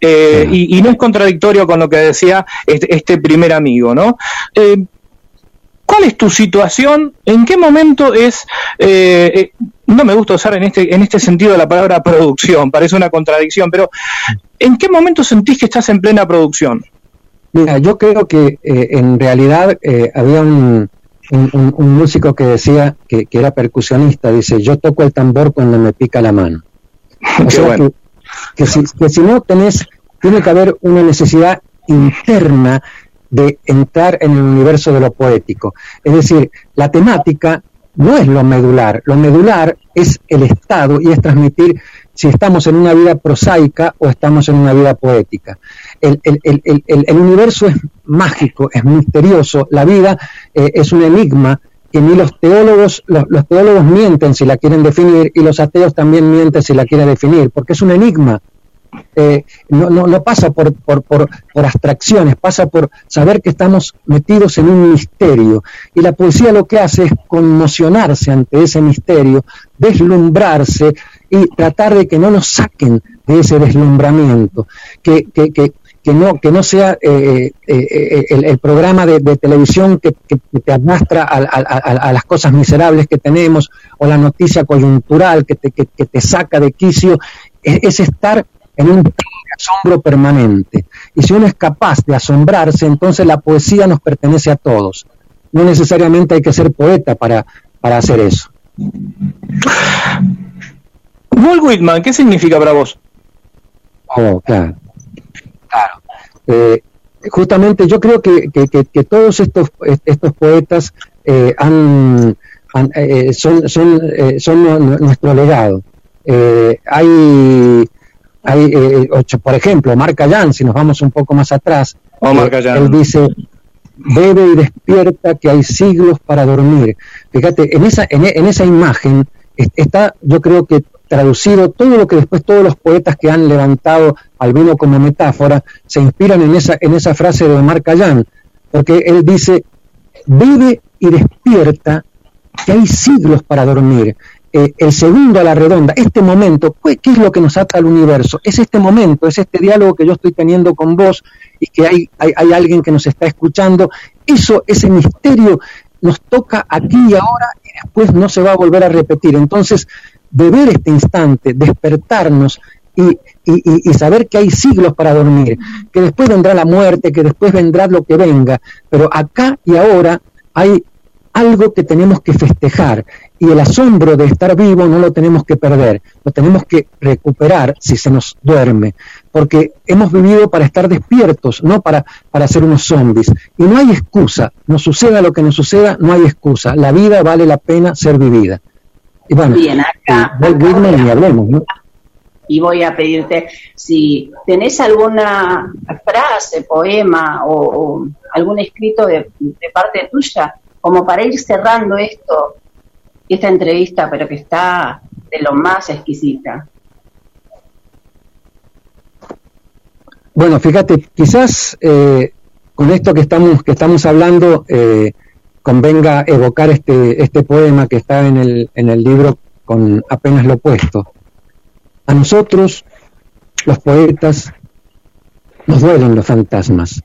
S4: Eh, y, y no es contradictorio con lo que decía este, este primer amigo, ¿no? Eh, ¿Cuál es tu situación? ¿En qué momento es, eh, eh, no me gusta usar en este, en este sentido la palabra producción, parece una contradicción, pero ¿en qué momento sentís que estás en plena producción?
S18: Mira, yo creo que eh, en realidad eh, había un, un- músico que decía que, que era percusionista, dice, yo toco el tambor cuando me pica la mano. O sea
S4: bueno.
S18: que, que si, que si no tenés, tiene que haber una necesidad interna de entrar en el universo de lo poético. Es decir, la temática no es lo medular, lo medular es el estado y es transmitir si estamos en una vida prosaica o estamos en una vida poética. El, el- el- el- universo es mágico, es misterioso, la vida eh, es un enigma que ni los teólogos, los, los teólogos mienten si la quieren definir y los ateos también mienten si la quieren definir, porque es un enigma. Eh, no, no, pasa por, por, por, por abstracciones, pasa por saber que estamos metidos en un misterio. Y la poesía lo que hace es conmocionarse ante ese misterio, deslumbrarse y tratar de que no nos saquen de ese deslumbramiento, que, que, que, que no, que no sea eh, eh, el, el programa de, de televisión que, te arrastra a las cosas miserables que tenemos o la noticia coyuntural que te, que, que te saca de quicio, es, es estar en un asombro permanente. Y si uno es capaz de asombrarse, entonces la poesía nos pertenece a todos. No necesariamente hay que ser poeta para, para hacer eso.
S4: Walt Whitman, ¿qué significa para vos?
S18: Oh, claro. Claro. Eh, justamente yo creo que, que- que- que todos estos, estos poetas eh, han, han- eh, son, son, son nu- nuestro legado. Hay, hay eh, ocho- por ejemplo, Marc Allan, si nos vamos un poco más atrás,
S4: Omar
S18: eh, él dice, bebe y despierta que hay siglos para dormir. Fíjate, en esa, en, en esa imagen es- está, yo creo que traducido todo lo que después todos los poetas que han levantado al vino como metáfora se inspiran en esa, en esa frase de Omar Khayyam, porque él dice, vive y despierta que hay siglos para dormir. Eh, el segundo a la redonda, este momento, ¿qué es lo que nos ata al universo? Es este momento, es este diálogo que yo estoy teniendo con vos y que hay, alguien que nos está escuchando. Eso, ese misterio nos toca aquí y ahora y después no se va a volver a repetir. Entonces, beber este instante, despertarnos y- y saber que hay siglos para dormir, que después vendrá la muerte, que después vendrá lo que venga, pero acá y ahora hay algo que tenemos que festejar y el asombro de estar vivo no lo tenemos que perder, lo tenemos que recuperar si se nos duerme, porque hemos vivido para estar despiertos, no para, para ser unos zombies. Y no hay excusa, nos suceda lo que nos suceda, no hay excusa. La vida vale la pena ser vivida. Y bueno,
S1: Bien, acá-
S18: eh, ni hablemos, ¿no?
S1: y voy a pedirte si tenés alguna frase, poema o, o algún escrito de, de parte tuya, como para ir cerrando esto, esta entrevista, pero que está de lo más exquisita.
S18: Bueno, fíjate, quizás eh, con esto que estamos, que estamos hablando eh, convenga evocar este, este poema que está en el, en el libro con apenas lo puesto. A nosotros, los poetas, nos duelen los fantasmas.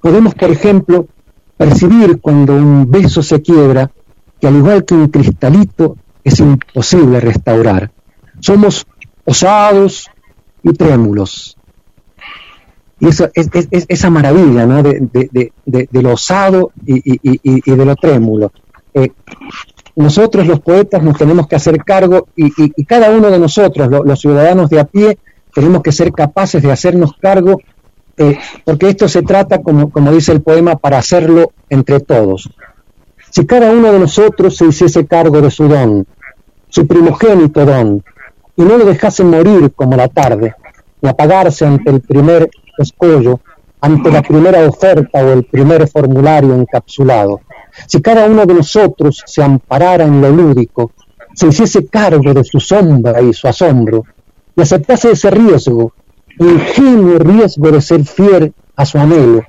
S18: Podemos, por ejemplo, percibir cuando un beso se quiebra que al igual que un cristalito es imposible restaurar. Somos osados y trémulos. Y eso, es, es- es- esa maravilla de, lo osado y, y- de lo trémulo. Eh, nosotros los poetas nos tenemos que hacer cargo y, cada uno de nosotros, lo- los ciudadanos de a pie, tenemos que ser capaces de hacernos cargo, eh, porque esto se trata, como dice el poema, para hacerlo entre todos. Si cada uno de nosotros se hiciese cargo de su don, su primogénito don, y no lo dejase morir como la tarde, y apagarse ante el primer escollo, ante la primera oferta o el primer formulario encapsulado. Si cada uno de nosotros se amparara en lo lúdico, se hiciese cargo de su sombra y su asombro, y aceptase ese riesgo, ingenuo riesgo de ser fiel a su anhelo,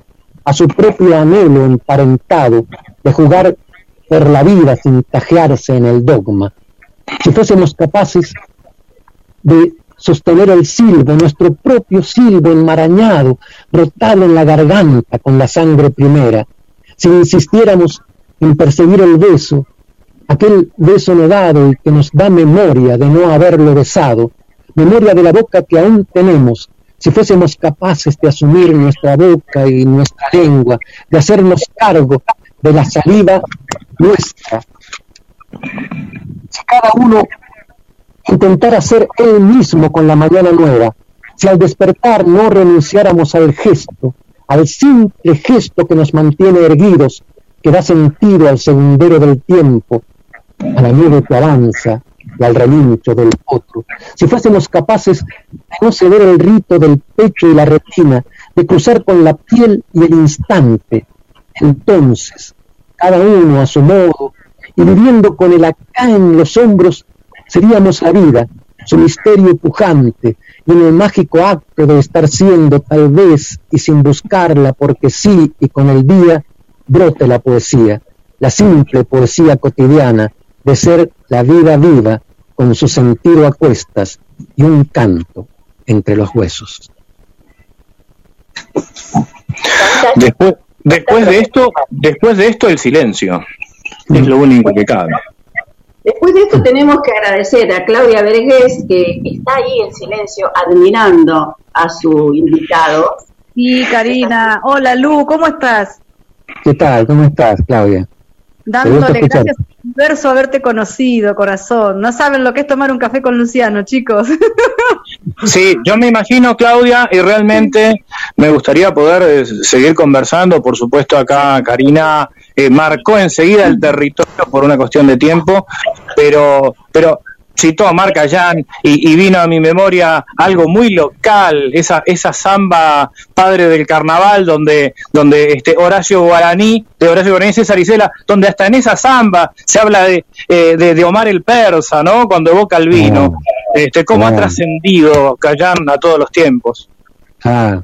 S18: a su propio anhelo emparentado, de jugar por la vida sin tajearse en el dogma. Si fuésemos capaces de sostener el silbo, nuestro propio silbo enmarañado, brotado en la garganta con la sangre primera, si insistiéramos en perseguir el beso, aquel beso no dado y que nos da memoria de no haberlo besado, memoria de la boca que aún tenemos, si fuésemos capaces de asumir nuestra boca y nuestra lengua, de hacernos cargo de la saliva nuestra. Si cada uno intentara ser él mismo con la mañana nueva, si al despertar no renunciáramos al gesto, al simple gesto que nos mantiene erguidos, que da sentido al segundero del tiempo, a la nieve que avanza y al relincho del otro, si fuésemos capaces de no ceder el rito del pecho y la retina, de cruzar con la piel y el instante, entonces, cada uno a su modo, y viviendo con el acá en los hombros, seríamos la vida, su misterio pujante, y en el mágico acto de estar siendo tal vez y sin buscarla porque sí y con el día, brote la poesía, la simple poesía cotidiana de ser la vida viva con su sentido a cuestas y un canto entre los huesos.
S4: Después, después de esto, después de esto el silencio. Es lo único que cabe.
S1: Después de esto tenemos que agradecer a Claudia Vergés, que está ahí en silencio admirando a su invitado.
S5: Sí, Karina. Hola, Lu, ¿cómo estás?
S18: ¿Qué tal? ¿Cómo estás, Claudia?
S5: Dándole gracias al universo haberte conocido, corazón. No saben lo que es tomar un café con Luciano, chicos.
S4: Sí, yo me imagino, Claudia, y realmente me gustaría poder eh, seguir conversando. Por supuesto, acá Karina eh, marcó enseguida el territorio por una cuestión de tiempo, pero, pero citó a Marcayán y, y vino a mi memoria algo muy local, esa, esa samba padre del carnaval, donde, donde este Horacio Guaraní, de Horacio Guaraní César Isela, donde hasta en esa samba se habla de, eh, de, de Omar el Persa, ¿no? Cuando evoca el vino. Este, cómo ha trascendido Cayán a todos los tiempos.
S18: Ah,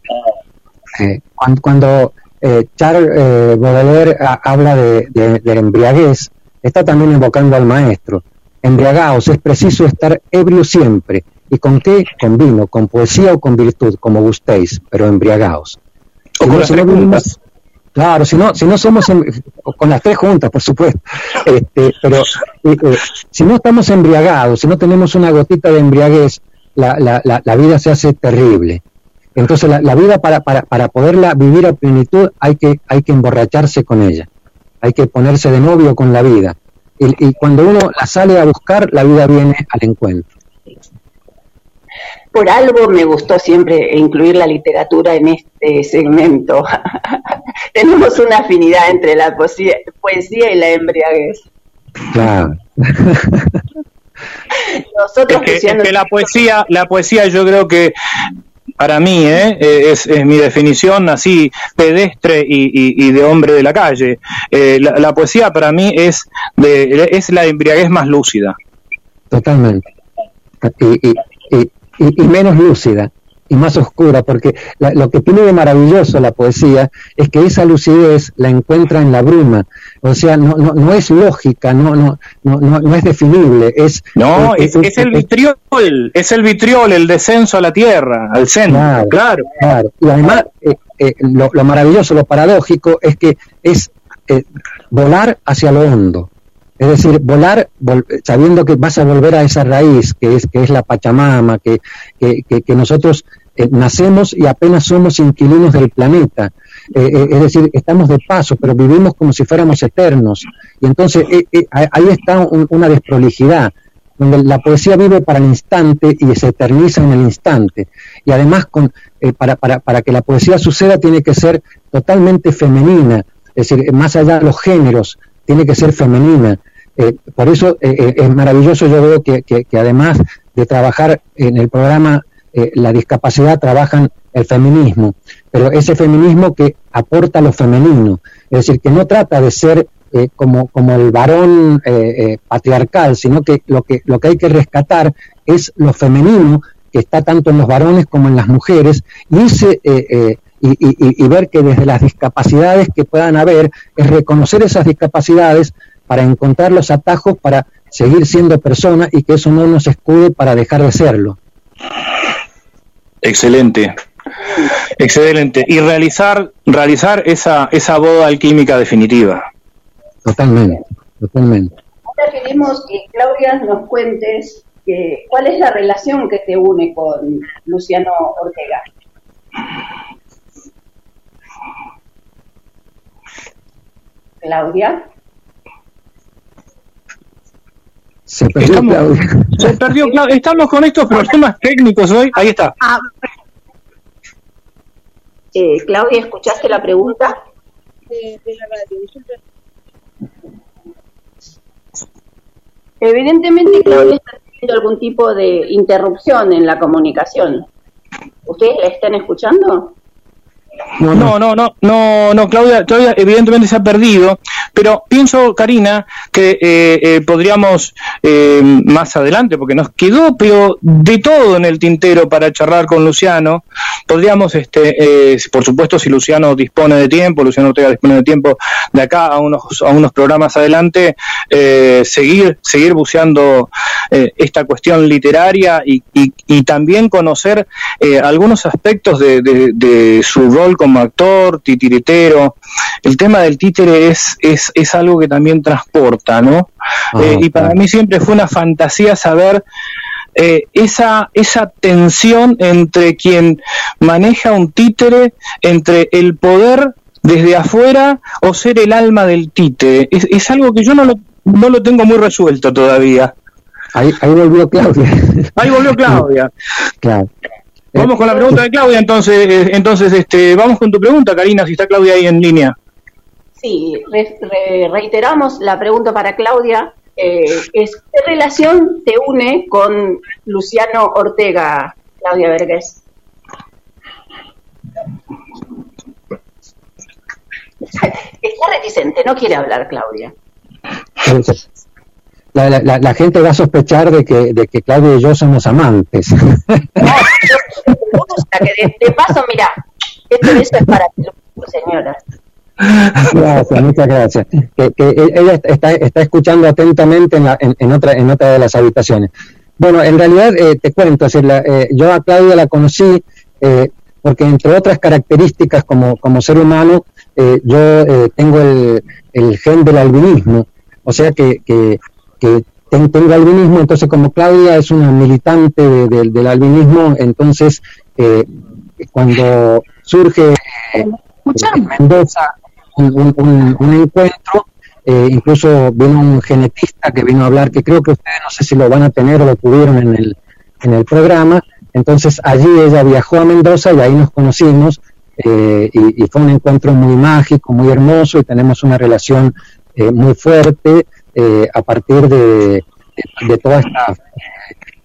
S18: eh, cuando cuando eh, Charles eh, Baudelaire ha- habla de, de- embriaguez, está también invocando al maestro. Embriagaos, es preciso estar ebrio siempre. ¿Y con qué? Con vino, con poesía o con virtud, como gustéis, pero embriagaos. Si no, si no vivimos-. Claro, si no, si no somos em- con las tres juntas, por supuesto. Este, pero eh, eh, si no estamos embriagados, si no tenemos una gotita de embriaguez, la, la, la, la vida se hace terrible. Entonces la, la vida para, para, para poderla vivir a plenitud hay que, hay que emborracharse con ella, hay que ponerse de novio con la vida. Y, y cuando uno la sale a buscar, la vida viene al encuentro.
S1: Por algo me gustó siempre incluir la literatura en este segmento. Tenemos una afinidad entre la poesía, poesía y la embriaguez.
S18: Claro.
S1: Nosotros
S4: Es que, es que la poesía, la poesía yo creo que para mí ¿eh? es, es mi definición así pedestre y, de hombre de la calle. Eh, la, poesía para mí es de, es la embriaguez más lúcida.
S18: Totalmente. Y menos lúcida y más oscura, porque la- lo que tiene de maravilloso la poesía es que esa lucidez la encuentra en la bruma. O sea, no, no, no es lógica, no, no, no, no, no es definible. Es,
S4: No, es, es el vitriol, es el vitriol, el descenso a la tierra, al centro.
S18: Claro,
S4: claro.
S18: claro. Y además, eh, eh, lo, lo maravilloso, lo paradójico, es que es eh, volar hacia lo hondo. Es decir, volar vol- sabiendo que vas a volver a esa raíz que es, que es la Pachamama, que, que, que- nosotros eh, nacemos y apenas somos inquilinos del planeta. Eh, eh, es decir, estamos de paso, pero vivimos como si fuéramos eternos. Y entonces ahí está un- una desprolijidad donde la poesía vive para el instante y se eterniza en el instante. Y además, con, para, para, para que la poesía suceda, tiene que ser totalmente femenina, es decir, más allá de los géneros, tiene que ser femenina. Eh, por eso eh, eh, es maravilloso, yo veo que, además de trabajar en el programa eh, la discapacidad, trabajan el feminismo, pero ese feminismo que aporta lo femenino, es decir, que no trata de ser como, como el varón patriarcal, sino que lo, que lo que hay que rescatar es lo femenino que está tanto en los varones como en las mujeres. Y, ese, eh, y, y- y- ver que desde las discapacidades que puedan haber es reconocer esas discapacidades para encontrar los atajos para seguir siendo persona y que eso no nos escude para dejar de serlo.
S4: Excelente. Excelente. Y realizar, realizar esa, esa boda alquímica definitiva.
S18: Totalmente, totalmente.
S1: Ahora queremos que Claudia nos cuentes que, cuál es la relación que te une con Luciano Ortega. Claudia.
S18: Se perdió
S4: Estamos-
S18: Claudia.
S4: Se perdió, Clau- Estamos con estos problemas técnicos hoy. Ahí está.
S1: Eh, Claudia, ¿escuchaste la pregunta? Evidentemente Claudia está teniendo algún tipo de interrupción en la comunicación. ¿Ustedes la están escuchando?
S4: No, no, no, no, no, Claudia, Claudia evidentemente se ha perdido, pero pienso, Karina, que eh, eh, podríamos eh, más adelante, porque nos quedó pero de todo en el tintero para charlar con Luciano, podríamos, este, eh, por supuesto, si Luciano dispone de tiempo, Luciano Ortega dispone de tiempo de acá a unos, a unos programas adelante, seguir, seguir buceando esta cuestión literaria y, y- también conocer algunos aspectos de, de- de su rol como actor, titiritero. El tema del títere es, es, es algo que también transporta, ¿no? Eh, y para mí siempre fue una fantasía saber eh, esa, esa tensión entre quien maneja un títere, entre el poder desde afuera o ser el alma del títere. Es, es algo que yo no lo, no lo tengo muy resuelto todavía.
S18: Ahí, ahí volvió Claudia.
S4: Ahí volvió Claudia.
S18: Claro.
S4: Vamos con la pregunta de Claudia, entonces, eh, entonces este, vamos con tu pregunta, Karina, si está Claudia ahí en línea.
S1: Sí, re- re- reiteramos la pregunta para Claudia. eh, es, ¿Qué relación te une con Luciano Ortega, Claudia Vergés? Está reticente, no quiere hablar, Claudia.
S18: La, la- la- gente va a sospechar de que, de que Claudia y yo somos amantes.
S1: gusta que de, de paso, mira, este beso es para ti, señora.
S18: Gracias, muchas gracias. Que, que ella está, está escuchando atentamente en, la- en- en otra, en otra de las habitaciones. Bueno, en realidad eh, te cuento, es decir, la- eh, yo a Claudia la conocí eh, porque entre otras características como, como ser humano, eh, yo eh, tengo el, el gen del albinismo, o sea que, que, que ten- tengo albinismo, entonces como Claudia es una militante de- de- del albinismo, entonces eh, cuando surge eh, en Mendoza un, un- un- un encuentro, eh, incluso vino un genetista que vino a hablar, que creo que ustedes no sé si lo van a tener o lo tuvieron en el, en el programa. Entonces allí ella viajó a Mendoza y ahí nos conocimos eh, y, y, fue un encuentro muy mágico, muy hermoso y tenemos una relación eh, muy fuerte eh, a partir de, de, toda esta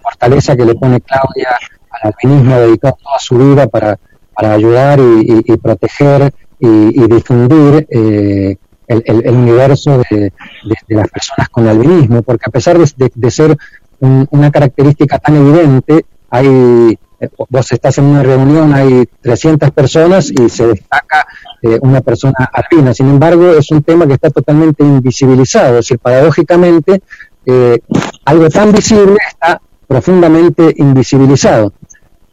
S18: fortaleza que le pone Claudia al alpinismo, dedicado toda su vida para, para ayudar y, proteger y, difundir eh, el, el, universo de, de, de, las personas con albinismo, porque a pesar de, ser un, una característica tan evidente, hay vos estás en una reunión, hay 300 personas y se destaca eh, una persona albina. Sin embargo, es un tema que está totalmente invisibilizado, es decir, paradójicamente, eh, algo tan visible está profundamente invisibilizado.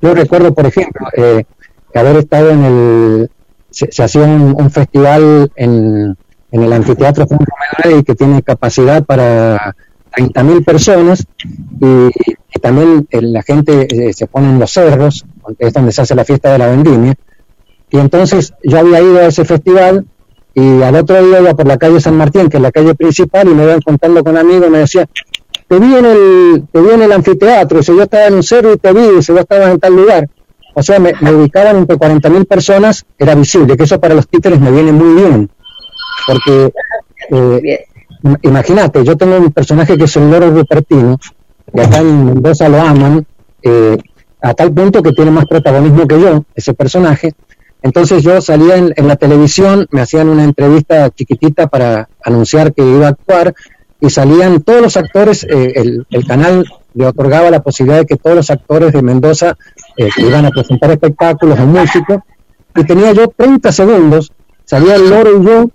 S18: Yo recuerdo, por ejemplo, eh, que haber estado en el, se, se hacía un, festival en, en el anfiteatro Juan Romero que tiene capacidad para 30.000 personas y, también la gente eh, se pone en los cerros, es donde se hace la fiesta de la vendimia. Y entonces yo había ido a ese festival y al otro día iba por la calle San Martín, que es la calle principal, y me iban contando con amigos, me decía, te vi en el, te vi en el anfiteatro, si yo estaba en un cerro y te vi, si vos estabas en tal lugar. O sea, me, me ubicaban entre 40.000 personas, era visible, que eso para los títeres me viene muy bien, porque eh, imagínate, yo tengo un personaje que es el loro rupertino, y acá en Mendoza lo aman, eh, a tal punto que tiene más protagonismo que yo, ese personaje. Entonces yo salía en, la televisión, me hacían una entrevista chiquitita para anunciar que iba a actuar, y salían todos los actores, eh, el, el, canal le otorgaba la posibilidad de que todos los actores de Mendoza eh, iban a presentar espectáculos o músicos, y tenía yo 30 segundos, salía el loro y yo,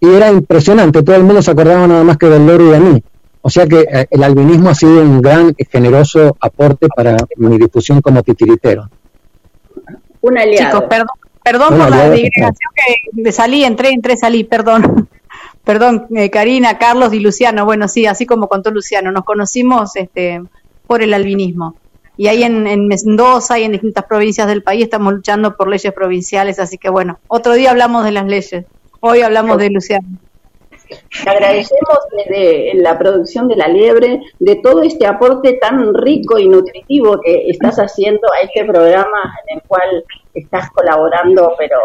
S18: y era impresionante, todo el mundo se acordaba nada más que del loro y de mí. O sea que eh, el albinismo ha sido un gran y generoso aporte para mi difusión como titiritero.
S5: Un aliado. Chicos, perdón, perdón por la digregación que me salí, entré, entré, salí, perdón. perdón, eh, Karina, Carlos y Luciano. Bueno, sí, así como contó Luciano, nos conocimos este, por el albinismo. Y ahí en, en Mendoza y en distintas provincias del país estamos luchando por leyes provinciales, así que bueno, otro día hablamos de las leyes. Hoy hablamos de Luciano.
S1: Te agradecemos desde la producción de La Liebre de todo este aporte tan rico y nutritivo que estás haciendo a este programa en el cual estás colaborando, pero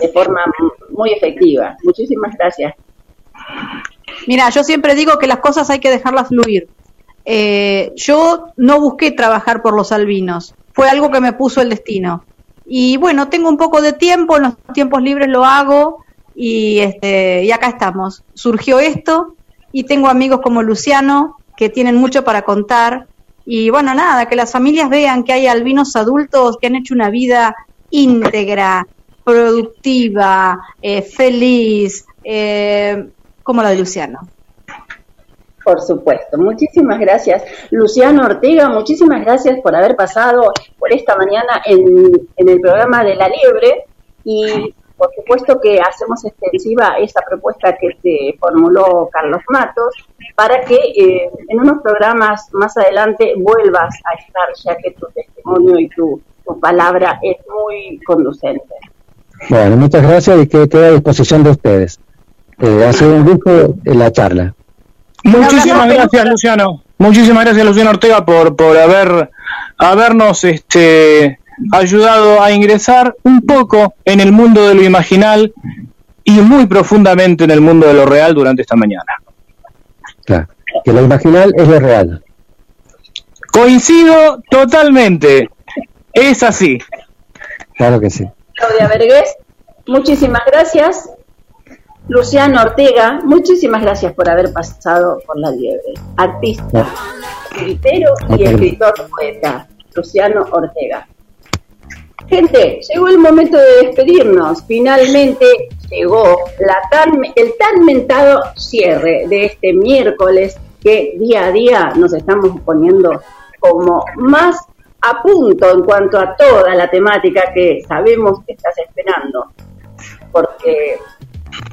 S1: de forma muy efectiva. Muchísimas gracias.
S5: Mira, yo siempre digo que las cosas hay que dejarlas fluir. Eh, yo no busqué trabajar por los albinos, fue algo que me puso el destino. Y bueno, tengo un poco de tiempo, en los tiempos libres lo hago, y este y acá estamos. Surgió esto y tengo amigos como Luciano que tienen mucho para contar y bueno, nada, que las familias vean que hay albinos adultos que han hecho una vida íntegra, productiva, eh, feliz, eh, como la de Luciano.
S1: Por supuesto. Muchísimas gracias. Luciano Ortega, muchísimas gracias por haber pasado por esta mañana en, el programa de La Liebre y por supuesto que hacemos extensiva esa propuesta que se formuló Carlos Matos para que eh, en unos programas más adelante vuelvas a estar, ya que tu testimonio y tu, palabra es muy conducente.
S18: Bueno, muchas gracias y que a disposición de ustedes. Eh, ha sido un gusto la charla.
S4: Muchísimas gracias, Luciano. Muchísimas gracias, Luciano Ortega, por, por haber habernos este ayudado a ingresar un poco en el mundo de lo imaginal y muy profundamente en el mundo de lo real durante esta mañana.
S18: Claro, que lo imaginal es lo real.
S4: Coincido totalmente, es así.
S18: Claro que sí.
S1: Claudia Vergués, muchísimas gracias. Luciano Ortega, muchísimas gracias por haber pasado por la liebre. Artista, escritor y escritor poeta, Luciano Ortega. Gente, llegó el momento de despedirnos. Finalmente llegó la tan, el tan mentado cierre de este miércoles que día a día nos estamos poniendo como más a punto en cuanto a toda la temática que sabemos que estás esperando. Porque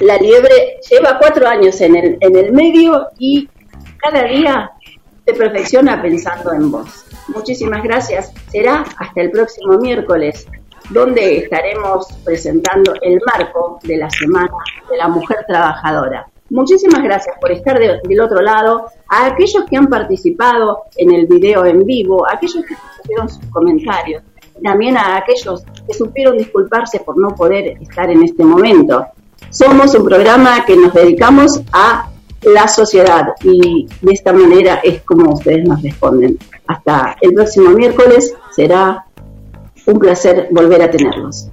S1: la liebre lleva cuatro años en el, en el medio y cada día se perfecciona pensando en vos. Muchísimas gracias. Será hasta el próximo miércoles, donde estaremos presentando el marco de la Semana de la Mujer Trabajadora. muchísimas gracias por estar de- del otro lado, a aquellos que han participado en el video en vivo, a aquellos que pusieron sus comentarios, también a aquellos que supieron disculparse por no poder estar en este momento. Somos un programa que nos dedicamos a la sociedad y de esta manera es como ustedes nos responden. Hasta el próximo miércoles será un placer volver a tenerlos.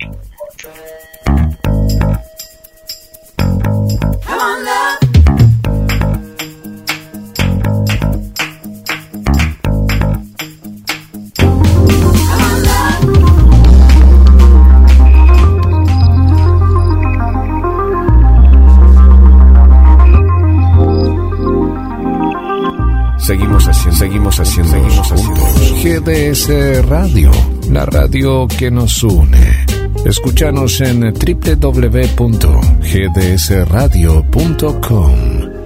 S3: Seguimos haciendo, seguimos haciendo. GDS Radio, la radio que nos une. Escúchanos en www.gdsradio.com.